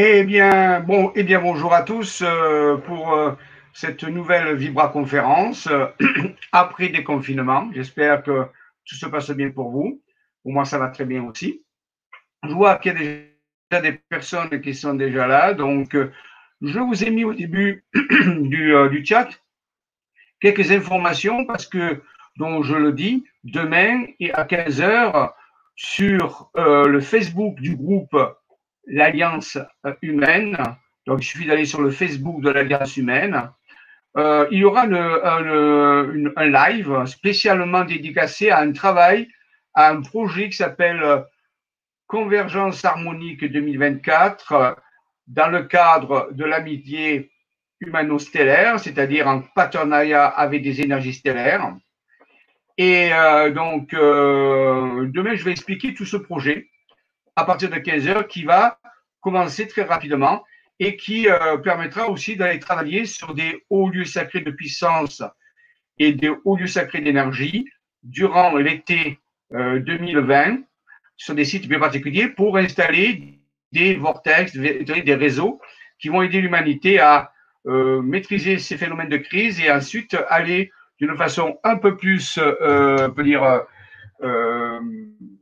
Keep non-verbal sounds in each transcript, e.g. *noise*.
Eh bien, bon, eh bien, bonjour à tous euh, pour euh, cette nouvelle Vibra conférence euh, *clears throat* après déconfinement. J'espère que tout se passe bien pour vous. Pour moi, ça va très bien aussi. Je vois qu'il y a déjà des personnes qui sont déjà là. Donc, je vous ai mis au début *clears throat* du, du, chat quelques informations parce que, donc, je le dis, demain et à 15 heures sur le Facebook du groupe l'Alliance humaine. Donc, il suffit d'aller sur le Facebook de l'Alliance humaine. Euh, il y aura un live spécialement dédicacé à un travail, à un projet qui s'appelle Convergence harmonique 2024 dans le cadre de l'amitié humano-stellaire, c'est-à-dire en partenariat avec des énergies stellaires. Et euh, donc, euh, demain, je vais expliquer tout ce projet à partir de 15 heures qui va commencer très rapidement et qui euh, permettra aussi d'aller travailler sur des hauts lieux sacrés de puissance et des hauts lieux sacrés d'énergie durant l'été 2020 euh, sur des sites bien particuliers pour installer des vortex, des réseaux qui vont aider l'humanité à euh, maîtriser ces phénomènes de crise et ensuite aller d'une façon un peu plus, on peut dire,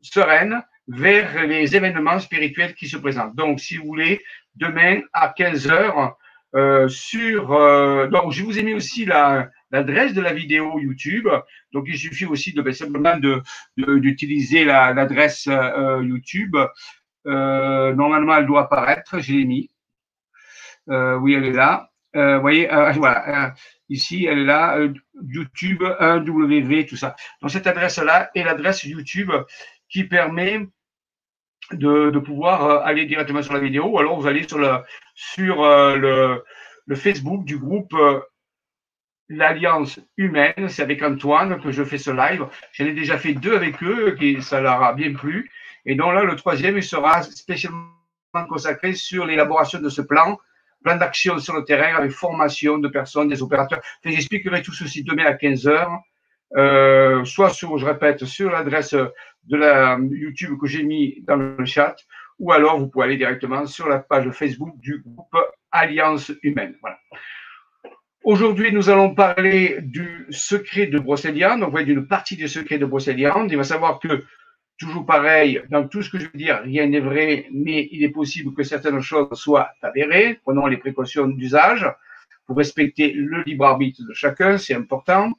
sereine vers les événements spirituels qui se présentent. Donc, si vous voulez, demain à 15 heures, euh, sur. Euh, donc, je vous ai mis aussi l'adresse de la vidéo YouTube. Donc, il suffit aussi de ben, simplement d'utiliser l'adresse euh, YouTube. normalement, elle doit apparaître. Je l'ai mis. oui, elle est là. vous voyez, voilà. ici, elle est là. YouTube 1W, tout ça. Donc, cette adresse-là est l'adresse YouTube qui permet de, pouvoir euh, aller directement sur la vidéo ou alors vous allez sur, le, sur euh, le, Facebook du groupe euh, l'Alliance Humaine. C'est avec Antoine que je fais ce live. J'en ai déjà fait deux avec eux, qui ça leur a bien plu. Et donc là, le troisième, il sera spécialement consacré sur l'élaboration de ce plan, plan d'action sur le terrain avec formation de personnes, des opérateurs. J'expliquerai tout ceci demain à 15 heures. Euh, soit sur, je répète, sur l'adresse de la YouTube que j'ai mis dans le chat, ou alors vous pouvez aller directement sur la page Facebook du groupe Alliance Humaine. Voilà. Aujourd'hui, nous allons parler du secret de Brocéliande, donc d'une partie du secret de Brocéliande. Il va savoir que, toujours pareil, dans tout ce que je veux dire, rien n'est vrai, mais il est possible que certaines choses soient avérées. Prenons les précautions d'usage pour respecter le libre arbitre de chacun, c'est important.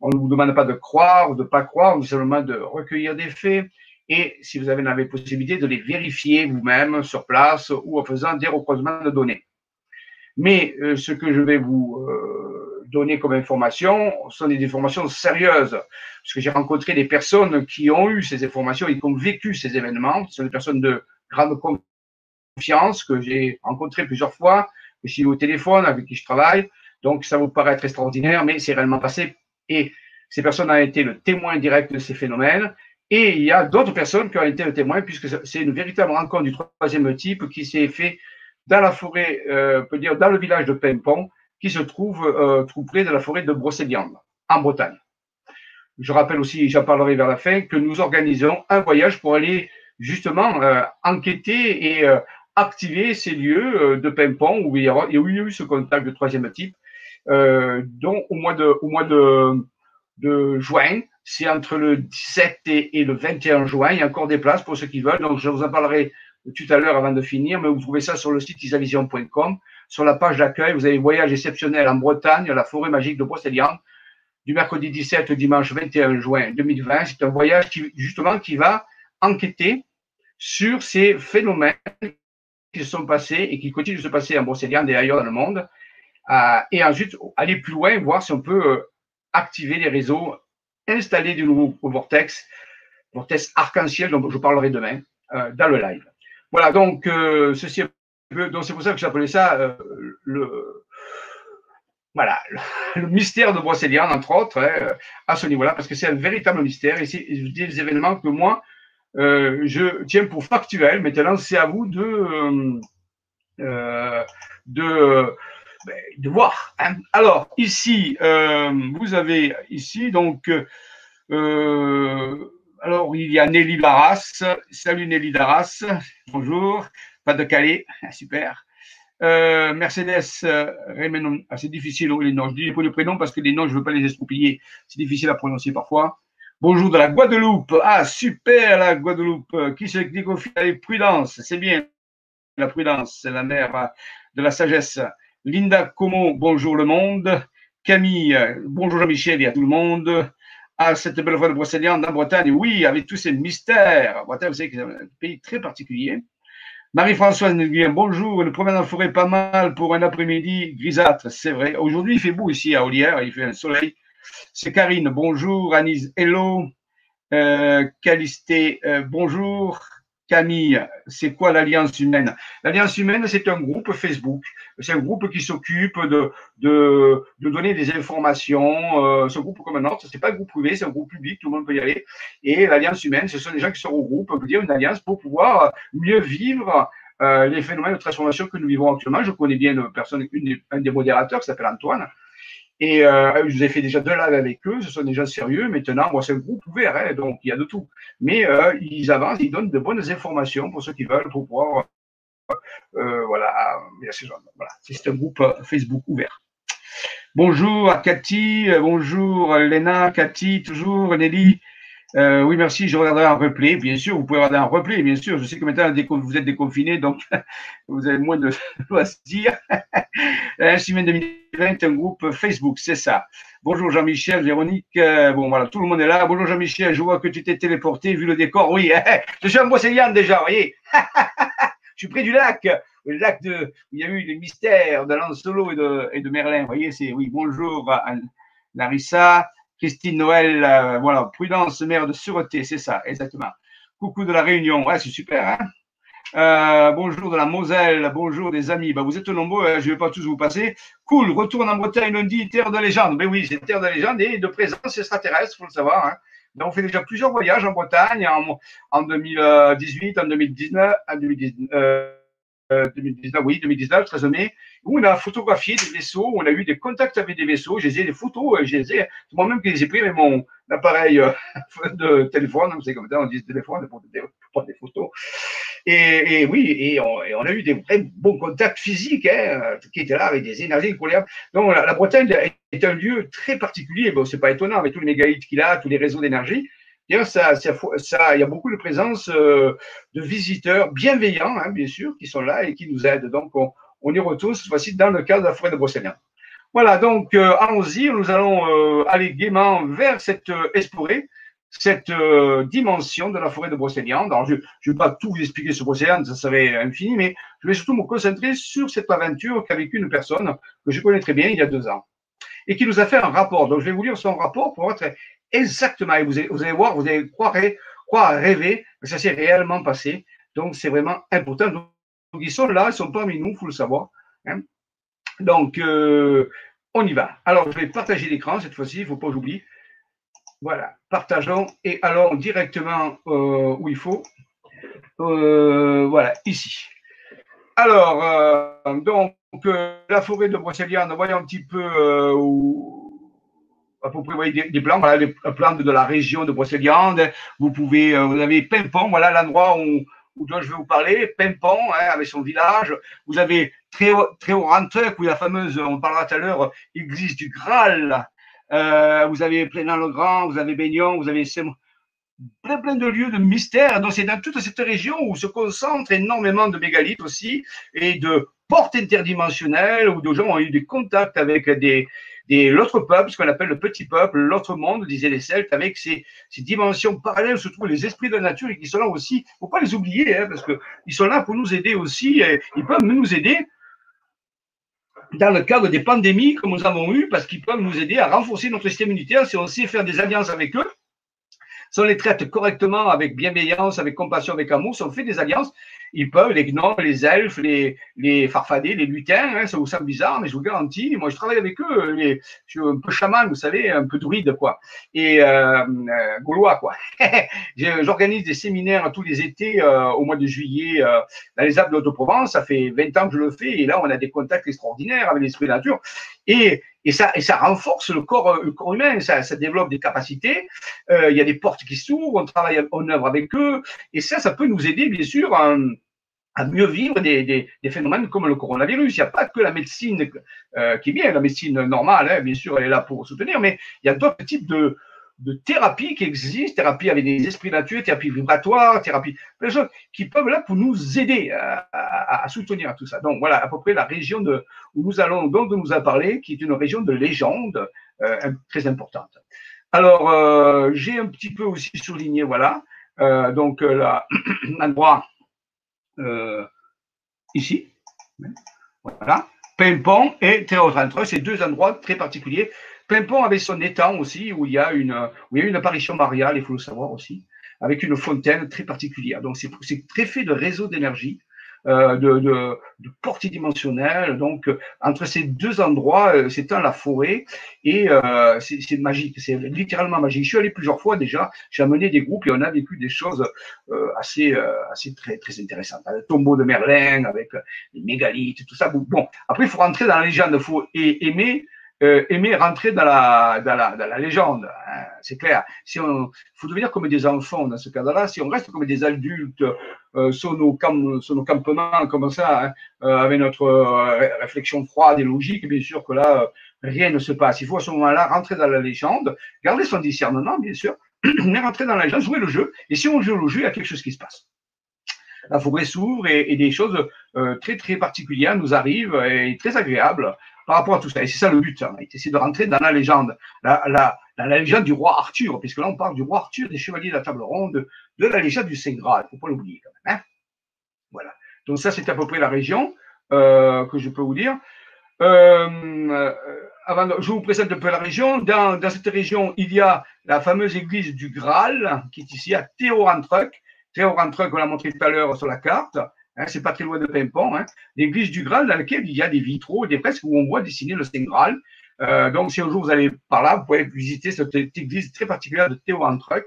On ne vous demande pas de croire ou de ne pas croire, on vous demande de recueillir des faits et, si vous avez la possibilité, de les vérifier vous-même sur place ou en faisant des recroisements de données. Mais euh, ce que je vais vous euh, donner comme information sont des informations sérieuses, parce que j'ai rencontré des personnes qui ont eu ces informations et qui ont vécu ces événements. Ce sont des personnes de grande confiance que j'ai rencontrées plusieurs fois, que j'ai au téléphone, avec qui je travaille. Donc, ça vous paraît être extraordinaire, mais c'est réellement passé et ces personnes ont été le témoin direct de ces phénomènes. Et il y a d'autres personnes qui ont été le témoin, puisque c'est une véritable rencontre du troisième type qui s'est fait dans la forêt, euh, peut dire dans le village de Pimpon, qui se trouve euh, tout près de la forêt de Brocéliande, en Bretagne. Je rappelle aussi, j'en parlerai vers la fin, que nous organisons un voyage pour aller justement euh, enquêter et euh, activer ces lieux de Pimpon où il, y a, où il y a eu ce contact de troisième type euh, donc au mois de, juin. C'est entre le 17 et, le 21 juin. Il y a encore des places pour ceux qui veulent. Donc, je vous en parlerai tout à l'heure avant de finir, mais vous trouvez ça sur le site isavision.com. Sur la page d'accueil, vous avez voyage exceptionnel en Bretagne, la forêt magique de Brocéliande, du mercredi 17 au dimanche 21 juin 2020. C'est un voyage qui, justement, qui va enquêter sur ces phénomènes qui se sont passés et qui continuent de se passer en Brocéliande et ailleurs dans le monde. Euh, et ensuite, aller plus loin, voir si on peut euh, activer les réseaux, installer de nouveaux vortex, vortex arc-en-ciel, dont je parlerai demain euh, dans le live. Voilà, donc ceci donc c'est pour ça que j'appelais ça le voilà, *laughs* le mystère de Brocéliande, entre autres, hein, à ce niveau-là, parce que c'est un véritable mystère et c'est des événements que moi, je tiens pour factuels. Maintenant, c'est à vous de, de de voir. Hein. Alors, ici, euh, vous avez ici, donc, euh, alors, il y a Nelly Laras. Salut Nelly Laras. Bonjour. Pas de Calais. Super. Euh, Mercedes euh, ah, c'est difficile les noms. Je dis les prénoms parce que les noms, je ne veux pas les estroupiller. C'est difficile à prononcer parfois. Bonjour de la Guadeloupe. Ah, super la Guadeloupe. Qui se dit Prudence. C'est bien. La prudence, c'est la mère de la sagesse. Linda Como, bonjour le monde. Camille, bonjour Jean-Michel et à tout le monde. Ah, cette belle voix de Brocéliande en Bretagne, oui, avec tous ces mystères. Bretagne, vous savez que c'est un pays très particulier. Marie-Françoise nous bonjour, le promenade en forêt pas mal pour un après-midi grisâtre, c'est vrai. Aujourd'hui, il fait beau ici à Olière, il fait un soleil. C'est Karine, bonjour. Anise, hello. Euh, Calisté, euh, bonjour. Camille, c'est quoi l'Alliance humaine? L'Alliance humaine, c'est un groupe Facebook. C'est un groupe qui s'occupe de, donner des informations. Euh, ce groupe comme un autre, c'est pas un groupe privé, c'est un groupe public, tout le monde peut y aller. Et l'Alliance humaine, ce sont des gens qui se regroupent, on peut dire une alliance pour pouvoir mieux vivre euh, les phénomènes de transformation que nous vivons actuellement. Je connais bien une personne, un des modérateurs qui s'appelle Antoine, et euh, je vous ai fait déjà deux lives avec eux, ce sont gens sérieux. Maintenant, moi, c'est un groupe ouvert, hein, donc il y a de tout. Mais euh, ils avancent, ils donnent de bonnes informations pour ceux qui veulent, pour pouvoir. Euh, voilà, voilà. c'est un groupe euh, Facebook ouvert. Bonjour à Cathy, euh, bonjour Léna, Cathy, toujours, Nelly. Euh, oui, merci. Je regarderai un replay. Bien sûr, vous pouvez regarder un replay, bien sûr. Je sais que maintenant, vous êtes déconfinés, donc *laughs* vous avez moins de *laughs* loisirs. *laughs* Semaine 2020, un groupe Facebook, c'est ça. Bonjour Jean-Michel, Véronique. Euh, bon, voilà, tout le monde est là. Bonjour Jean-Michel, je vois que tu t'es téléporté, vu le décor. Oui, je suis en Brocéliande déjà, vous voyez. je suis près du lac, le lac de, où il y a eu les mystères de Lancelot et de, et de Merlin. Vous voyez, c'est, oui, bonjour Larissa. Christine Noël, euh, voilà, Prudence, maire de Sûreté, c'est ça, exactement. Coucou de la Réunion, ouais, c'est super, hein euh, bonjour de la Moselle, bonjour des amis. Bah, vous êtes nombreux, hein, je ne vais pas tous vous passer. Cool, retourne en Bretagne lundi, terre de légende. Mais ben oui, c'est terre de légende et de présence extraterrestre, il faut le savoir. Hein. on fait déjà plusieurs voyages en Bretagne en, en 2018, en 2019, en 2019 2019, euh, oui, 2019, 13 mai, où on a photographié des vaisseaux, on a eu des contacts avec des vaisseaux, j'ai des photos, euh, j'ai moi-même que les ai pris avec mon appareil euh, *laughs* de téléphone, c'est comme ça, on dit téléphone pour prendre des photos. Et, oui, et on, a eu des vrais bons contacts physiques hein, qui étaient là avec des énergies incroyables. Donc la, Bretagne est un lieu très particulier. Bon, c'est pas étonnant avec tous les mégalithes qu'il a, tous les réseaux d'énergie. D'ailleurs, ça, ça, il y a beaucoup de présence euh, de visiteurs bienveillants, hein, bien sûr, qui sont là et qui nous aident. Donc, on, y retourne cette fois-ci dans le cadre de la forêt de Brocéliande. Voilà, donc euh, allons-y, nous allons euh, aller gaiement vers cette explorer cette dimension de la forêt de Brocéliande. Alors, je ne vais pas tout vous expliquer sur Brocéliande, ça serait infini, mais je vais surtout me concentrer sur cette aventure qu'a vécue une personne que je connais très bien il y a deux ans et qui nous a fait un rapport. Donc, je vais vous lire son rapport pour être exactement. Et vous allez, vous voir, vous allez croire, croire rêver, mais ça s'est réellement passé. Donc, c'est vraiment important. Donc, ils sont là, ils sont parmi nous, il faut le savoir. Hein. Donc, euh, on y va. Alors, je vais partager l'écran cette fois-ci, il ne faut pas que j'oublie. Voilà, partageons et allons directement euh, où il faut. Euh, voilà, ici. Alors, donc, la forêt de Brocéliande, voyons un petit peu où, peu près des, des plans, voilà, les plans de, la région de Brocéliande. Vous pouvez, euh, vous avez Pimpon, voilà l'endroit où, dont je vais vous parler, Pimpon, hein, avec son village. Vous avez haut où la fameuse, on parlera tout à l'heure, église du Graal. Euh, vous avez Plein-le-Grand, vous avez Baignon, vous avez plein, plein de lieux de mystère. Donc, c'est dans toute cette région où se concentrent énormément de mégalithes aussi et de portes interdimensionnelles où des gens ont eu des contacts avec des, l'autre peuple, ce qu'on appelle le petit peuple, l'autre monde, disaient les Celtes, avec ces, dimensions parallèles où se trouvent les esprits de la nature et qui sont là aussi. Il ne faut pas les oublier, hein, parce qu'ils sont là pour nous aider aussi. Ils peuvent nous aider dans le cadre des pandémies que nous avons eues, parce qu'ils peuvent nous aider à renforcer notre système immunitaire si on sait faire des alliances avec eux. Si on les traite correctement, avec bienveillance, avec compassion, avec amour, si on fait des alliances, ils peuvent, les gnomes, les elfes, les, farfadets, les lutins, hein, ça vous semble bizarre, mais je vous garantis, moi je travaille avec eux, je suis un peu chaman, vous savez, un peu druide, quoi, et euh, euh gaulois, quoi. *laughs* J'organise des séminaires tous les étés euh, au mois de juillet dans les Alpes de Haute-Provence, ça fait 20 ans que je le fais, et là on a des contacts extraordinaires avec l'esprit de nature, et ça, ça renforce le corps, corps humain, ça, développe des capacités. il y a des portes qui s'ouvrent, on travaille, on œuvre avec eux, et ça, ça peut nous aider, bien sûr, à, mieux vivre des, phénomènes comme le coronavirus. Il n'y a pas que la médecine euh, qui est bien, la médecine normale, hein, bien sûr, elle est là pour soutenir, mais il y a d'autres types de, de thérapies qui existent, thérapie avec des esprits naturels, thérapie vibratoire, thérapie, plein choses qui peuvent là pour nous aider à, soutenir tout ça. Donc voilà à peu près la région de, où nous allons donc nous a parlé, qui est une région de légende euh, très importante. Alors euh, j'ai un petit peu aussi souligné, voilà, euh, donc l'endroit *clears throat* ici. Voilà. Pimpon et Théocentre, c'est deux endroits très particuliers. Pimpon avait son étang aussi, où il y a une, où il y a une apparition mariale, il faut le savoir aussi, avec une fontaine très particulière. Donc c'est très fait de réseau d'énergie. Euh, de, de, de, portée dimensionnelle. Donc, entre ces deux endroits, euh, un la forêt et euh, c'est magique. C'est littéralement magique. Je suis allé plusieurs fois déjà. J'ai amené des groupes et on a vécu des choses euh, assez, euh, assez très, très intéressantes. Le tombeau de Merlin avec les mégalithes, tout ça. Bon, après, il faut rentrer dans la légende. Il faut aimer euh, aimer rentrer dans la, dans la, dans la légende. Hein, c'est clair. Si on, faut devenir comme des enfants dans ce cas-là. Si on reste comme des adultes euh, sur, nos camp, sur nos campements comme ça, hein, euh, avec notre euh, réflexion froide et logique, bien sûr que là, euh, rien ne se passe. Il faut à ce moment-là rentrer dans la légende, garder son discernement, bien sûr, *clears throat* mais rentrer dans la légende, jouer le jeu. Et si on joue le jeu, il y a quelque chose qui se passe la forêt s'ouvre et, des choses euh, très très particulières nous arrivent et très agréables par rapport à tout ça. Et c'est ça le but, hein, c'est de rentrer dans la légende, la, la, légende du roi Arthur, puisque là on parle du roi Arthur, des chevaliers de la table ronde, de la légende du Saint Graal, faut pas l'oublier quand même. Hein voilà. Donc ça c'est à peu près la région euh, que je peux vous dire. Euh, je vous présente un peu la région. Dans, dans, cette région, il y a la fameuse église du Graal, qui est ici à Théorantruc. Théorantruc, on l'a montré tout à l'heure sur la carte. Hein, c'est pas très loin de Pimpon, hein, l'église du Graal dans laquelle il y a des vitraux, des fresques où on voit dessiner le Saint Graal. Euh, donc, si un jour vous allez par là, vous pouvez visiter cette, église très particulière de Théo Antruc,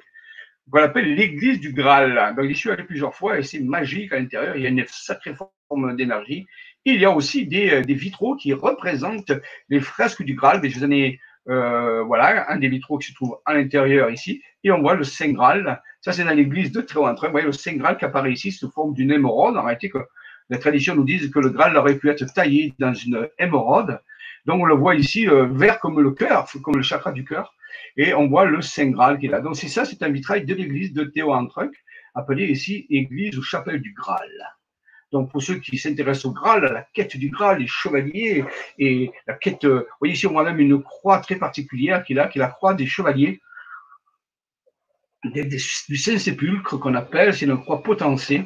qu'on appelle l'église du Graal. Donc, j'y suis allé plusieurs fois et c'est magique à l'intérieur. Il y a une sacrée forme d'énergie. Il y a aussi des, euh, des, vitraux qui représentent les fresques du Graal. En ai, euh, voilà, un des vitraux qui se trouve à l'intérieur ici. Et on voit le Saint Graal ça, c'est dans l'église de Tréointre. Vous voyez le Saint Graal qui apparaît ici sous forme d'une émeraude. En réalité, la tradition nous dit que le Graal aurait pu être taillé dans une émeraude. Donc, on le voit ici euh, vert comme le cœur, comme le chakra du cœur. Et on voit le Saint Graal qui est là. Donc, c'est ça, c'est un vitrail de l'église de Théo-Antruc, appelé ici église ou chapelle du Graal. Donc, pour ceux qui s'intéressent au Graal, à la quête du Graal, les chevaliers et la quête, euh, vous voyez ici, on voit même une croix très particulière qui est là, qui est la croix des chevaliers du Saint-Sépulcre qu'on appelle, c'est une croix potentielle.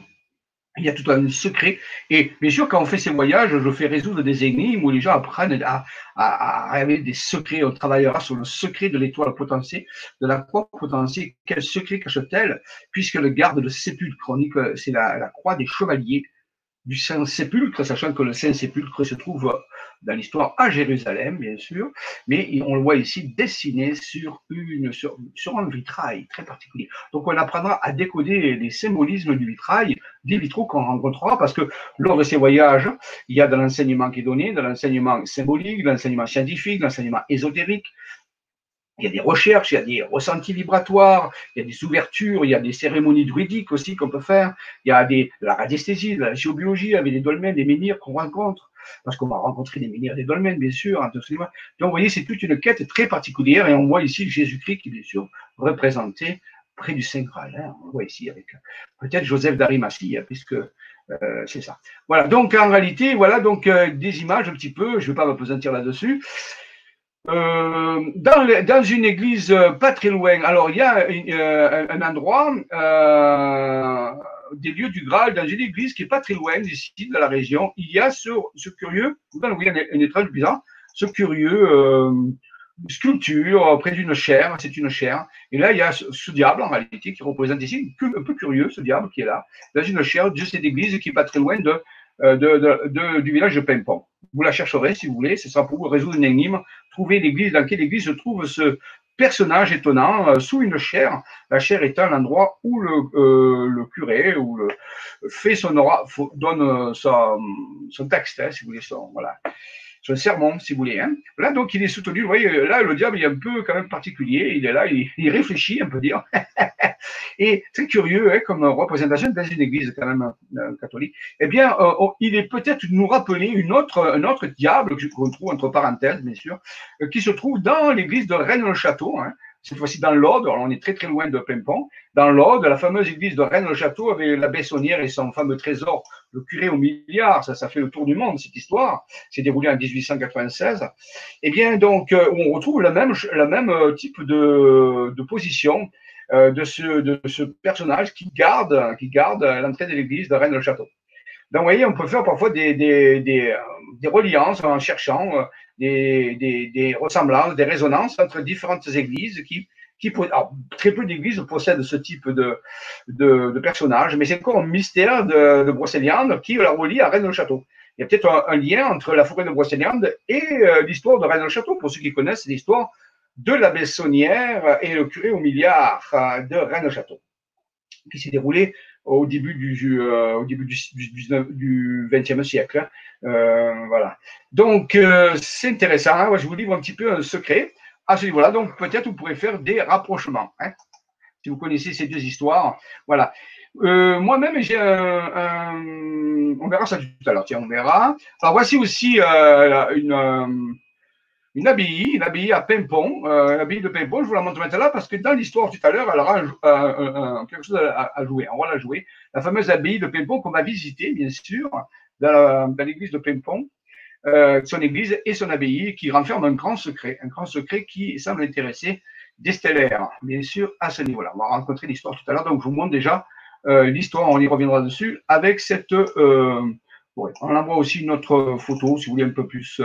Il y a tout un secret. Et bien sûr, quand on fait ces voyages, je fais résoudre des énigmes où les gens apprennent à, à, à des secrets. On travaillera sur le secret de l'étoile potentielle, de la croix potentielle. Quel secret cache-t-elle? Puisque le garde de sépulcre, on dit que c'est la, la croix des chevaliers du Saint-Sépulcre, sachant que le Saint-Sépulcre se trouve dans l'histoire à Jérusalem, bien sûr, mais on le voit ici dessiné sur, une, sur, un vitrail très particulier. Donc on apprendra à décoder les symbolismes du vitrail, des vitraux qu'on rencontrera, parce que lors de ces voyages, il y a de l'enseignement qui est donné, de l'enseignement symbolique, de l'enseignement scientifique, de l'enseignement ésotérique, il y a des recherches, il y a des ressentis vibratoires, il y a des ouvertures, il y a des cérémonies druidiques aussi qu'on peut faire, il y a des, de la radiesthésie, de la géobiologie avec des dolmens, des menhirs qu'on rencontre, parce qu'on va rencontrer des menhirs, des dolmens, bien sûr. Hein, Donc, vous voyez, c'est toute une quête très particulière, et on voit ici Jésus-Christ qui est bien sûr représenté près du Saint Graal. Hein. On voit ici avec peut-être Joseph d'Arimathie, hein, puisque euh, c'est ça. Voilà, donc en réalité, voilà donc euh, des images un petit peu, je ne vais pas m'apesantir là-dessus. Euh, dans, une église euh, pas très loin, alors il y a euh, un endroit, euh, des lieux du Graal, dans une église qui est pas très loin d'ici, de la région, il y a ce, curieux, vous voyez un, étrange bizarre, ce curieux sculpture près d'une chair, c'est une chair, et là il y a ce, diable en réalité qui représente ici, un peu curieux ce diable qui est là, dans une chair de cette église qui est pas très loin de, de du village de Pimpon. Vous la chercherez si vous voulez, ce sera pour vous résoudre une énigme trouver l'église, dans quelle église se trouve ce personnage étonnant euh, sous une chaire. La chaire étant l'endroit où le, euh, curé ou le, fait son aura, donne euh, son, son texte, hein, si vous voulez, son, voilà, son sermon, si vous voulez. Hein. Là, donc, il est soutenu. Vous voyez, là, le diable est un peu quand même particulier. Il est là, il, réfléchit, on peut dire. *laughs* et très curieux, hein, comme représentation dans une église quand même euh, catholique. Eh bien, euh, oh, il est peut-être nous rappeler une autre, un autre diable qu'on trouve entre parenthèses, bien sûr, euh, qui se trouve dans l'église de Rennes-le-Château. Hein, cette fois-ci dans l'Aude, on est très très loin de Pimpon, dans l'Aude, la fameuse église de Rennes-le-Château avec la Bessonnière et son fameux trésor, le curé au milliard, ça, ça fait le tour du monde cette histoire, c'est déroulé en 1896. Eh bien donc, euh, on retrouve le même, euh, type de, de position euh, de, ce, de ce personnage qui garde, qui garde l'entrée de l'église de Rennes-le-Château. Donc, vous voyez, on peut faire parfois des, des, des, des reliances en cherchant des, ressemblances, des résonances entre différentes églises qui, qui très peu d'églises possèdent ce type de, de, personnage, mais c'est encore un mystère de, de Brocéliande qui la relie à Rennes-le-Château. Il y a peut-être un, lien entre la forêt de Brocéliande et euh, l'histoire de Rennes-le-Château. Pour ceux qui connaissent l'histoire de la Bessonnière et le curé au milliard euh, de Rennes-le-Château, qui s'est déroulé au début du, euh, au début du, du, du 20e siècle. Euh, voilà. Donc, euh, c'est intéressant. Hein. je vous livre un petit peu un secret à ce niveau-là. Donc, peut-être vous pourrez faire des rapprochements. Hein, si vous connaissez ces deux histoires. Voilà. Euh, moi-même, j'ai un, un, On verra ça tout à l'heure. Tiens, on verra. Alors, voici aussi une une abbaye, une abbaye à Pimpon, euh, une abbaye de Pimpon, je vous la montre maintenant parce que dans l'histoire tout à l'heure, elle aura un, quelque chose à, jouer, on va la jouer. La fameuse abbaye de Pimpon qu'on va visiter, bien sûr, dans, l'église de Pimpon, euh, son église et son abbaye qui renferme un grand secret, un grand secret qui semble intéresser des stellaires, bien sûr, à ce niveau-là. On va rencontrer l'histoire tout à l'heure, donc je vous montre déjà euh, l'histoire, on y reviendra dessus, avec cette... Euh, on envoie aussi une autre photo, si vous voulez, un peu plus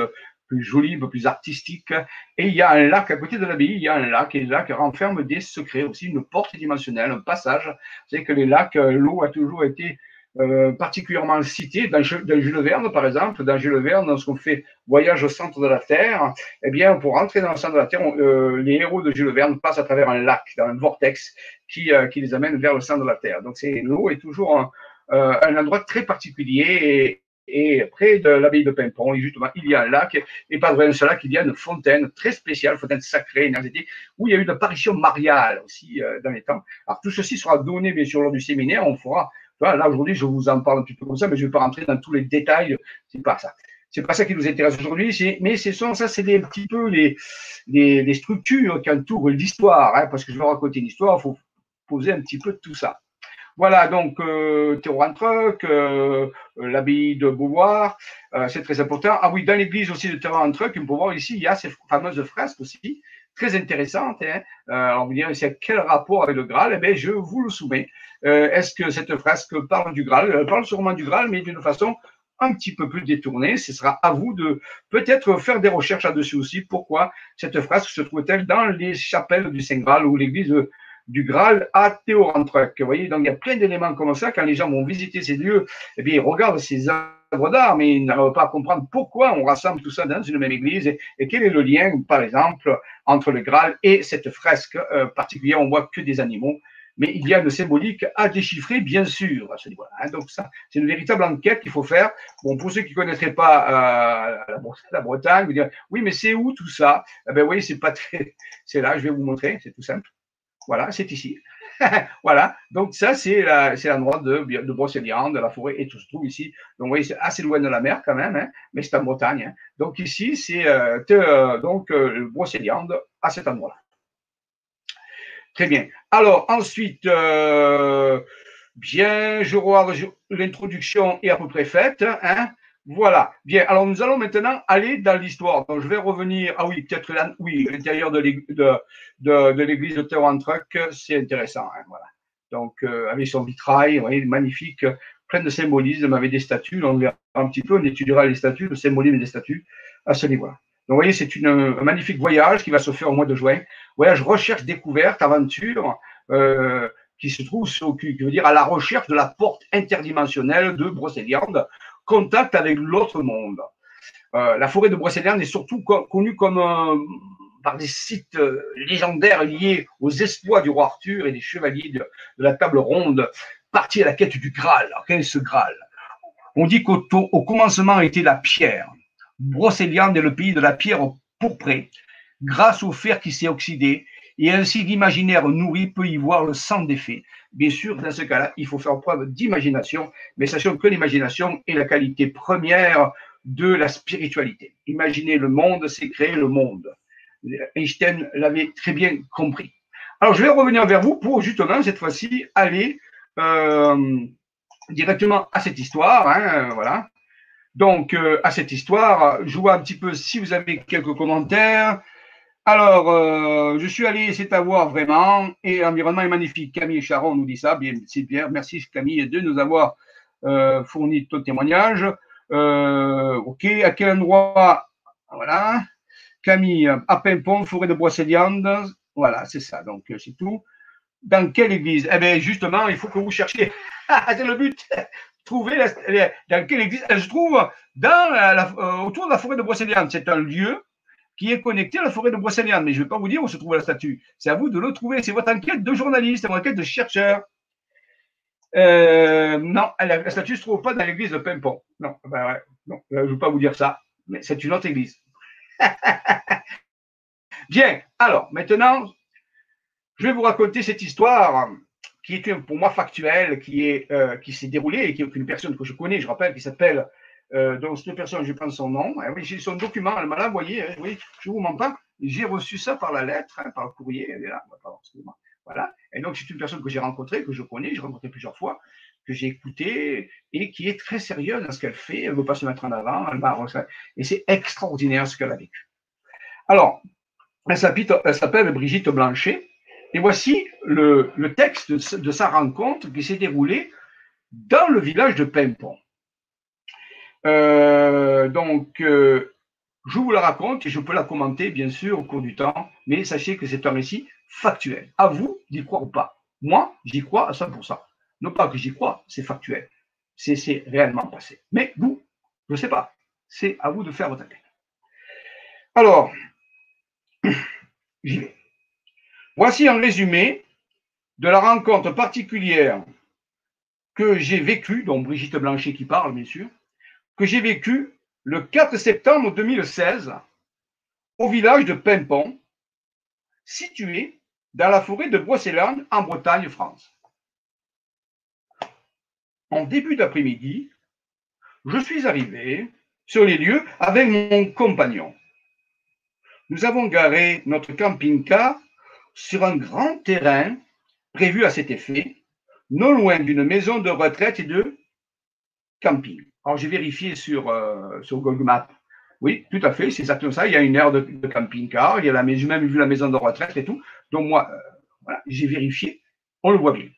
plus joli, un peu plus artistique. Et il y a un lac à côté de l'abbaye, il y a un lac, et le lac renferme des secrets aussi, une porte dimensionnelle, un passage. C'est que les lacs, euh, l'eau a toujours été euh, particulièrement citée dans, dans, Jules Verne, par exemple. Dans Jules Verne, lorsqu'on fait voyage au centre de la Terre, eh bien, pour entrer dans le centre de la Terre, euh, les héros de Jules Verne passent à travers un lac, dans un vortex qui, les amène vers le centre de la Terre. Donc, l'eau est toujours un, un endroit très particulier et, et près de l'abbaye de Pimpon, justement, il y a un lac, et pas loin de ce lac, il y a une fontaine très spéciale, fontaine sacrée, énergétique, où il y a eu une apparition mariale aussi euh, dans les temps. Alors tout ceci sera donné, bien sûr, lors du séminaire, on fera, là aujourd'hui, je vous en parle un petit peu comme ça, mais je ne vais pas rentrer dans tous les détails, c'est pas ça. C'est pas ça qui nous intéresse aujourd'hui, mais ce sont, ça, c'est un petit peu les, structures qui entourent l'histoire, hein, parce que je vais raconter une histoire, il faut poser un petit peu tout ça. Voilà, donc euh, Théo-Rentruc, euh, l'abbaye de Beauvoir, euh, c'est très important. Ah oui, dans l'église aussi de Théo-Rentruc, on peut voir ici, il y a ces fameuses fresques aussi, très intéressantes. Hein. Euh, alors vous direz, c'est quel rapport avec le Graal? Eh bien, je vous le soumets. Euh, est-ce que cette fresque parle du Graal? Elle parle sûrement du Graal, mais d'une façon un petit peu plus détournée. Ce sera à vous de peut-être faire des recherches là-dessus aussi. Pourquoi cette fresque se trouve-t-elle dans les chapelles du Saint Graal ou l'église du Graal à Théorantruc. Vous voyez, donc il y a plein d'éléments comme ça. Quand les gens vont visiter ces lieux, eh bien, ils regardent ces œuvres d'art, mais ils n'arrivent pas à comprendre pourquoi on rassemble tout ça dans une même église et, quel est le lien, par exemple, entre le Graal et cette fresque euh, particulière. On voit que des animaux, mais il y a une symbolique à déchiffrer, bien sûr. Hein. Donc ça, c'est une véritable enquête qu'il faut faire. Bon, pour ceux qui ne connaîtraient pas euh, la, Bretagne, vous dire, oui, mais c'est où tout ça? Eh ben oui, c'est pas très, c'est là, je vais vous montrer, c'est tout simple. Voilà, c'est ici. *laughs* voilà, donc ça, c'est l'endroit de, de de la forêt, et tout se trouve ici. Donc, vous voyez, c'est assez loin de la mer quand même, hein, mais c'est en Bretagne. Hein. Donc, ici, c'est euh, euh, donc euh, à cet endroit-là. Très bien. Alors, ensuite, euh, bien, je vois l'introduction est à peu près faite. Hein, voilà. Bien. Alors, nous allons maintenant aller dans l'histoire. Donc, je vais revenir. Ah oui, peut-être. Oui, l'intérieur de l'église de, de, de, c'est intéressant. Hein, voilà. Donc, euh, avec son vitrail, vous voyez, magnifique, plein de symbolisme, avec des statues. On verra un petit peu, on étudiera les statues, le symbolisme des statues à ce niveau-là. Donc, vous voyez, c'est un magnifique voyage qui va se faire au mois de juin. Voyage recherche, découverte, aventure. Euh, qui se trouve, qui veut dire à la recherche de la porte interdimensionnelle de Brocéliande, contact avec l'autre monde. Euh, la forêt de Brocéliande est surtout connue comme euh, par des sites euh, légendaires liés aux exploits du roi Arthur et des chevaliers de, la table ronde, partis à la quête du Graal. Quel est ce Graal? On dit qu'au au commencement était la pierre. Brocéliande est le pays de la pierre pourprée, grâce au fer qui s'est oxydé, et ainsi l'imaginaire nourri peut y voir le sang des faits. Bien sûr, dans ce cas-là, il faut faire preuve d'imagination, mais sachant que l'imagination est la qualité première de la spiritualité. Imaginer le monde, c'est créer le monde. Einstein l'avait très bien compris. Alors, je vais revenir vers vous pour justement, cette fois-ci, aller euh, directement à cette histoire. Hein, voilà. Donc, euh, à cette histoire, je vois un petit peu si vous avez quelques commentaires. Alors, euh, je suis allé, c'est à voir vraiment, et l'environnement est magnifique. Camille Charon nous dit ça, bien, c'est bien. Merci Camille de nous avoir fourni ton témoignage. ok, à quel endroit? Voilà. Camille, à Pimpon, forêt de Brocéliande. Voilà, c'est ça. Donc, c'est tout. Dans quelle église? Eh bien, justement, il faut que vous cherchiez. *laughs* c'est le but. *laughs* Trouver dans quelle église Elle se trouve? Dans la, euh, autour de la forêt de Brocéliande. C'est un lieu qui est connecté à la forêt de Brocéliande. Mais je ne vais pas vous dire où se trouve la statue. C'est à vous de le trouver. C'est votre enquête de journaliste, votre enquête de chercheur. Euh, non, la, statue ne se trouve pas dans l'église de Pimpon. Non, ben non, je ne veux pas vous dire ça, mais c'est une autre église. *laughs* Bien, alors maintenant, je vais vous raconter cette histoire qui est pour moi factuelle, euh, qui s'est déroulée et qui est une personne que je connais, je rappelle, qui s'appelle euh, donc cette personne, je prends son nom. Oui, j'ai son document, elle m'a voyez, hein, oui, je vous mens pas. J'ai reçu ça par la lettre, hein, par le courrier, elle est là, Voilà. Et donc, c'est une personne que j'ai rencontrée, que je connais, j'ai rencontré plusieurs fois, que j'ai écoutée et qui est très sérieuse dans ce qu'elle fait. Elle ne veut pas se mettre en avant, elle m'a Et c'est extraordinaire ce qu'elle a vécu. Alors, elle s'appelle Brigitte Blanchet. Et voici le, texte de, sa rencontre qui s'est déroulée dans le village de Pimpon. Euh, donc, euh, je vous la raconte et je peux la commenter, bien sûr, au cours du temps, mais sachez que c'est un récit factuel. À vous d'y croire ou pas. Moi, j'y crois à 100%. Non pas que j'y crois, c'est factuel. C'est réellement passé. Mais vous, je ne sais pas. C'est à vous de faire votre enquête. Alors, j'y vais. Voici un résumé de la rencontre particulière que j'ai vécue, dont Brigitte Blanchet qui parle, bien sûr, que j'ai vécue le 4 septembre 2016 au village de Pimpon, situé dans la forêt de Brocéliande, en Bretagne, France. En début d'après-midi, je suis arrivé sur les lieux avec mon compagnon. Nous avons garé notre camping-car sur un grand terrain prévu à cet effet, non loin d'une maison de retraite et de camping. Alors, j'ai vérifié sur, euh, sur Google Maps. Oui, tout à fait, c'est exactement ça. Il y a une aire de, camping-car, il y a la, j'ai même vu la maison de retraite et tout. Donc, moi, euh, j'ai vérifié, on le voit bien.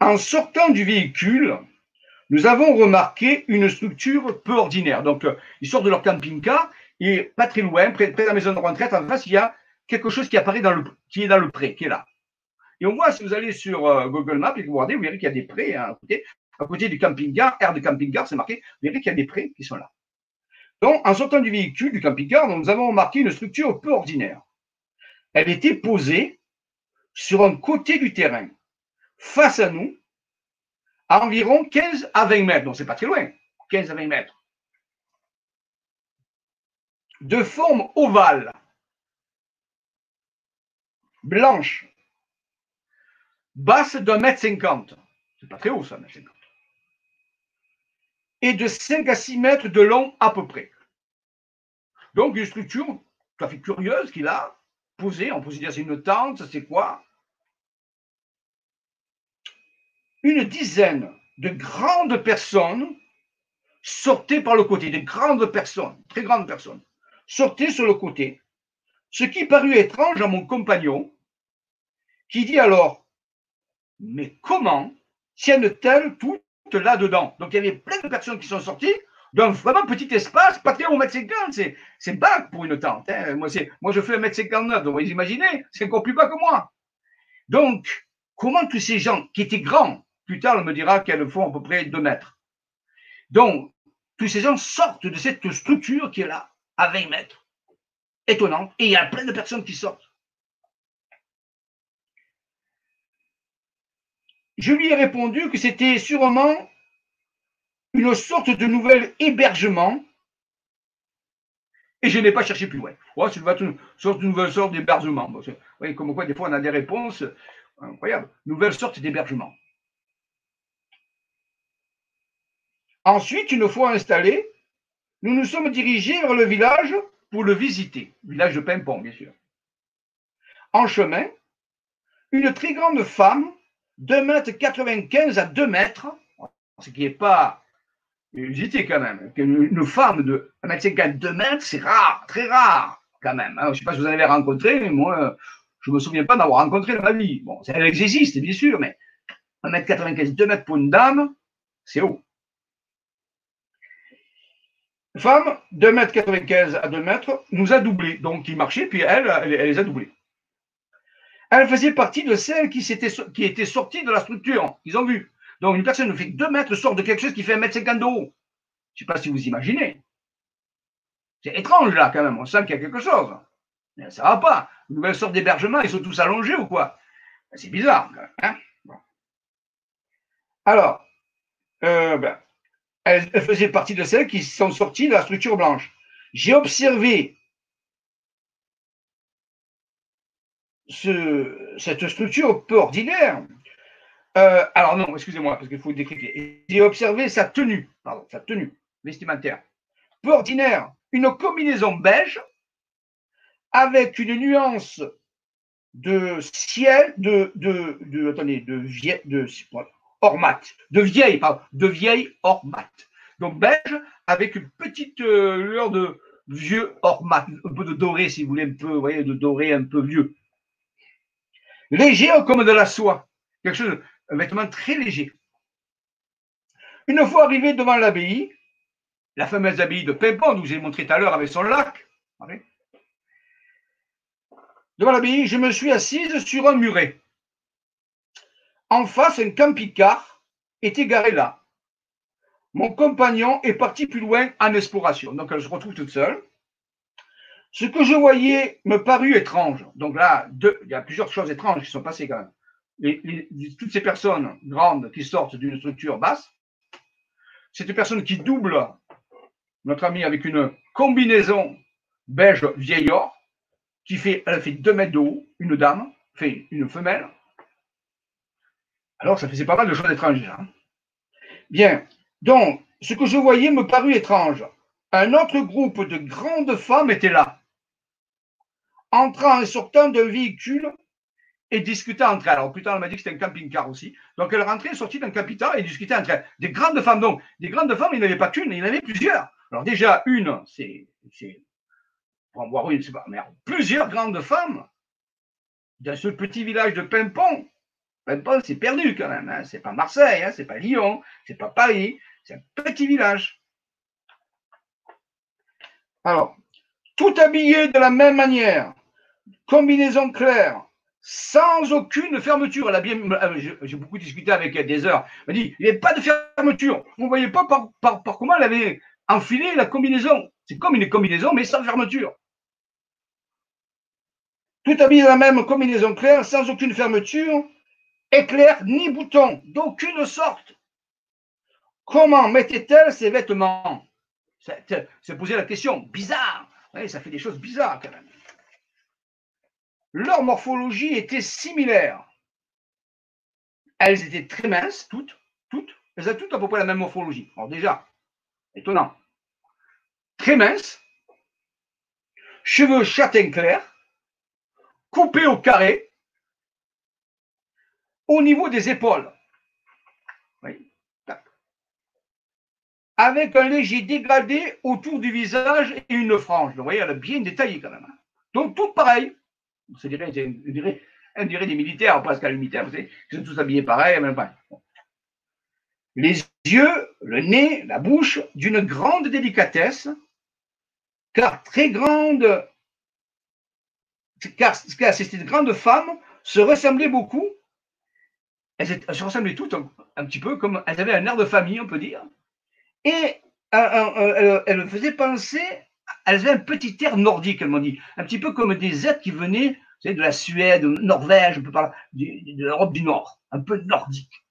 En sortant du véhicule, nous avons remarqué une structure peu ordinaire. Donc, euh, ils sortent de leur camping-car et pas très loin, près, de la maison de retraite, en face, il y a quelque chose qui apparaît dans le, qui est dans le pré, qui est là. Et on voit, si vous allez sur euh, Google Maps et que vous regardez, vous verrez qu'il y a des prés hein, à côté. À côté du camping-car, air de camping-car, c'est marqué, vous verrez qu'il y a des prés qui sont là. Donc, en sortant du véhicule, du camping-car, nous avons remarqué une structure peu ordinaire. Elle était posée sur un côté du terrain, face à nous, à environ 15 à 20 mètres. Donc, c'est pas très loin, 15 à 20 mètres de forme ovale, blanche, basse d'un mètre cinquante. C'est pas très haut ça, un mètre cinquante. Et de 5 à 6 mètres de long à peu près. Donc une structure tout à fait curieuse qu'il a posée. On peut se dire c'est une tente, c'est quoi? Une dizaine de grandes personnes sortaient par le côté, de grandes personnes, très grandes personnes sortait sur le côté, ce qui parut étrange à mon compagnon, qui dit alors, mais comment tiennent-elles toutes là-dedans? Donc il y avait plein de personnes qui sont sorties d'un vraiment petit espace, pas très haut, 1m50, c'est bas pour une tente. Hein. Moi, moi, je fais 1m59, donc vous imaginez, c'est encore plus bas que moi. Donc, comment tous ces gens qui étaient grands, plus tard on me dira qu'elles font à peu près 2 mètres. Donc, tous ces gens sortent de cette structure qui est là à 20 mètres. Étonnant. Et il y a plein de personnes qui sortent. Je lui ai répondu que c'était sûrement une sorte de nouvel hébergement et je n'ai pas cherché plus loin. c'est une sorte de nouvelle sorte d'hébergement. Vous voyez, comme quoi, des fois, on a des réponses incroyables. Nouvelle sorte d'hébergement. Ensuite, une fois installé, nous nous sommes dirigés vers le village pour le visiter. Village de Pimpon, bien sûr. En chemin, une très grande femme, 2,95 m à 2 mètres, ce qui n'est pas J'étais quand même. Une femme de 1m50, 2 mètres, c'est rare, très rare quand même. Hein. Je ne sais pas si vous en avez rencontré, mais moi, je ne me souviens pas d'avoir rencontré dans ma vie. Bon, elle existe, bien sûr, mais 1m95, 2 mètres pour une dame, c'est haut. Femme, 2m95 à 2 mètres, nous a doublé. Donc, il marchait, puis elle, elle, les a doublés. Elle faisait partie de celles qui, qui étaient sorties de la structure. Ils ont vu. Donc, une personne qui fait 2 mètres sort de quelque chose qui fait 1 mètre 50 de haut. Je ne sais pas si vous imaginez. C'est étrange, là, quand même. On sent qu'il y a quelque chose. Mais ça ne va pas. Une nouvelle sorte d'hébergement, ils sont tous allongés ou quoi? C'est bizarre. Hein Alors, euh, ben, elle, faisait partie de celles qui sont sorties de la structure blanche. J'ai observé cette structure peu ordinaire euh, alors non, excusez-moi, parce qu'il faut décrire. J'ai observé sa tenue, pardon, sa tenue vestimentaire. Peu ordinaire, une combinaison beige avec une nuance de ciel, de, de, de attendez, de vieille, de, hors mat, de vieille, pardon, de vieille hors mat. Donc beige avec une petite euh, lueur de vieux hors mat, un peu de doré si vous voulez, un peu, vous voyez, de doré un peu vieux. Léger comme de la soie, quelque chose un vêtement très léger. Une fois arrivé devant l'abbaye, la fameuse abbaye de Pimpon, que j'ai montré tout à l'heure avec son lac, devant l'abbaye, je me suis assise sur un muret. En face, un camping-car était garé là. Mon compagnon est parti plus loin en exploration. Donc, elle se retrouve toute seule. Ce que je voyais me parut étrange. Donc là, il y a plusieurs choses étranges qui sont passées quand même toutes ces personnes grandes qui sortent d'une structure basse, cette personne qui double notre ami avec une combinaison beige vieil qui fait, elle fait 2 mètres de haut, une dame, fait une femelle. Alors, ça faisait pas mal de choses étranges. Hein. Bien. Donc, ce que je voyais me parut étrange. Un autre groupe de grandes femmes était là. Entrant et sortant d'un véhicule et discutaient entre elles. Alors plus tard, elle m'a dit que c'était un camping-car aussi. Donc elle rentrait, sortit d'un capital et discutait entre elles. Des grandes femmes, donc. Des grandes femmes, il n'y avait pas qu'une, il y en avait plusieurs. Alors déjà, une, c'est. Pour en voir une, c'est pas. Mais plusieurs grandes femmes dans ce petit village de Pimpon. Pimpon, c'est perdu quand même. Hein. C'est pas Marseille, hein. c'est pas Lyon, c'est pas Paris, c'est un petit village. Alors, tout habillé de la même manière, combinaison claire, sans aucune fermeture. Euh, j'ai beaucoup discuté avec elle des heures. Elle m'a dit, il n'y avait pas de fermeture. On ne voyait pas par, comment elle avait enfilé la combinaison. C'est comme une combinaison, mais sans fermeture. Tout habillé la même combinaison claire, sans aucune fermeture, éclair ni bouton, d'aucune sorte. Comment mettait-elle ses vêtements? C'est poser la question. Bizarre. ça fait des choses bizarres quand même leur morphologie était similaire. Elles étaient très minces, toutes, toutes. Elles ont toutes à peu près la même morphologie. Alors déjà, étonnant. Très minces, cheveux châtain clair, coupés au carré, au niveau des épaules. Avec un léger dégradé autour du visage et une frange. Vous voyez, elle est bien détaillée quand même. Hein. Donc, tout pareil on dirait, des militaires, presque à militaire, vous savez, ils sont tous habillés pareil, même pas. Les yeux, le nez, la bouche, d'une grande délicatesse, car très grande, car, car ces grandes femmes se ressemblaient beaucoup, elles, se ressemblaient toutes un, petit peu comme elles avaient un air de famille, on peut dire, et elles faisaient penser elles avaient un petit air nordique, elles m'ont dit, un petit peu comme des êtres qui venaient de la Suède, de Norvège, peu de, de l'Europe du Nord, un peu nordique.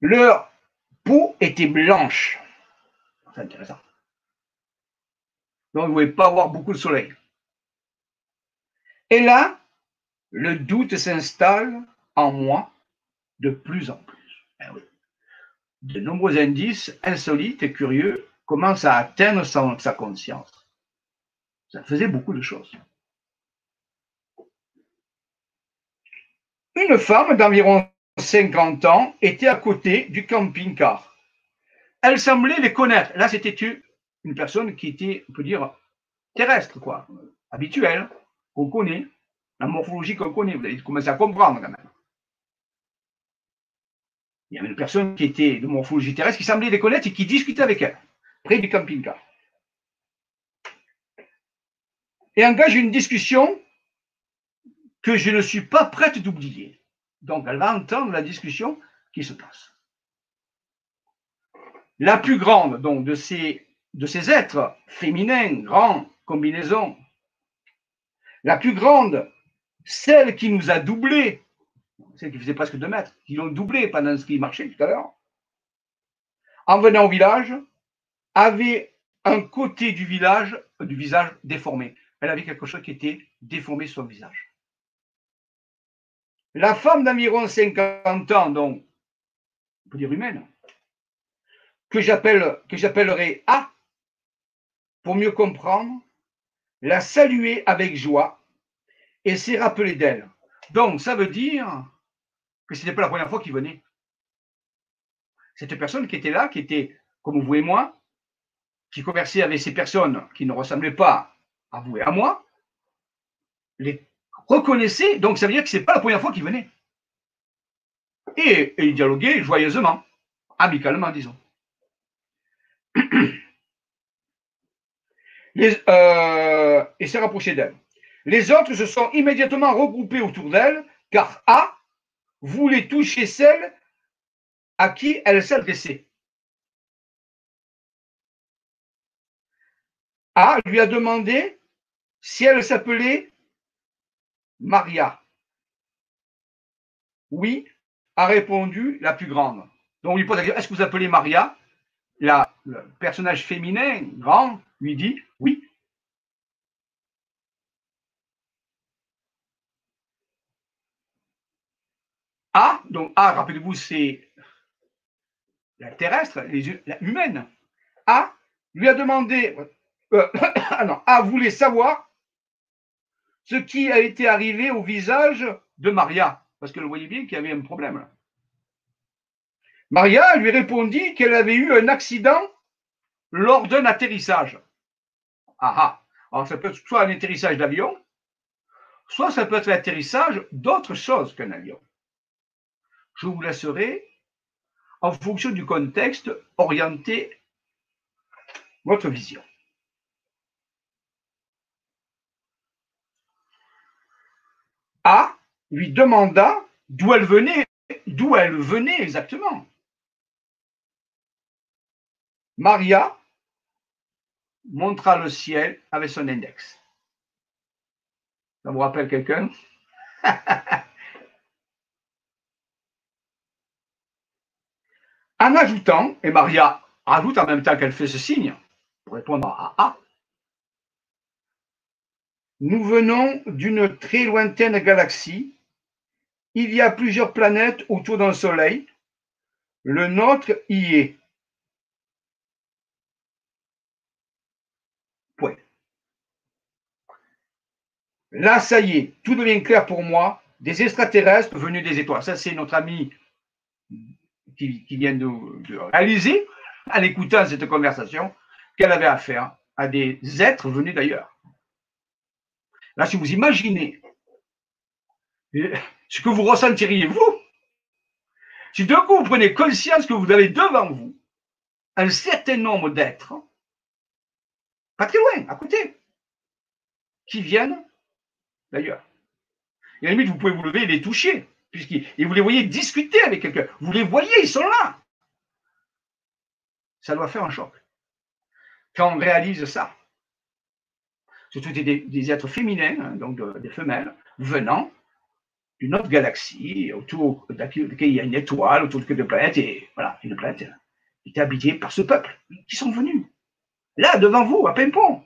leur peau était blanche. C'est intéressant. Donc, vous ne pouvez pas avoir beaucoup de soleil. Et là, le doute s'installe en moi de plus en plus. Eh de nombreux indices insolites et curieux commencent à atteindre sa conscience. Ça faisait beaucoup de choses. Une femme d'environ 50 ans était à côté du camping-car. Elle semblait les connaître. Là, c'était une personne qui était, on peut dire, terrestre, quoi, habituelle, qu'on connaît, la morphologie qu'on connaît. Vous avez commencé à comprendre quand même. Il y avait une personne qui était de morphologie terrestre qui semblait les connaître et qui discutait avec elle, près du camping-car. Et engage une discussion que je ne suis pas prête d'oublier. Donc, elle va entendre la discussion qui se passe. La plus grande donc, de, ces, de ces êtres féminins, grands, combinaisons, la plus grande, celle qui nous a doublés, celle qui faisait presque deux mètres, qui l'ont doublé pendant ce qui marchait tout à l'heure, en venant au village, avait un côté du village, du visage déformé. Elle avait quelque chose qui était déformé sur le visage. La femme d'environ 50 ans, donc, on peut dire humaine, que j'appellerai A, pour mieux comprendre, la saluer avec joie et s'est rappelé d'elle. Donc, ça veut dire que ce n'était pas la première fois qu'il venait. Cette personne qui était là, qui était comme vous et moi, qui conversait avec ces personnes qui ne ressemblaient pas à vous et à moi, les reconnaissait, donc ça veut dire que ce n'est pas la première fois qu'il venait. Et, il dialoguait joyeusement, amicalement, disons. *clears throat* Euh, et s'est rapproché d'elle. Les autres se sont immédiatement regroupés autour d'elle, car A voulait toucher celle à qui elle s'adressait. A lui a demandé si elle s'appelait Maria. Oui, a répondu la plus grande. Donc on lui pose la question, est-ce que vous appelez Maria? La, Le personnage féminin, grand, lui dit oui. A, donc A, rappelez-vous, c'est la terrestre, la humaine. A lui a demandé, euh, *coughs* ah non, A voulait savoir ce qui a été arrivé au visage de Maria, parce qu'elle voyait bien qu'il y avait un problème. Maria lui répondit qu'elle avait eu un accident lors d'un atterrissage. Ah ah. Alors ça peut être soit un atterrissage d'avion, soit ça peut être l'atterrissage d'autre chose qu'un avion. Je vous laisserai, en fonction du contexte, orienter votre vision. A lui demanda d'où elle venait, d'où elle venait exactement. Maria montra le ciel avec son index. Ça vous rappelle quelqu'un? *laughs* En ajoutant, et Maria ajoute en même temps qu'elle fait ce signe, pour répondre à A, nous venons d'une très lointaine galaxie. Il y a plusieurs planètes autour d'un Soleil. Le nôtre y est. Point. Là, ça y est, tout devient clair pour moi. Des extraterrestres venus des étoiles. Ça, c'est notre ami qui, vient de, de réaliser, en écoutant cette conversation, qu'elle avait affaire à des êtres venus d'ailleurs. Là, si vous imaginez ce que vous ressentiriez, vous, si d'un coup vous prenez conscience que vous avez devant vous un certain nombre d'êtres, pas très loin, à côté, qui viennent d'ailleurs. Et à la limite, vous pouvez vous lever et les toucher, et vous les voyez discuter avec quelqu'un. Vous les voyez, ils sont là. Ça doit faire un choc. Quand on réalise ça, surtout des, des êtres féminins, hein, donc des femelles, venant d'une autre galaxie, autour de laquelle il y a une étoile, autour de laquelle planète, et voilà, une planète était habitée par ce peuple qui sont venus. Là, devant vous, à Pimpon,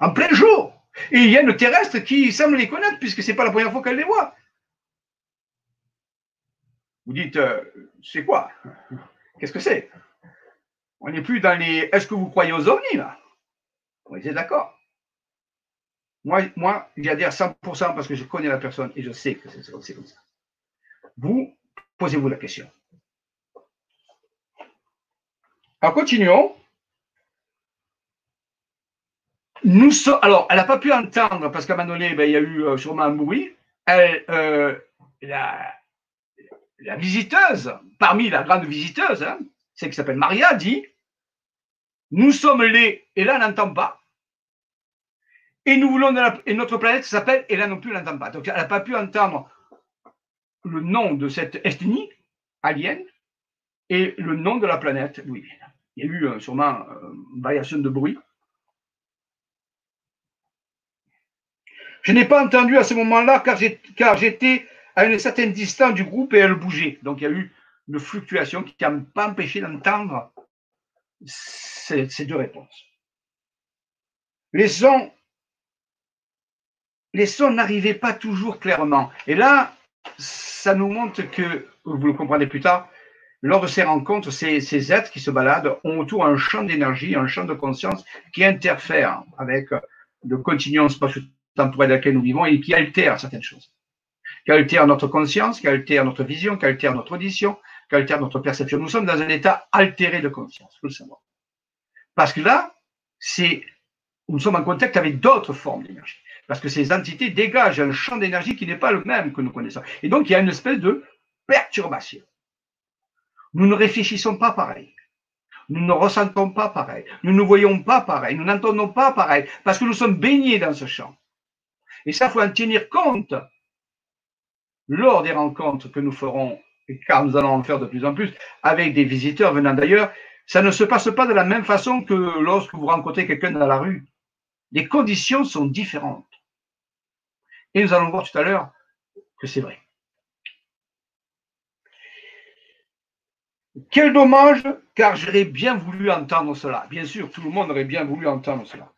en plein jour. Et il y a une terrestre qui semble les connaître, puisque ce n'est pas la première fois qu'elle les voit. Vous dites, euh, c'est quoi? Qu'est-ce que c'est? On n'est plus dans les. Est-ce que vous croyez aux ovnis là? Oui, c'est d'accord. Moi, moi j'adhère 100% parce que je connais la personne et je sais que c'est comme ça. Vous, posez-vous la question. Alors, continuons. Nous sommes. Alors, elle n'a pas pu entendre parce qu'à un moment donné, ben, il y a eu euh, sûrement un bruit. Elle, euh, la, la, visiteuse, parmi la grande visiteuse, hein, celle qui s'appelle Maria, dit Nous sommes les. Et là, n'entend pas. Et nous voulons et notre planète s'appelle, et là non plus, n'entend pas. Donc, elle n'a pas pu entendre le nom de cette ethnie alien et le nom de la planète d'où il Il y a eu euh, sûrement euh, une variation de bruit. Je n'ai pas entendu à ce moment-là car j'étais à une certaine distance du groupe et elle bougeait. Donc il y a eu une fluctuation qui n'a pas empêché d'entendre ces, ces, deux réponses. Les sons les sons n'arrivaient pas toujours clairement. Et là, ça nous montre que, vous le comprendrez plus tard, lors de ces rencontres, ces, êtres qui se baladent ont autour un champ d'énergie, un champ de conscience qui interfère avec le continuum spatio-temporel dans lequel nous vivons et qui altère certaines choses. Qui altère notre conscience, qui altère notre vision, qui altère notre audition, qui altère notre perception. Nous sommes dans un état altéré de conscience, faut le savoir. Parce que là, c'est, nous sommes en contact avec d'autres formes d'énergie parce que ces entités dégagent un champ d'énergie qui n'est pas le même que nous connaissons. Et donc, il y a une espèce de perturbation. Nous ne réfléchissons pas pareil. Nous ne ressentons pas pareil. Nous ne voyons pas pareil. Nous n'entendons pas pareil. Parce que nous sommes baignés dans ce champ. Et ça, il faut en tenir compte lors des rencontres que nous ferons, car nous allons en faire de plus en plus, avec des visiteurs venant d'ailleurs. Ça ne se passe pas de la même façon que lorsque vous rencontrez quelqu'un dans la rue. Les conditions sont différentes. Et nous allons voir tout à l'heure que c'est vrai. Quel dommage, car j'aurais bien voulu entendre cela. Bien sûr, tout le monde aurait bien voulu entendre cela.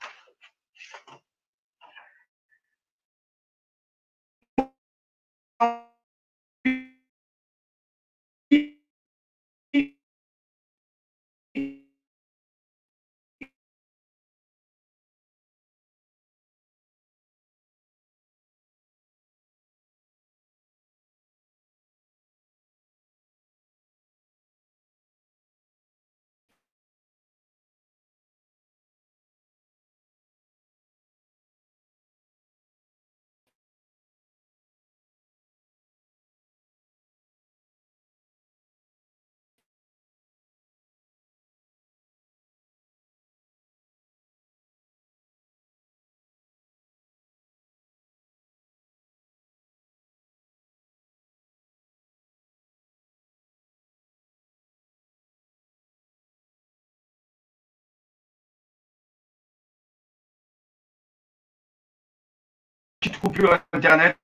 Petite coupure Internet.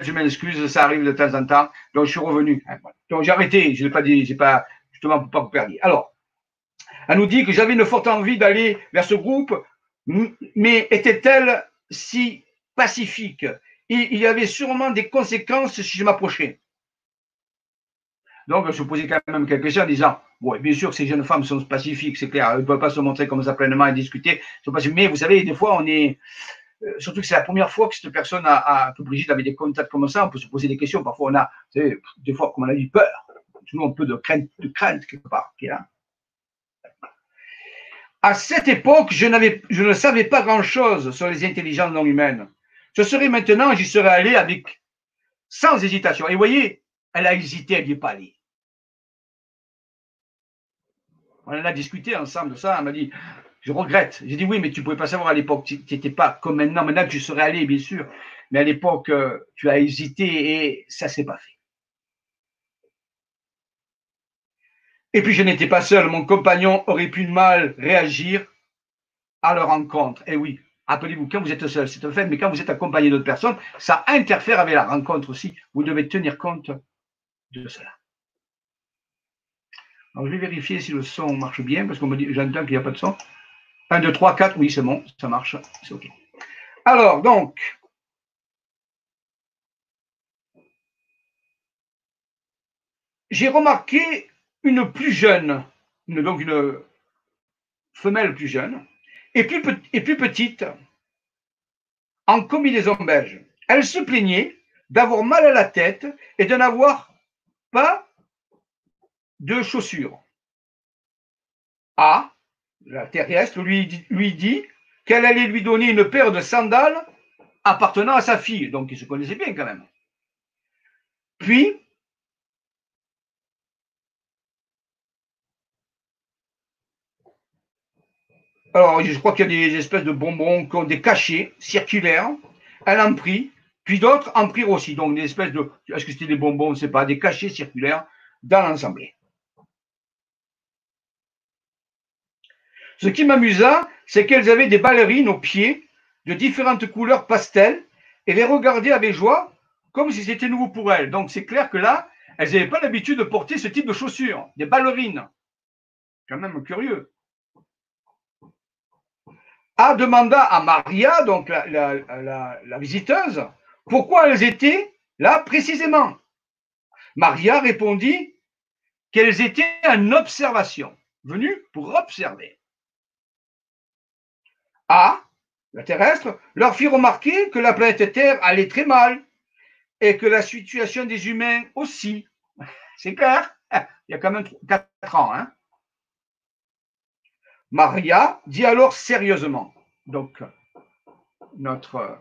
Je m'excuse, ça arrive de temps en temps. Donc, je suis revenu. Donc, j'ai arrêté. Je n'ai pas dit, j'ai pas, justement, pour pas vous perdre. Alors, elle nous dit que j'avais une forte envie d'aller vers ce groupe, mais était-elle si pacifique? Il y avait sûrement des conséquences si je m'approchais. Donc, je posais quand même quelques questions en disant, bon, bien sûr que ces jeunes femmes sont pacifiques, c'est clair, elles ne peuvent pas se montrer comme ça pleinement et discuter. Mais vous savez, des fois, on est, surtout que c'est la première fois que cette personne a, a que Brigitte avait des contacts comme ça, on peut se poser des questions. Parfois, on a, des fois, comme on a dit, peur. Toujours un peu de crainte, de crainte quelque part. À cette époque, je, je ne savais pas grand-chose sur les intelligences non humaines. Ce serait maintenant, j'y serais allé avec, sans hésitation. Et vous voyez, elle a hésité, elle n'y est pas allée. On en a discuté ensemble de ça. Elle m'a dit, je regrette. J'ai dit oui, mais tu ne pouvais pas savoir à l'époque. Tu n'étais pas comme maintenant. Maintenant, tu serais allé, bien sûr. Mais à l'époque, euh, tu as hésité et ça ne s'est pas fait. Et puis, je n'étais pas seul. Mon compagnon aurait pu mal réagir à leur rencontre. Et eh oui, Appelez-vous quand vous êtes seul, c'est un fait, mais quand vous êtes accompagné d'autres personnes, ça interfère avec la rencontre aussi. Vous devez tenir compte de cela. Alors, je vais vérifier si le son marche bien, parce qu'on me dit, j'entends qu'il n'y a pas de son. 1, 2, 3, 4, oui, c'est bon, ça marche, c'est OK. Alors, donc, j'ai remarqué une plus jeune, donc une femelle plus jeune, et plus, et plus petite, en combinaison belge. Elle se plaignait d'avoir mal à la tête et de n'avoir pas de chaussures. A, la terrestre, lui, lui dit qu'elle allait lui donner une paire de sandales appartenant à sa fille. Donc, il se connaissait bien quand même. Puis, alors je crois qu'il y a des espèces de bonbons qui ont des cachets circulaires. Elle en prit, puis d'autres en prirent aussi. Donc, des espèces de, est-ce que c'était des bonbons, on ne sait pas, des cachets circulaires dans l'ensemble. Ce qui m'amusa, c'est qu'elles avaient des ballerines aux pieds de différentes couleurs pastel et les regardaient avec joie comme si c'était nouveau pour elles. Donc c'est clair que là, elles n'avaient pas l'habitude de porter ce type de chaussures, des ballerines. Quand même curieux. A demanda à Maria, donc la, la visiteuse, pourquoi elles étaient là précisément. Maria répondit qu'elles étaient en observation, venues pour observer. A, la terrestre, leur fit remarquer que la planète Terre allait très mal et que la situation des humains aussi. *laughs* C'est clair? *laughs* Il y a quand même 4 ans. Hein Maria dit alors sérieusement, donc notre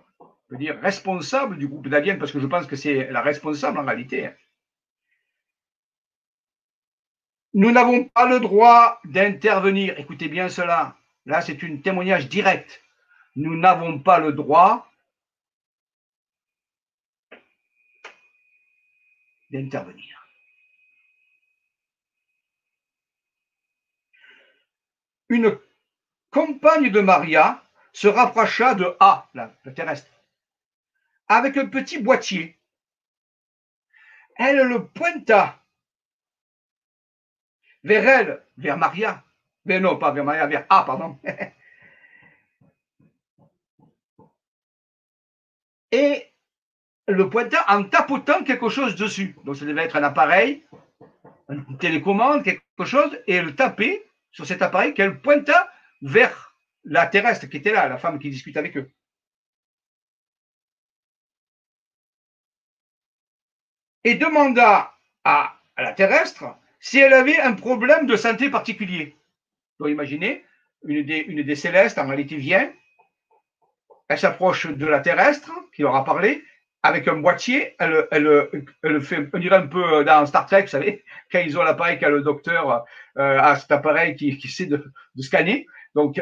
dire, responsable du groupe d'aliens, parce que je pense que c'est la responsable en réalité. Hein. Nous n'avons pas le droit d'intervenir. Écoutez bien cela. Là, c'est un témoignage direct. Nous n'avons pas le droit d'intervenir. Une compagne de Maria se rapprocha de A, la, terrestre, avec un petit boîtier. Elle le pointa vers elle, vers Maria, mais non, pas vers Maria, vers A, pardon. *laughs* Et le pointa en tapotant quelque chose dessus. Donc ça devait être un appareil, une télécommande, quelque chose, et elle tapait sur cet appareil qu'elle pointa vers la terrestre qui était là, la femme qui discute avec eux. Et demanda à la terrestre si elle avait un problème de santé particulier. Donc imaginez, une des, une des célestes, en réalité, vient, elle s'approche de la terrestre, qui leur a parlé, avec un boîtier, elle, elle, elle, fait, on dirait un peu dans Star Trek, vous savez, *laughs* quand ils ont l'appareil, quand le docteur euh, a cet appareil qui, qui sait de, de scanner, donc,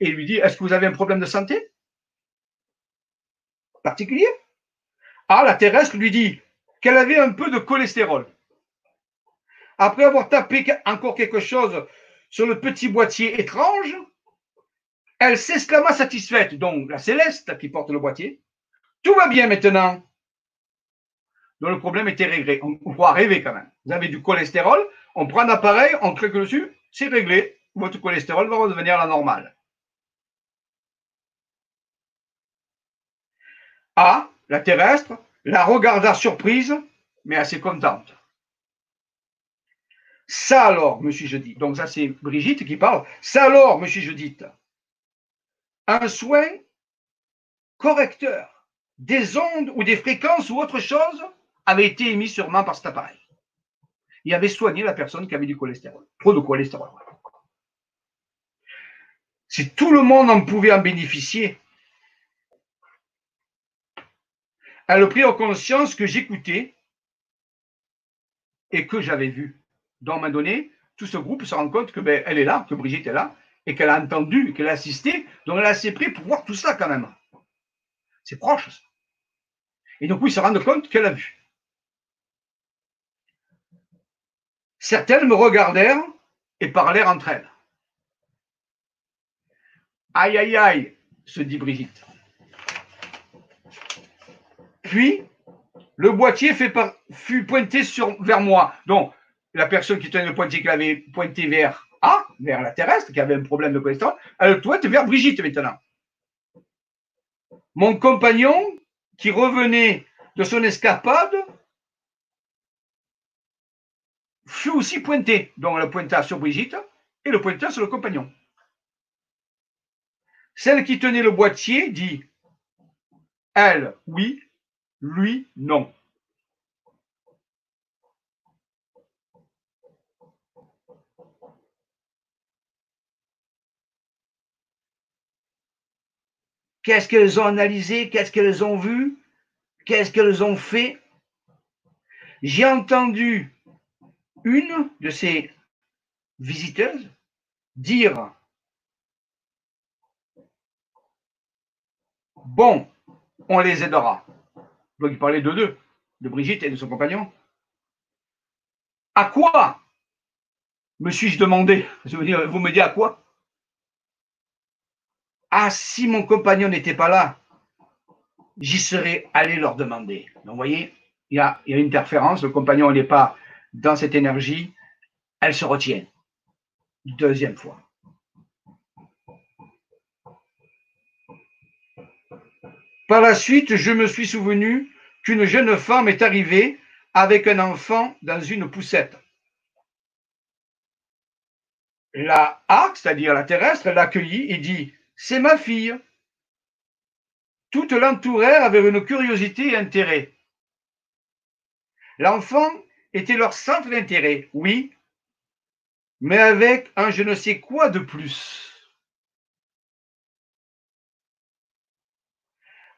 et lui dit, est-ce que vous avez un problème de santé? Particulier. Ah, la terrestre lui dit qu'elle avait un peu de cholestérol. Après avoir tapé encore quelque chose sur le petit boîtier étrange, elle s'exclama satisfaite. Donc, la céleste qui porte le boîtier, tout va bien maintenant. Donc, le problème était réglé. On, on pourra rêver quand même. Vous avez du cholestérol, on prend un appareil, on clique dessus, c'est réglé. Votre cholestérol va redevenir la normale. A, la terrestre, la regarda surprise, mais assez contente. Ça alors, me suis-je. Donc ça, c'est Brigitte qui parle. Ça alors, me suis-je. Un soin correcteur des ondes ou des fréquences ou autre chose avait été émis sûrement par cet appareil. Il avait soigné la personne qui avait du cholestérol, trop de cholestérol. Si tout le monde en pouvait en bénéficier, elle prit en conscience que j'écoutais et que j'avais vu. Donc, à un moment donné, tout ce groupe se rend compte que ben, elle est là, que Brigitte est là, et qu'elle a entendu, qu'elle a assisté, donc elle a assez pris pour voir tout ça quand même. C'est proche. Ça. Et donc, oui, se rendent compte qu'elle a vu. Certaines me regardèrent et parlèrent entre elles. Aïe, aïe, aïe, se dit Brigitte. Puis, le boîtier fut pointé vers moi. Donc, la personne qui tenait le pointier qui avait pointé vers A, vers la terrestre, qui avait un problème de cholestérol, elle pointe vers Brigitte maintenant. Mon compagnon, qui revenait de son escapade, fut aussi pointé. Donc, le pointa sur Brigitte et le pointa sur le compagnon. Celle qui tenait le boîtier dit Elle, oui, lui, non. Qu'est-ce qu'elles ont analysé? Qu'est-ce qu'elles ont vu? Qu'est-ce qu'elles ont fait? J'ai entendu une de ces visiteuses dire Bon, on les aidera. Donc il parlait de deux, de Brigitte et de son compagnon. À quoi me suis-je demandé? Vous me dites à quoi? Ah, si mon compagnon n'était pas là, j'y serais allé leur demander. Donc vous voyez, il y a, une interférence, le compagnon n'est pas dans cette énergie, elle se retient. Deuxième fois. Par la suite, je me suis souvenu qu'une jeune femme est arrivée avec un enfant dans une poussette. La A, c'est-à-dire la terrestre, l'accueillit et dit C'est ma fille. Toutes l'entourèrent avec une curiosité et intérêt. L'enfant était leur centre d'intérêt, oui, mais avec un je ne sais quoi de plus.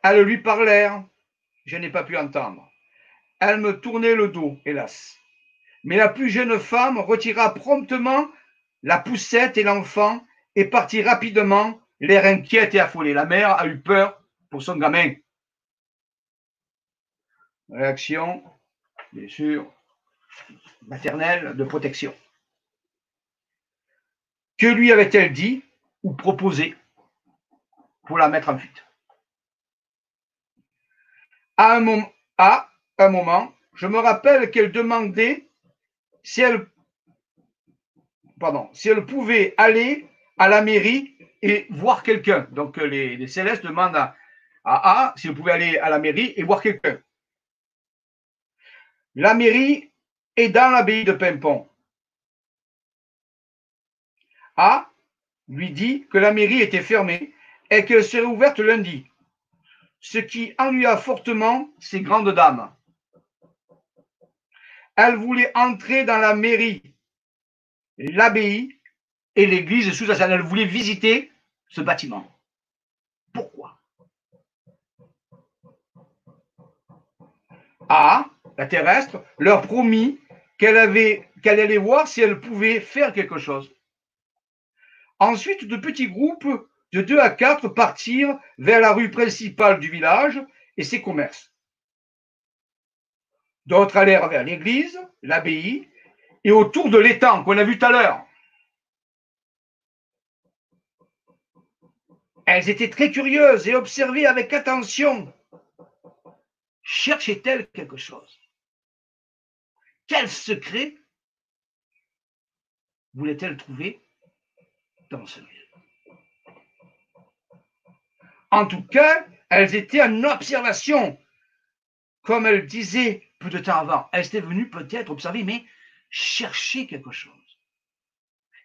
Elles lui parlèrent, je n'ai pas pu entendre. Elle me tournait le dos, hélas. Mais la plus jeune femme retira promptement la poussette et l'enfant et partit rapidement, l'air inquiète et affolé. La mère a eu peur pour son gamin. Réaction, bien sûr, maternelle de protection. Que lui avait-elle dit ou proposé pour la mettre en fuite? À un, moment, je me rappelle qu'elle demandait si elle pouvait aller à la mairie et voir quelqu'un. Donc les, célestes demandent à, à A si elle pouvait aller à la mairie et voir quelqu'un. La mairie est dans l'abbaye de Pimpon. A lui dit que la mairie était fermée et qu'elle serait ouverte lundi ce qui ennuya fortement ces grandes dames. Elle voulait entrer dans la mairie, l'abbaye et l'église sous scène. Elle voulait visiter ce bâtiment. Pourquoi? A, la terrestre, leur promit qu'elle avait qu'elle allait voir si elle pouvait faire quelque chose. Ensuite, de petits groupes de deux à quatre partirent vers la rue principale du village et ses commerces. D'autres allèrent vers l'église, l'abbaye et autour de l'étang qu'on a vu tout à l'heure. Elles étaient très curieuses et observaient avec attention. Cherchaient-elles quelque chose? Quel secret voulaient-elles trouver dans ce lieu? En tout cas, elles étaient en observation. Comme elle disait peu de temps avant, elles étaient venues peut-être observer, mais chercher quelque chose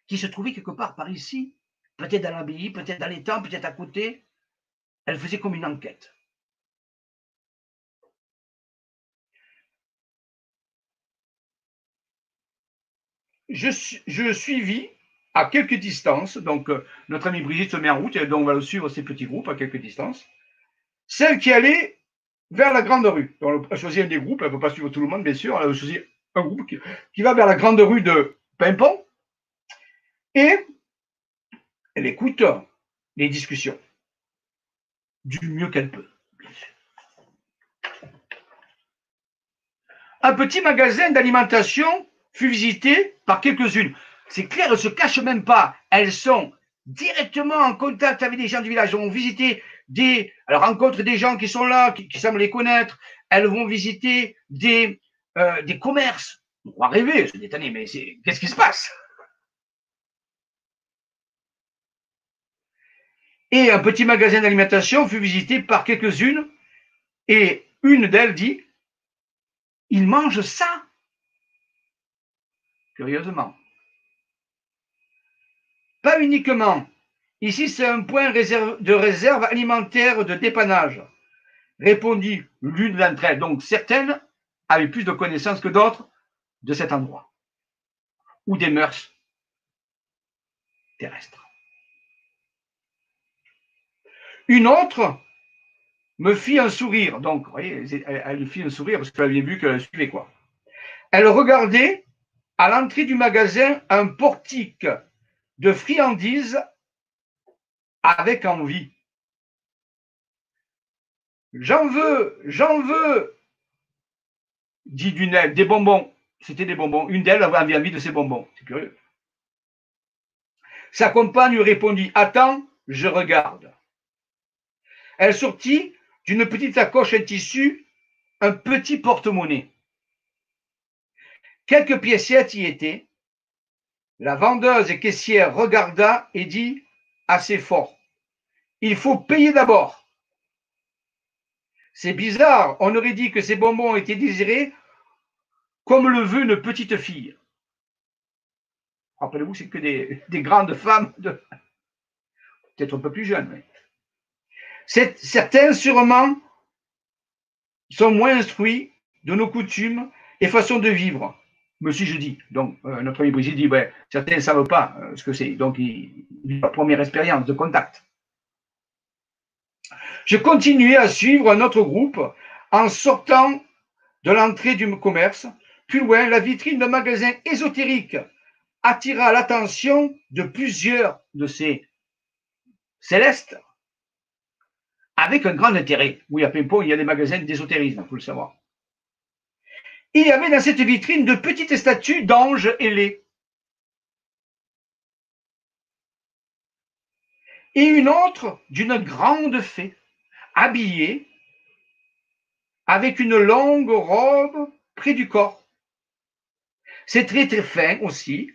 qui se trouvait quelque part par ici, peut-être dans l'abbaye, peut-être dans l'étang, peut-être à côté. Elle faisait comme une enquête. Je, suivis à quelques distances, donc euh, notre ami Brigitte se met en route, et donc on va le suivre ces petits groupes à quelques distances, celle qui allait vers la grande rue. Donc, elle a choisi un des groupes, elle ne peut pas suivre tout le monde, bien sûr, elle a choisi un groupe qui, va vers la grande rue de Pimpon, et elle écoute les discussions du mieux qu'elle peut. Un petit magasin d'alimentation fut visité par quelques-unes. C'est clair, elles ne se cachent même pas. Elles sont directement en contact avec des gens du village. Elles vont visiter des, alors rencontre des gens qui sont là, qui, semblent les connaître. Elles vont visiter des, euh, des commerces. On va rêver, c'est détonné, mais qu'est-ce qui se passe? Et un petit magasin d'alimentation fut visité par quelques-unes et une d'elles dit, il mange ça. Curieusement. Pas uniquement. Ici, c'est un point de réserve alimentaire de dépannage, répondit l'une d'entre elles. Donc, certaines avaient plus de connaissances que d'autres de cet endroit, ou des mœurs terrestres. Une autre me fit un sourire. Donc, vous voyez, elle, fit un sourire parce qu'elle avait vu qu'elle suivait quoi. Elle regardait à l'entrée du magasin un portique de friandises avec envie. J'en veux, j'en veux, dit Dunel, des bonbons. C'était des bonbons. Une d'elles avait envie de ces bonbons. C'est curieux. Sa compagne répondit Attends, je regarde. Elle sortit d'une petite sacoche en tissu un petit porte-monnaie. Quelques piécettes y étaient, la vendeuse et caissière regarda et dit assez fort Il faut payer d'abord. C'est bizarre, on aurait dit que ces bonbons étaient désirés comme le veut une petite fille. Rappelez-vous, c'est que des, grandes femmes, de... peut-être un peu plus jeunes. Certains, sûrement, sont moins instruits de nos coutumes et façons de vivre me suis-je dit. Donc, euh, notre ami Brigitte dit, ben, certains ne savent pas euh, ce que c'est. Donc, il, il la première expérience de contact. Je continuais à suivre un autre groupe en sortant de l'entrée du commerce. Plus loin, la vitrine d'un magasin ésotérique attira l'attention de plusieurs de ces célestes avec un grand intérêt. Oui, à Pimpon, il y a des magasins d'ésotérisme, il faut le savoir il y avait dans cette vitrine de petites statues d'anges ailés. Et une autre d'une grande fée, habillée avec une longue robe près du corps. C'est très très fin aussi.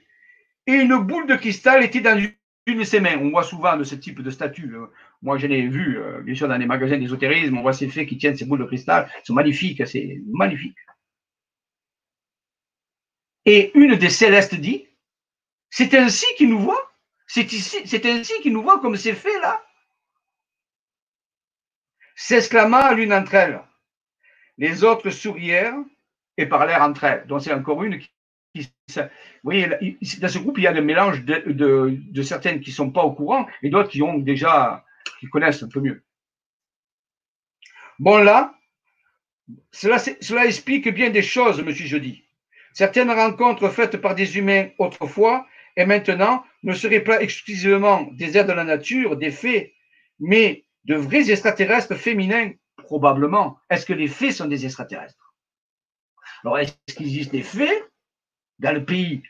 Et une boule de cristal était dans une de ses mains. On voit souvent de ce type de statues. Moi, je l'ai vu, euh, bien sûr, dans les magasins d'ésotérisme. On voit ces fées qui tiennent ces boules de cristal. Elles sont magnifiques, c'est magnifique. Et une des célestes dit, c'est ainsi qu'il nous voit. C'est c'est ainsi qu'il nous voit comme c'est fait là. S'exclama l'une d'entre elles. Les autres sourièrent et parlèrent entre elles. Donc c'est encore une qui, vous voyez, dans ce groupe, il y a le mélange de, certaines qui ne sont pas au courant et d'autres qui ont déjà, qui connaissent un peu mieux. Bon là, cela, explique bien des choses, monsieur Jeudi. Certaines rencontres faites par des humains autrefois et maintenant ne seraient pas exclusivement des êtres de la nature, des fées, mais de vrais extraterrestres féminins, probablement. Est-ce que les fées sont des extraterrestres? Alors, est-ce qu'il existe des fées dans le pays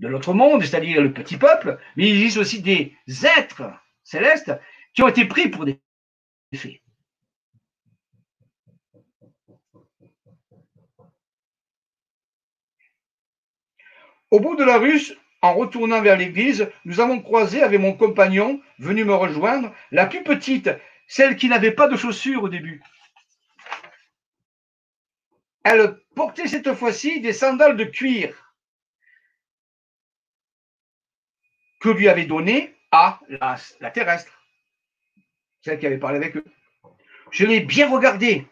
de l'autre monde, c'est-à-dire le petit peuple, mais il existe aussi des êtres célestes qui ont été pris pour des fées. Au bout de la rue, en retournant vers l'église, nous avons croisé avec mon compagnon, venu me rejoindre, la plus petite, celle qui n'avait pas de chaussures au début. Elle portait cette fois-ci des sandales de cuir que lui avait donné à la terrestre, celle qui avait parlé avec eux. Je l'ai bien regardée.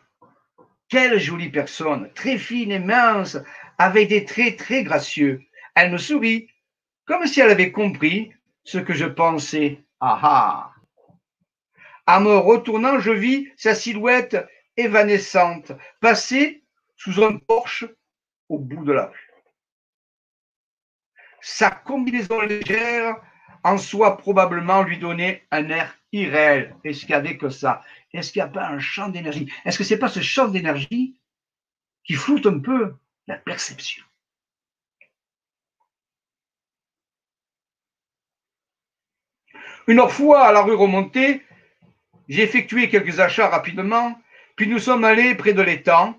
Quelle jolie personne, très fine et mince, avec des traits très gracieux. Elle me sourit, comme si elle avait compris ce que je pensais. Ah ah En me retournant, je vis sa silhouette évanescente passer sous un porche au bout de la rue. Sa combinaison légère en soi probablement lui donnait un air irréel. Est-ce qu'il n'y avait que ça? Est-ce qu'il n'y a pas un champ d'énergie? Est-ce que ce n'est pas ce champ d'énergie qui floute un peu la perception? Une fois à la rue remontée, j'ai effectué quelques achats rapidement, puis nous sommes allés près de l'étang.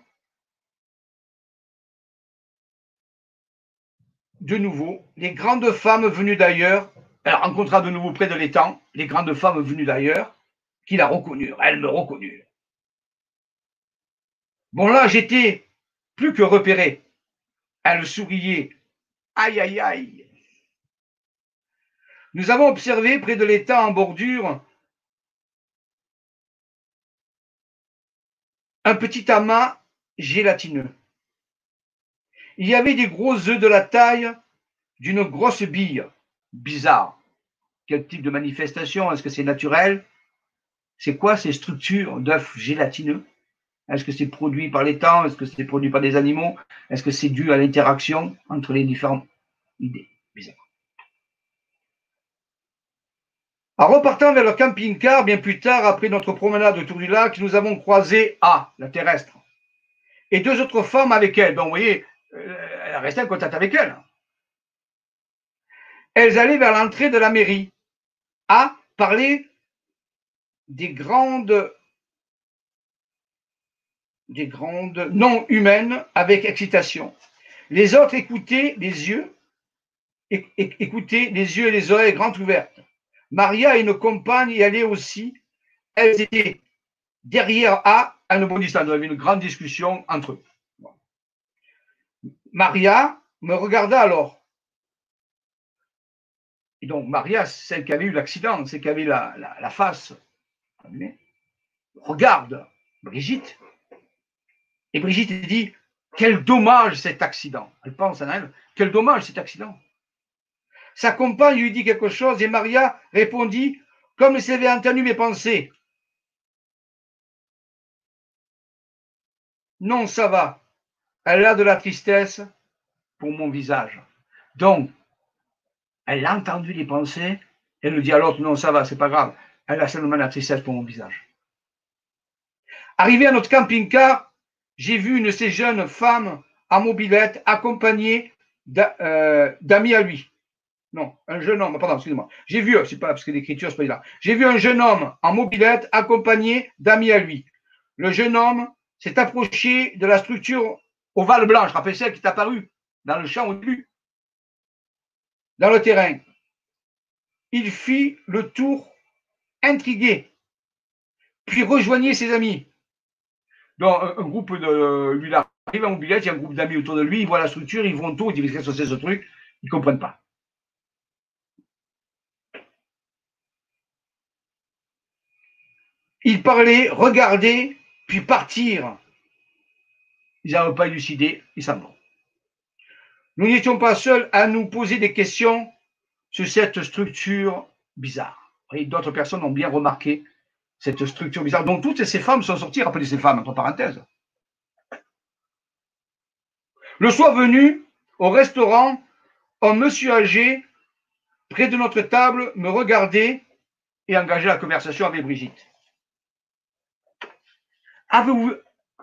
De nouveau, les grandes femmes venues d'ailleurs, elle rencontra de nouveau près de l'étang les grandes femmes venues d'ailleurs, qui la reconnurent, elles me reconnurent. Bon là, j'étais plus que repéré. Elle souriait. Aïe, aïe, aïe. Nous avons observé près de l'étang en bordure un petit amas gélatineux. Il y avait des gros œufs de la taille d'une grosse bille. Bizarre. Quel type de manifestation? Est-ce que c'est naturel? C'est quoi ces structures d'œufs gélatineux? Est-ce que c'est produit par les temps? Est-ce que c'est produit par des animaux? Est-ce que c'est dû à l'interaction entre les différentes idées? Bizarre. En repartant vers le camping-car, bien plus tard, après notre promenade autour du lac, nous avons croisé A, la terrestre, et deux autres femmes avec elle. Donc, vous voyez, euh, elle resté en contact avec elle. Elles allaient vers l'entrée de la mairie. A parlait des grandes, des non humaines avec excitation. Les autres écoutaient les yeux, écoutaient les yeux et les oreilles grandes ouvertes. Maria et une compagne y allaient aussi. Elles étaient derrière A à. Il y avait une grande discussion entre eux. Maria me regarda alors. Et donc, Maria, celle qui avait eu l'accident, celle qui avait la, la, face, regarde Brigitte. Et Brigitte dit Quel dommage cet accident. Elle pense à elle Quel dommage cet accident. Sa compagne lui dit quelque chose et Maria répondit comme elle avait entendu mes pensées. Non, ça va. Elle a de la tristesse pour mon visage. Donc, elle a entendu les pensées. Elle nous dit à l'autre, non, ça va, c'est pas grave. Elle a seulement la tristesse pour mon visage. Arrivé à notre camping-car, j'ai vu une de ces jeunes femmes en mobilette accompagnée euh, d'amis à lui. Non, un jeune homme, pardon, excusez-moi. J'ai vu, c'est pas parce que l'écriture, c'est pas là. J'ai vu un jeune homme en mobilette accompagné d'amis à lui. Le jeune homme s'est approché de la structure ovale blanche, rappelez celle qui est apparue dans le champ au début, dans le terrain. Il fit le tour intrigué, puis rejoignait ses amis. Donc, un, groupe de lui arrive en il y a un groupe d'amis autour de lui, ils voient la structure, ils vont tout, ils disent qu'est-ce que c'est ce truc, ils ne comprennent pas. Ils parlaient, regardaient, puis partirent. Ils n'avaient pas élucidé, ils s'en vont. Nous n'étions pas seuls à nous poser des questions sur cette structure bizarre. D'autres personnes ont bien remarqué cette structure bizarre. Donc toutes ces femmes sont sorties, rappelez ces femmes, entre parenthèses. Le soir venu, au restaurant, un monsieur âgé, près de notre table, me regardait et engageait la conversation avec Brigitte. Avez-vous,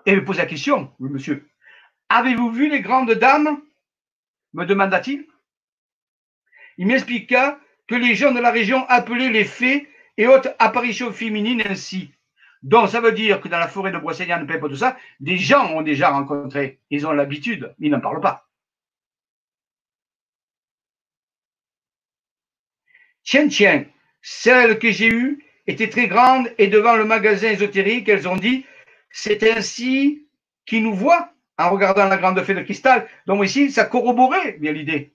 et me pose la question, monsieur, avez-vous vu les grandes dames me demanda-t-il. Il, m'expliqua que les gens de la région appelaient les fées et autres apparitions féminines ainsi. Donc, ça veut dire que dans la forêt de Brocéliande, tout ça, des gens ont déjà rencontré. Ils ont l'habitude, ils n'en parlent pas. Tiens, tiens, celles que j'ai eues étaient très grandes et devant le magasin ésotérique, elles ont dit c'est ainsi qu'il nous voit en regardant la grande fée de cristal. Donc ici, ça corroborait bien l'idée.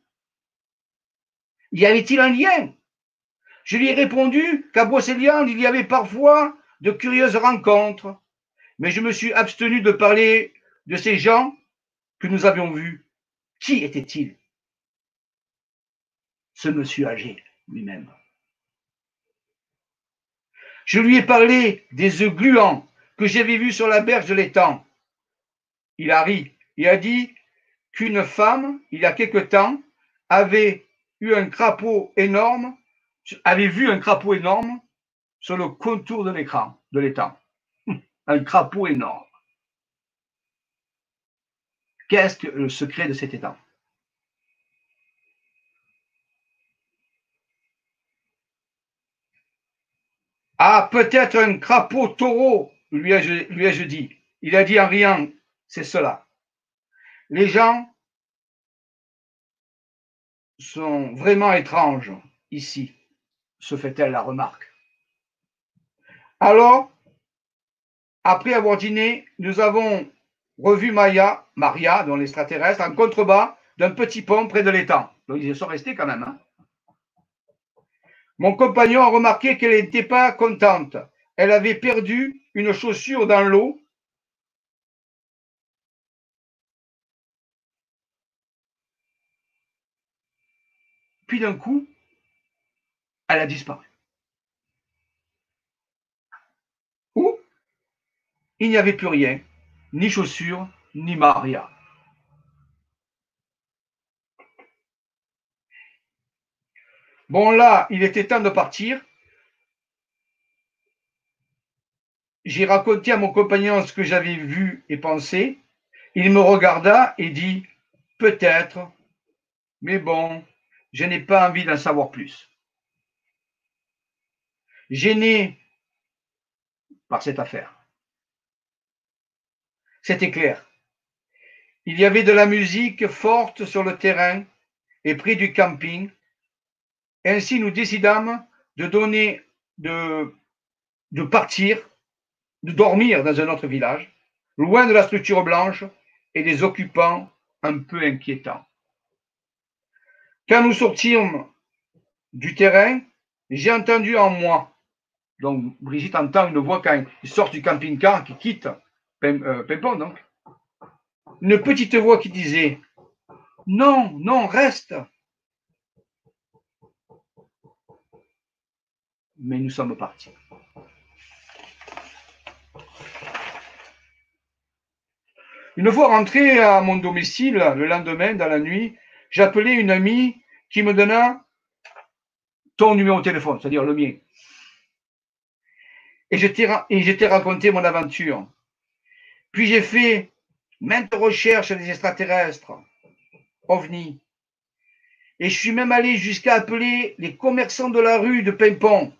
Y avait-il un lien? Je lui ai répondu qu'à Brocéliande, il y avait parfois de curieuses rencontres, mais je me suis abstenu de parler de ces gens que nous avions vus. Qui était-il Ce monsieur âgé lui-même. Je lui ai parlé des œufs gluants que j'avais vu sur la berge de l'étang. Il a ri et a dit qu'une femme, il y a quelque temps, avait eu un crapaud énorme, avait vu un crapaud énorme sur le contour de l'écran, de l'étang. *laughs* Un crapaud énorme. Qu'est-ce que le secret de cet étang? Ah, peut-être un crapaud taureau, lui ai-je dit. Il a dit en riant, c'est cela. Les gens sont vraiment étranges ici, se fait-elle la remarque. Alors, après avoir dîné, nous avons revu Maya, Maria, dont l'extraterrestre, en contrebas d'un petit pont près de l'étang. Donc ils sont restés quand même. Hein. Mon compagnon a remarqué qu'elle n'était pas contente. Elle avait perdu une chaussure dans l'eau. Puis d'un coup, elle a disparu. Où? Il n'y avait plus rien, ni chaussures, ni Maria. Bon, là, il était temps de partir. J'ai raconté à mon compagnon ce que j'avais vu et pensé. Il me regarda et dit Peut-être, mais bon, je n'ai pas envie d'en savoir plus. Gêné par cette affaire. C'était clair. Il y avait de la musique forte sur le terrain et près du camping ainsi, nous décidâmes de donner, de, de partir, de dormir dans un autre village, loin de la structure blanche et des occupants un peu inquiétants. Quand nous sortîmes du terrain, j'ai entendu en moi, donc Brigitte entend une voix quand il sort du camping-car, qui quitte euh, Pimpon, donc, une petite voix qui disait Non, non, reste, mais nous sommes partis. Une fois rentré à mon domicile, le lendemain, dans la nuit, appelé une amie qui me donna ton numéro de téléphone, c'est-à-dire le mien. Et je t'ai raconté mon aventure. Puis j'ai fait maintes recherches des extraterrestres, ovnis. Et je suis même allé jusqu'à appeler les commerçants de la rue de Pimpon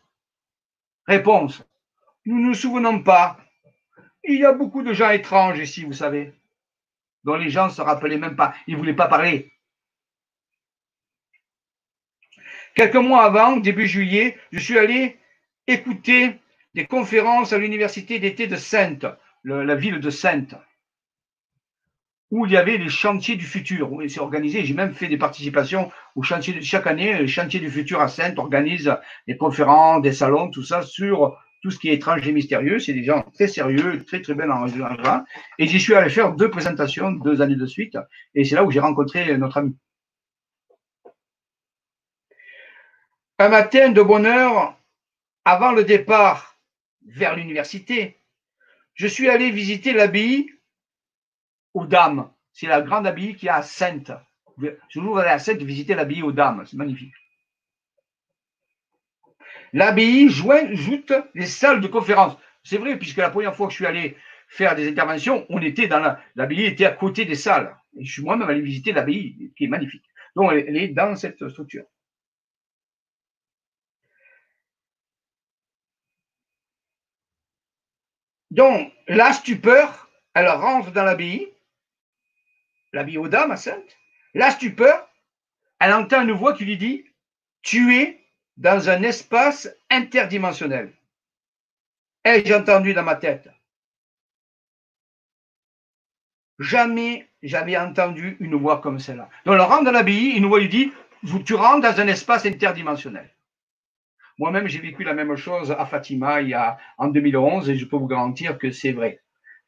Réponse. Nous ne nous souvenons pas. Il y a beaucoup de gens étranges ici, vous savez, dont les gens ne se rappelaient même pas. Ils ne voulaient pas parler. Quelques mois avant, début juillet, je suis allé écouter des conférences à l'université d'été de Sainte, la ville de Sainte où il y avait les chantiers du futur, c'est organisé. J'ai même fait des participations au chantier chaque année, le chantier du futur à Sainte organise des conférences, des salons, tout ça sur tout ce qui est étrange et mystérieux. C'est des gens très sérieux, très très bien en Et j'y suis allé faire deux présentations deux années de suite. Et c'est là où j'ai rencontré notre ami. Un matin de bonne heure, avant le départ vers l'université, je suis allé visiter l'abbaye aux dames. C'est la grande abbaye qui est à Sainte. Si vous allez à Sainte, visiter l'abbaye aux dames. C'est magnifique. L'abbaye joute les salles de conférence. C'est vrai, puisque la première fois que je suis allé faire des interventions, on était dans la, l'abbaye était à côté des salles. Et je suis moi-même allé visiter l'abbaye, qui est magnifique. Donc, elle est dans cette structure. Donc, la stupeur, elle rentre dans l'abbaye, la aux dames à Sainte, la stupeur, elle entend une voix qui lui dit Tu es dans un espace interdimensionnel. Ai-je entendu dans ma tête? Jamais j'avais entendu une voix comme celle-là. Donc, elle rentre dans l'abbaye, une voix lui dit Tu rentres dans un espace interdimensionnel. Moi-même, j'ai vécu la même chose à Fatima il y a, en 2011 et je peux vous garantir que c'est vrai.